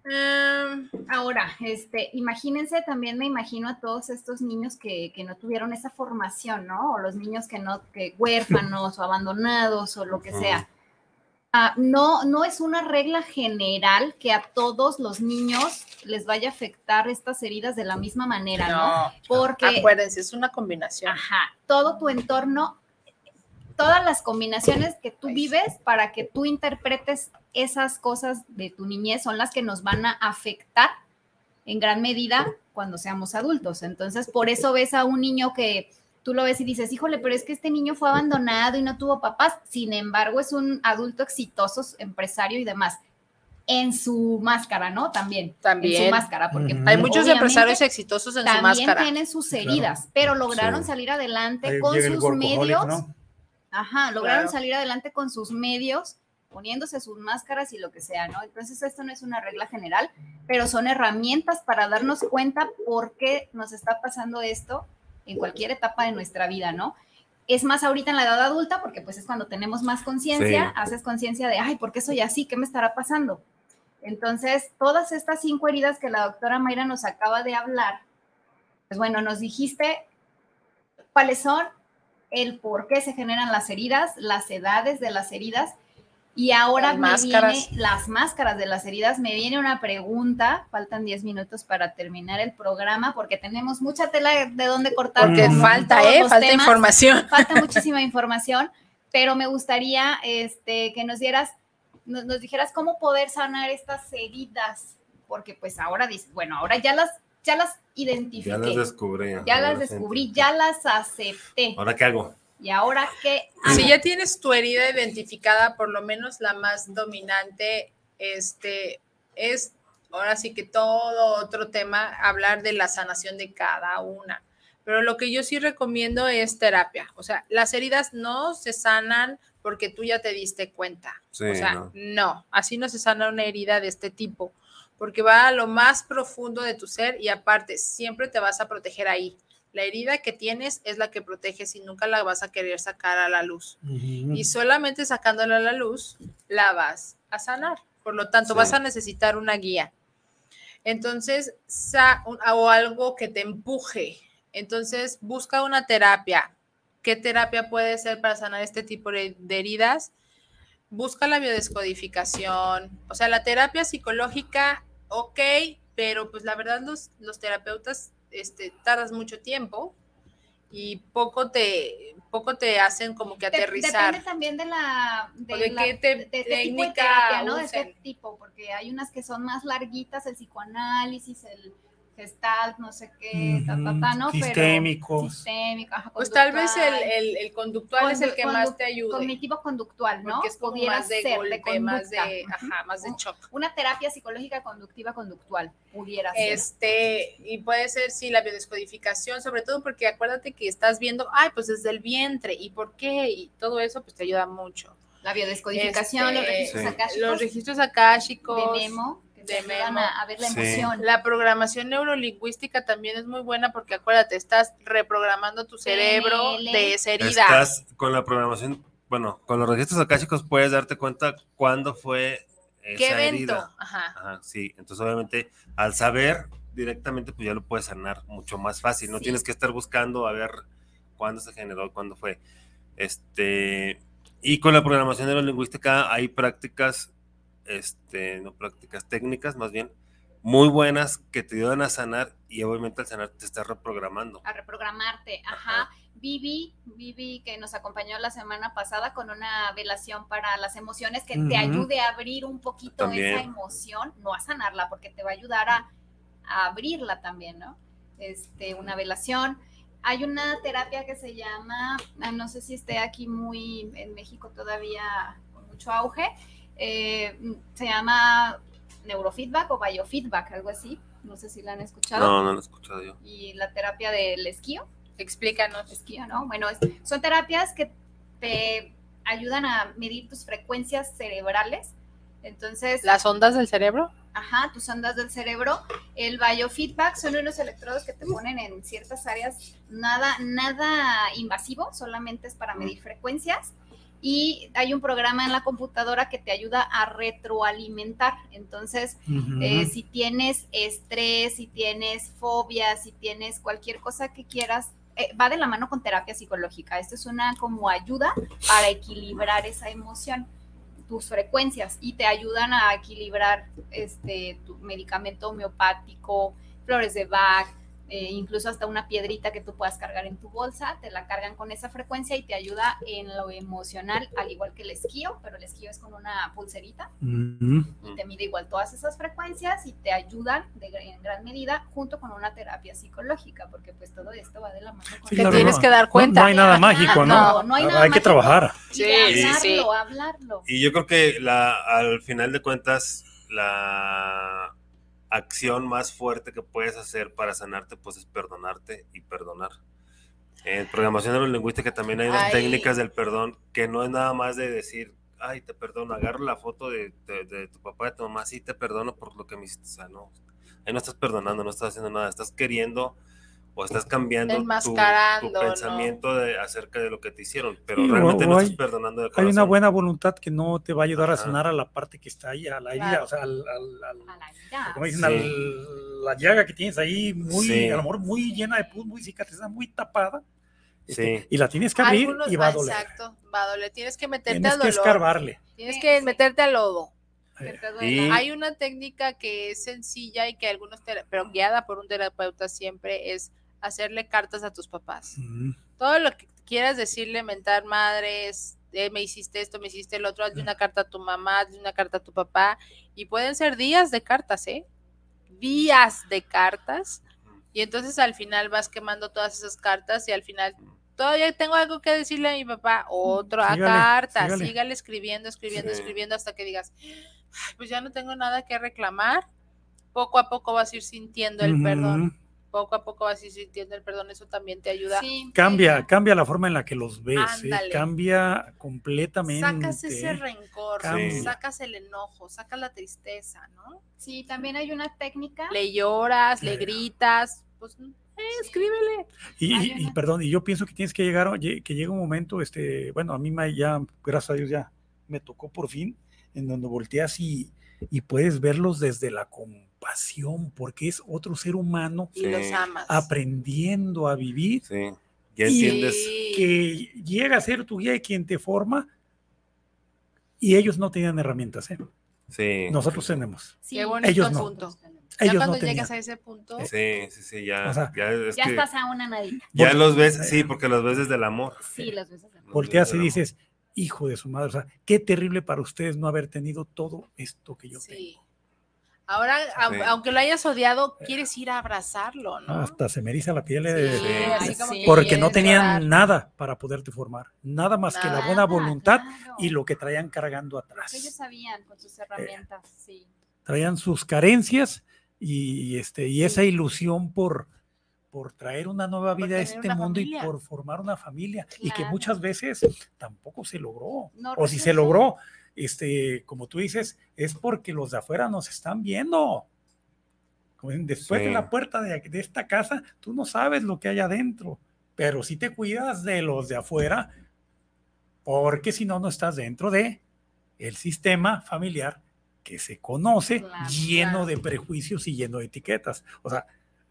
em, Ahora, este, imagínense, también me imagino a todos estos niños que, que no tuvieron esa formación, ¿no? O los niños que no, que huérfanos o abandonados o lo que sea. Ah, no, no es una regla general que a todos los niños les vaya a afectar estas heridas de la misma manera, ¿no? no, Porque acuérdense, es una combinación. Ajá, todo tu entorno, todas las combinaciones que tú vives para que tú interpretes esas cosas de tu niñez son las que nos van a afectar en gran medida cuando seamos adultos. Entonces, por eso ves a un niño que tú lo ves y dices, híjole, pero es que este niño fue abandonado y no tuvo papás. Sin embargo, es un adulto exitoso, empresario y demás. En su máscara, ¿no? También. En También. su máscara, porque. Hay muchos empresarios exitosos en su también máscara. tienen sus Claro. heridas, pero lograron Sí. salir adelante Ahí con sus medios. ¿no? Ajá, lograron Claro. salir adelante con sus medios, poniéndose sus máscaras y lo que sea, ¿no? Entonces esto no es una regla general, pero son herramientas para darnos cuenta por qué nos está pasando esto en cualquier etapa de nuestra vida, ¿no? Es más ahorita en la edad adulta, porque pues es cuando tenemos más conciencia, Sí. haces conciencia de, ay, ¿por qué soy así? ¿Qué me estará pasando? Entonces, todas estas cinco heridas que la doctora Mayra nos acaba de hablar, pues bueno, nos dijiste cuáles son, el por qué se generan las heridas, las edades de las heridas. Y ahora Las me máscaras. viene las máscaras de las heridas. Me viene una pregunta. Faltan 10 minutos para terminar el programa porque tenemos mucha tela de dónde cortar. Porque falta, ¿eh? Falta temas. información. Falta muchísima información. pero me gustaría este, que nos dieras, nos, nos dijeras cómo poder sanar estas heridas, porque pues ahora dices, bueno, ahora ya las, ya las identifiqué. Ya las descubrí. Ya las descubrí, ya las acepté. ¿Ahora qué hago? ¿Y ahora qué? Si hago? ya tienes tu herida identificada, por lo menos la más dominante, este, es ahora sí que todo otro tema, hablar de la sanación de cada una. Pero lo que yo sí recomiendo es terapia. O sea, las heridas no se sanan porque tú ya te diste cuenta. Sí, o sea, no. no, así no se sana una herida de este tipo, porque va a lo más profundo de tu ser y aparte, siempre te vas a proteger ahí. La herida que tienes es la que proteges y nunca la vas a querer sacar a la luz y solamente sacándola a la luz la vas a sanar. Por lo tanto, Sí. vas a necesitar una guía. Entonces, o algo que te empuje. Entonces, busca una terapia. ¿Qué terapia puede ser para sanar este tipo de de heridas? Busca la biodescodificación. O sea, la terapia psicológica, ok, pero pues la verdad los, los terapeutas este, tardas mucho tiempo y poco te, poco te hacen como que aterrizar. Depende también de la de, de la- qué te- de este tipo de técnica terapia, ¿no? De este tipo, porque hay unas que son más larguitas, el psicoanálisis, el gestalt, no sé qué, ta, ta, ta, ¿no? Pero- Sistémicos. sistémico, ajá, Pues tal vez el, conductual, el, el conductual es el que Condu- más te ayude. cognitivo conductual, ¿no? Porque es como Pudiera más de ser, golpe, más conducta. de, ajá, más de shock. Una terapia psicológica conductiva conductual pudiera ser. Este, y puede ser, sí, la biodescodificación, sobre todo porque acuérdate que estás viendo, ay, pues desde el vientre, ¿y por qué? Y todo eso, pues te ayuda mucho. La biodescodificación, los Este, registros Sí. akáshicos Los registros akáshicos. de Memo, que te ayudan a, a ver la Sí. emoción. La programación neurolingüística también es muy buena porque acuérdate, estás reprogramando tu cerebro de esa herida. Estás con la programación, bueno, con los registros akáshicos puedes darte cuenta cuándo fue esa ¿Qué evento? herida. Ajá. Ajá, sí, entonces obviamente al saber directamente pues ya lo puedes sanar mucho más fácil, no Sí. tienes que estar buscando a ver cuándo se generó, cuándo fue. Este, y con la programación neurolingüística hay prácticas, este, no prácticas técnicas más bien, muy buenas que te ayudan a sanar y obviamente al sanar te estás reprogramando. a reprogramarte. Ajá. Vivi, Vivi que nos acompañó la semana pasada con una velación para las emociones que te ayude a abrir un poquito También. esa emoción, no a sanarla, porque te va a ayudar a, a abrirla también, ¿no? Este, una velación. Hay una terapia que se llama, ah, no sé si esté aquí muy en México todavía con mucho auge, eh, se llama neurofeedback o biofeedback, algo así. No sé si la han escuchado. No, no lo he escuchado yo. Y la terapia del esquío Explícanos. esquío, ¿no? Bueno, es- son terapias que te ayudan a medir tus frecuencias cerebrales. Entonces, ¿Las ondas del cerebro? ajá, tus ondas del cerebro. El biofeedback son unos electrodos que te ponen en ciertas áreas, nada, nada invasivo, solamente es para medir frecuencias. Y hay un programa en la computadora que te ayuda a retroalimentar. Entonces, eh, si tienes estrés, si tienes fobia, si tienes cualquier cosa que quieras, eh, va de la mano con terapia psicológica. Esto es una como ayuda para equilibrar esa emoción, tus frecuencias y te ayudan a equilibrar este tu medicamento homeopático, flores de Bach, eh, incluso hasta una piedrita que tú puedas cargar en tu bolsa, te la cargan con esa frecuencia y te ayuda en lo emocional, al igual que el esquío, pero el esquío es con una pulserita Ujú. y te mide igual todas esas frecuencias y te ayudan de, en gran medida junto con una terapia psicológica, porque pues todo esto va de la mano con Sí, Te claro, tienes no. que dar cuenta. No, hay nada mágico, ¿no? no, no hay nada que mágico. trabajar. Y Sí, hablarlo, sí. hablarlo. Y yo creo que la, al final de cuentas, la acción más fuerte que puedes hacer para sanarte, pues es perdonarte y perdonar. En programación neurolingüística también hay unas Ay. técnicas del perdón que no es nada más de decir, ay, te perdono, agarro la foto de, de- de tu papá, de tu mamá, sí te perdono por lo que me hiciste. O sea, no, ahí no estás perdonando, no estás haciendo nada, estás queriendo o estás cambiando tu, tu Enmascarando, ¿no? pensamiento de, acerca de lo que te hicieron, pero Sí, realmente no hay- estás perdonando de Hay corazón. una buena voluntad que no te va a ayudar a sanar a la parte que está ahí, a la herida, Claro. o sea, al, al- al- A la como dicen, Sí. al- la llaga que tienes ahí, muy, Sí. a lo mejor muy llena de pus, muy cicatrizada, muy tapada. este, Sí. y la tienes que abrir Algunos- y va a doler. Exacto, va a doler. Tienes que meterte Tienes al que dolor. escarbarle. Tienes Sí, que meterte al lodo. Que Eh. Y- Hay una técnica que es sencilla y que algunos, pero guiada por un terapeuta siempre, es hacerle cartas a tus papás. Ujú. Todo lo que quieras decirle, mentar madres, eh, me hiciste esto, me hiciste el otro, hazle una carta a tu mamá, hazle una carta a tu papá, y pueden ser días de cartas, ¿eh? Días de cartas, y entonces al final vas quemando todas esas cartas y al final todavía tengo algo que decirle a mi papá, otra Sígale, carta, sígale. sígale escribiendo, escribiendo, Sí. escribiendo hasta que digas, "Ay, pues ya no tengo nada que reclamar. Poco a poco vas a ir sintiendo el perdón, poco a poco vas sintiendo el perdón, eso también te ayuda. Sí, Cambia, cambia la forma en la que los ves, ¿eh? Cambia completamente. Sacas ese rencor, Cambia. sacas el enojo, sacas la tristeza, ¿no? Sí, también hay una técnica. Le lloras, le Eh. gritas, pues eh, escríbele. Y, perdón, y yo pienso que tienes que llegar, que llega un momento, este, bueno, a mí me, ya, gracias a Dios, ya me tocó por fin, en donde volteas y, y puedes verlos desde la compasión, porque es otro ser humano Y Sí. los amas. aprendiendo a vivir, Sí. Ya Y- entiendes. Sí. que llega a ser tu guía y quien te forma, y ellos no tenían herramientas, ¿eh? Sí. nosotros tenemos. Sí, Qué bonito Ellos no. punto. Ya Ellos cuando no tenían. llegas a ese punto, Sí, sí, sí, ya. O sea, ya es Ya que estás a una nadita. ya los ves, sí, porque los ves desde el amor. Sí. Los Volteas ves y desde el amor. dices, hijo de su madre, o sea, qué terrible para ustedes no haber tenido todo esto que yo tengo. Ahora, Sí. aunque lo hayas odiado, quieres ir a abrazarlo, ¿no? Hasta se me eriza la piel Sí, de- Sí. porque no tenían llorar. nada para poderte formar, nada más que la Nada, buena voluntad claro. y lo que traían cargando atrás. Ellos sabían con sus herramientas, sí. Traían sus carencias y, este, y esa ilusión por, por traer una nueva vida a este mundo familia. y por formar una familia y que Claro. muchas veces tampoco se logró. No o si se logró, este, como tú dices, es porque los de afuera nos están viendo. Como dicen, después de Sí. la puerta de, de esta casa, tú no sabes lo que hay adentro, pero si te cuidas de los de afuera, porque si no, no estás dentro de el sistema familiar que se conoce Claro, lleno claro. de prejuicios y lleno de etiquetas. O sea,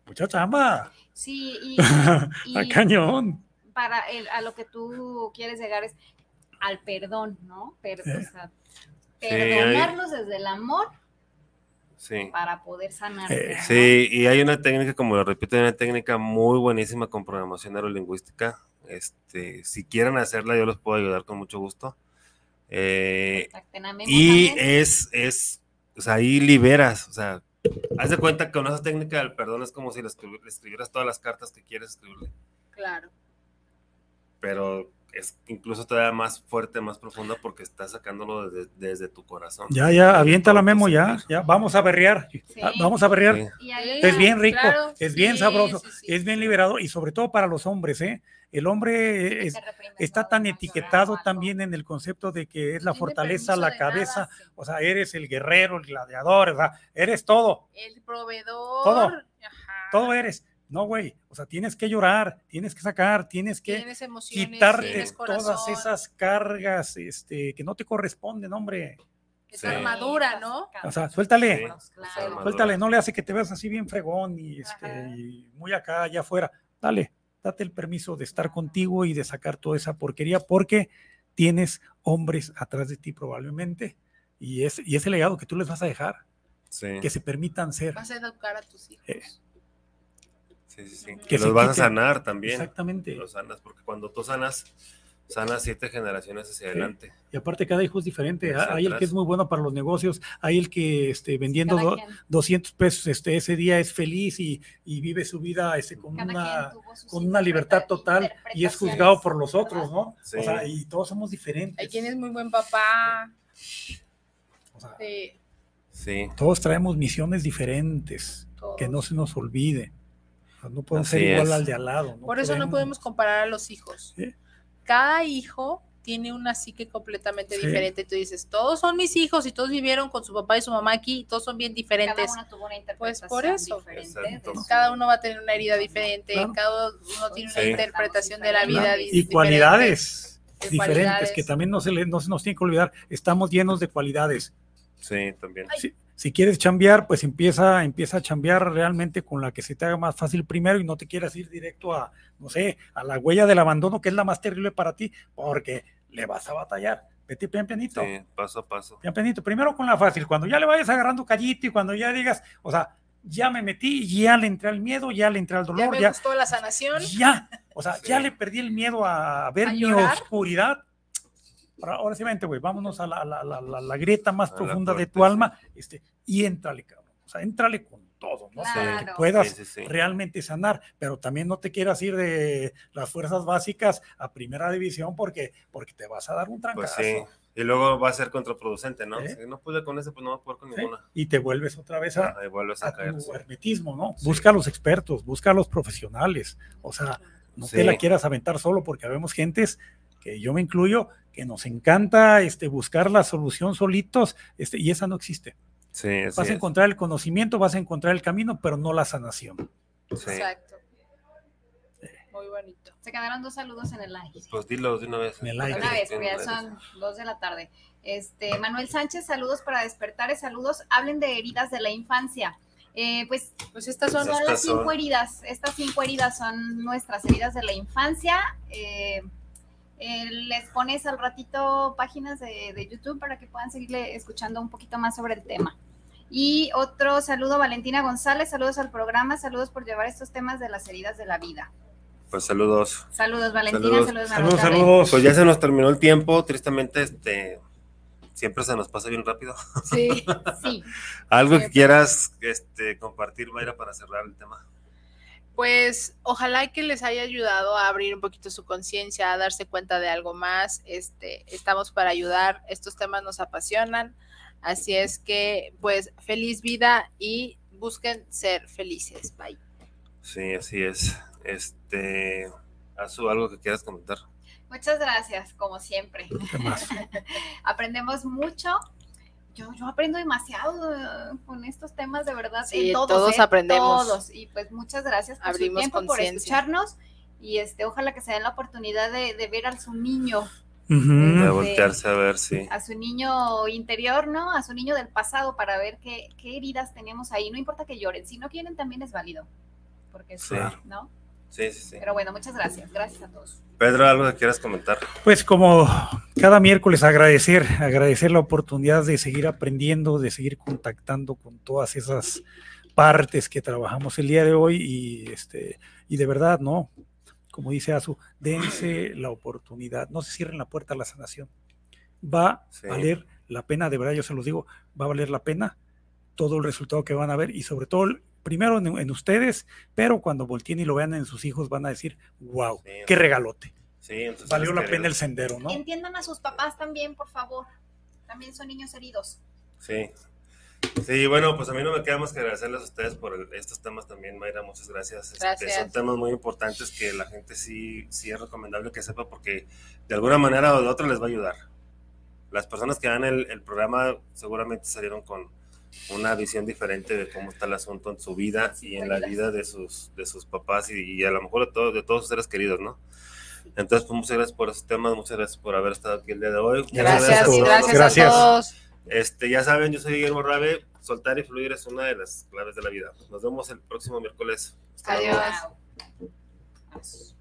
mucha chamba, Sí, y, a y cañón. para el- a lo que tú quieres llegar es al perdón, ¿no? Per- Sí. o sea, Sí, perdonarlos desde el amor Sí. para poder sanar. Eh, Sí, y hay una técnica, como lo repito, hay una técnica muy buenísima con programación neurolingüística. Este, si quieren hacerla, yo los puedo ayudar con mucho gusto. Eh, y es, es, o sea, ahí liberas, o sea, haz de cuenta que con esa técnica del perdón es como si le, escribi- le escribieras todas las cartas que quieres escribirle, Claro. pero es incluso todavía más fuerte, más profunda porque estás sacándolo desde, desde tu corazón. Ya, ya, avienta la Todo tu memo, ya, ya, vamos a berrear. Sí. Ah, Vamos a berrear. Sí. Es bien rico, Claro, es bien sí, sabroso, sí, sí. es bien liberado y sobre todo para los hombres, ¿eh? El hombre es- está tan etiquetado también en el concepto de que es la fortaleza, la nada, cabeza, sí. o sea, eres el guerrero, el gladiador, o sea, eres todo, El proveedor. Todo. ajá, todo eres. No, güey, o sea, tienes que llorar, tienes que sacar, tienes que Tienes quitarte tienes todas esas cargas este, que no te corresponden, hombre. esa Sí. armadura, ¿no? O sea, suéltale. Sí, Claro. esa armadura. Suéltale, no le hace que te veas así bien fregón y, este, y muy acá, allá afuera. Dale, date el permiso de estar contigo y de sacar toda esa porquería porque tienes hombres atrás de ti probablemente y es, y ese legado que tú les vas a dejar, Sí, que se permitan ser. Vas a educar a tus hijos. Eh, sí, sí, sí. Que los vas a sanar también. Exactamente. Los sanas, porque cuando tú sanas, sanas siete generaciones hacia adelante. Y aparte cada hijo es diferente. Hacia Hay el que es muy bueno para los negocios, hay el que este, vendiendo do- quien- 200 pesos este, ese día es feliz y, y vive su vida este, con cada una... con una libertad total y es juzgado por los otros, ¿no? Sí. O sea, y todos somos diferentes. Hay quien es muy buen papá. O sea, sí, Sí, todos traemos misiones diferentes, todos. que no se nos olvide. No podemos Así ser igual es. al de al lado. no Por eso no podemos comparar a los hijos. Sí. Cada hijo tiene una psique completamente Sí. diferente. Tú dices, todos son mis hijos y todos vivieron con su papá y su mamá aquí y todos son bien Cada diferentes. uno tuvo una Pues interpretación por eso. diferente Cada uno va a tener una herida diferente, Claro. cada uno tiene una Sí. interpretación de la vida. Claro, Y cualidades De diferentes, cualidades. que también no se, le- no se nos tiene que olvidar. Estamos llenos de cualidades. sí, también. Si, si quieres chambear, pues empieza, empieza a chambear realmente con la que se te haga más fácil primero y no te quieras ir directo a, no sé, a la huella del abandono, que es la más terrible para ti, porque le vas a batallar. Vete pian pianito. Sí, paso a paso. Pian pianito. Primero con la fácil, cuando ya le vayas agarrando callito y cuando ya digas, o sea, ya me metí, ya le entré al miedo, ya le entré al Ya dolor, me ya, gustó la sanación. ya, o sea, Sí. ya le perdí el miedo a ver ¿A mi oscuridad. Ahora, ahora sí, vente, güey, vámonos a la, la, la, la- la grieta más A la profunda de fuerte, tu alma, este, y éntrale, cabrón. O sea, éntrale con todo, ¿no? Claro. Que puedas Sí, sí, sí. realmente sanar, pero también no te quieras ir de las fuerzas básicas a primera división porque, porque te vas a dar un Pues trancazo. sí. Y luego va a ser contraproducente, ¿no? ¿Eh? Si no pude con ese, pues no va a poder con ¿sí? ninguna. Y te vuelves otra vez a, Ahí vuelves a, a caer. tu sí. hermetismo, ¿no? Sí. Busca a los expertos, busca a los profesionales. O sea, no Sí. te la quieras aventar solo porque vemos gentes que yo me incluyo que nos encanta este, buscar la solución solitos este, y esa no existe. Sí, Vas a es. encontrar el conocimiento, vas a encontrar el camino, pero no la sanación. Sí. Exacto. Muy bonito. Se quedaron dos saludos en el aire. Pues dilo de una vez. En el aire. Una vez, ya son dos de la tarde. Este, Manuel Sánchez, saludos para despertares, saludos. Hablen de heridas de la infancia. Eh, pues Pues estas son Estas las cinco son- heridas. Estas cinco heridas son nuestras heridas de la infancia. Eh, eh, les pones al ratito páginas de, de YouTube para que puedan seguirle escuchando un poquito más sobre el tema. Y otro saludo, Valentina González, saludos al programa, saludos por llevar estos temas de las heridas de la vida. Pues saludos. Saludos, Valentina, Saludos. saludos, Saludos. Pues ya se nos terminó el tiempo, tristemente, este, siempre se nos pasa bien rápido. Sí. Sí. Algo que Siempre. quieras este, compartir, Mayra, para cerrar el tema. Pues ojalá que les haya ayudado a abrir un poquito su conciencia, a darse cuenta de algo más. Este, estamos para ayudar, estos temas nos apasionan, así es que pues feliz vida y busquen ser felices. Bye. Sí, así es. Este, Azu, algo que quieras comentar. Muchas gracias, como siempre. ¿Qué más? Aprendemos mucho. Yo, yo aprendo demasiado eh, con estos temas, de verdad. Sí, en todos, todos ¿eh? aprendemos. Todos. Y pues muchas gracias por Abrimos su tiempo, por conciencia. escucharnos. Y este, ojalá que se den la oportunidad de, de ver a su niño, Ujú. De Sí. voltearse a ver si. a su niño interior, ¿no? A su niño del pasado para ver qué, qué heridas tenemos ahí. No importa que lloren, si no quieren también es válido. Porque Sí. ¿no? Sí, sí, sí. Pero bueno, muchas gracias. Gracias a todos. Pedro, algo que quieras comentar. Pues como cada miércoles agradecer, agradecer la oportunidad de seguir aprendiendo, de seguir contactando con todas esas partes que trabajamos el día de hoy y este y de verdad, ¿no? Como dice Azu, dense la oportunidad, no se cierren la puerta a la sanación. Va Sí. a valer la pena, de verdad yo se los digo, va a valer la pena todo el resultado que van a ver y sobre todo primero en, en ustedes, pero cuando volteen y lo vean en sus hijos van a decir, wow, Sí. qué regalote. Sí, entonces. Valió la pena el sendero, ¿no? Entiendan a sus papás también, por favor. También son niños heridos. Sí. Sí, bueno, pues a mí no me queda más que agradecerles a ustedes por el- estos temas también, Mayra, muchas gracias. Este, Gracias. son temas muy importantes que la gente sí, sí es recomendable que sepa porque de alguna manera o de otra les va a ayudar. Las personas que dan el, el programa seguramente salieron con una visión diferente de cómo está el asunto en su vida y en la vida de sus, de sus papás y, y a lo mejor de, todo- de todos sus seres queridos, ¿no? Entonces, pues muchas gracias por esos temas, muchas gracias por haber estado aquí el día de hoy. Muchas Gracias, a todos. gracias, Gracias. a todos. Este, ya saben, yo soy Guillermo Rabe. Soltar y fluir es una de las claves de la vida. Nos vemos el próximo miércoles. Hasta. Adiós.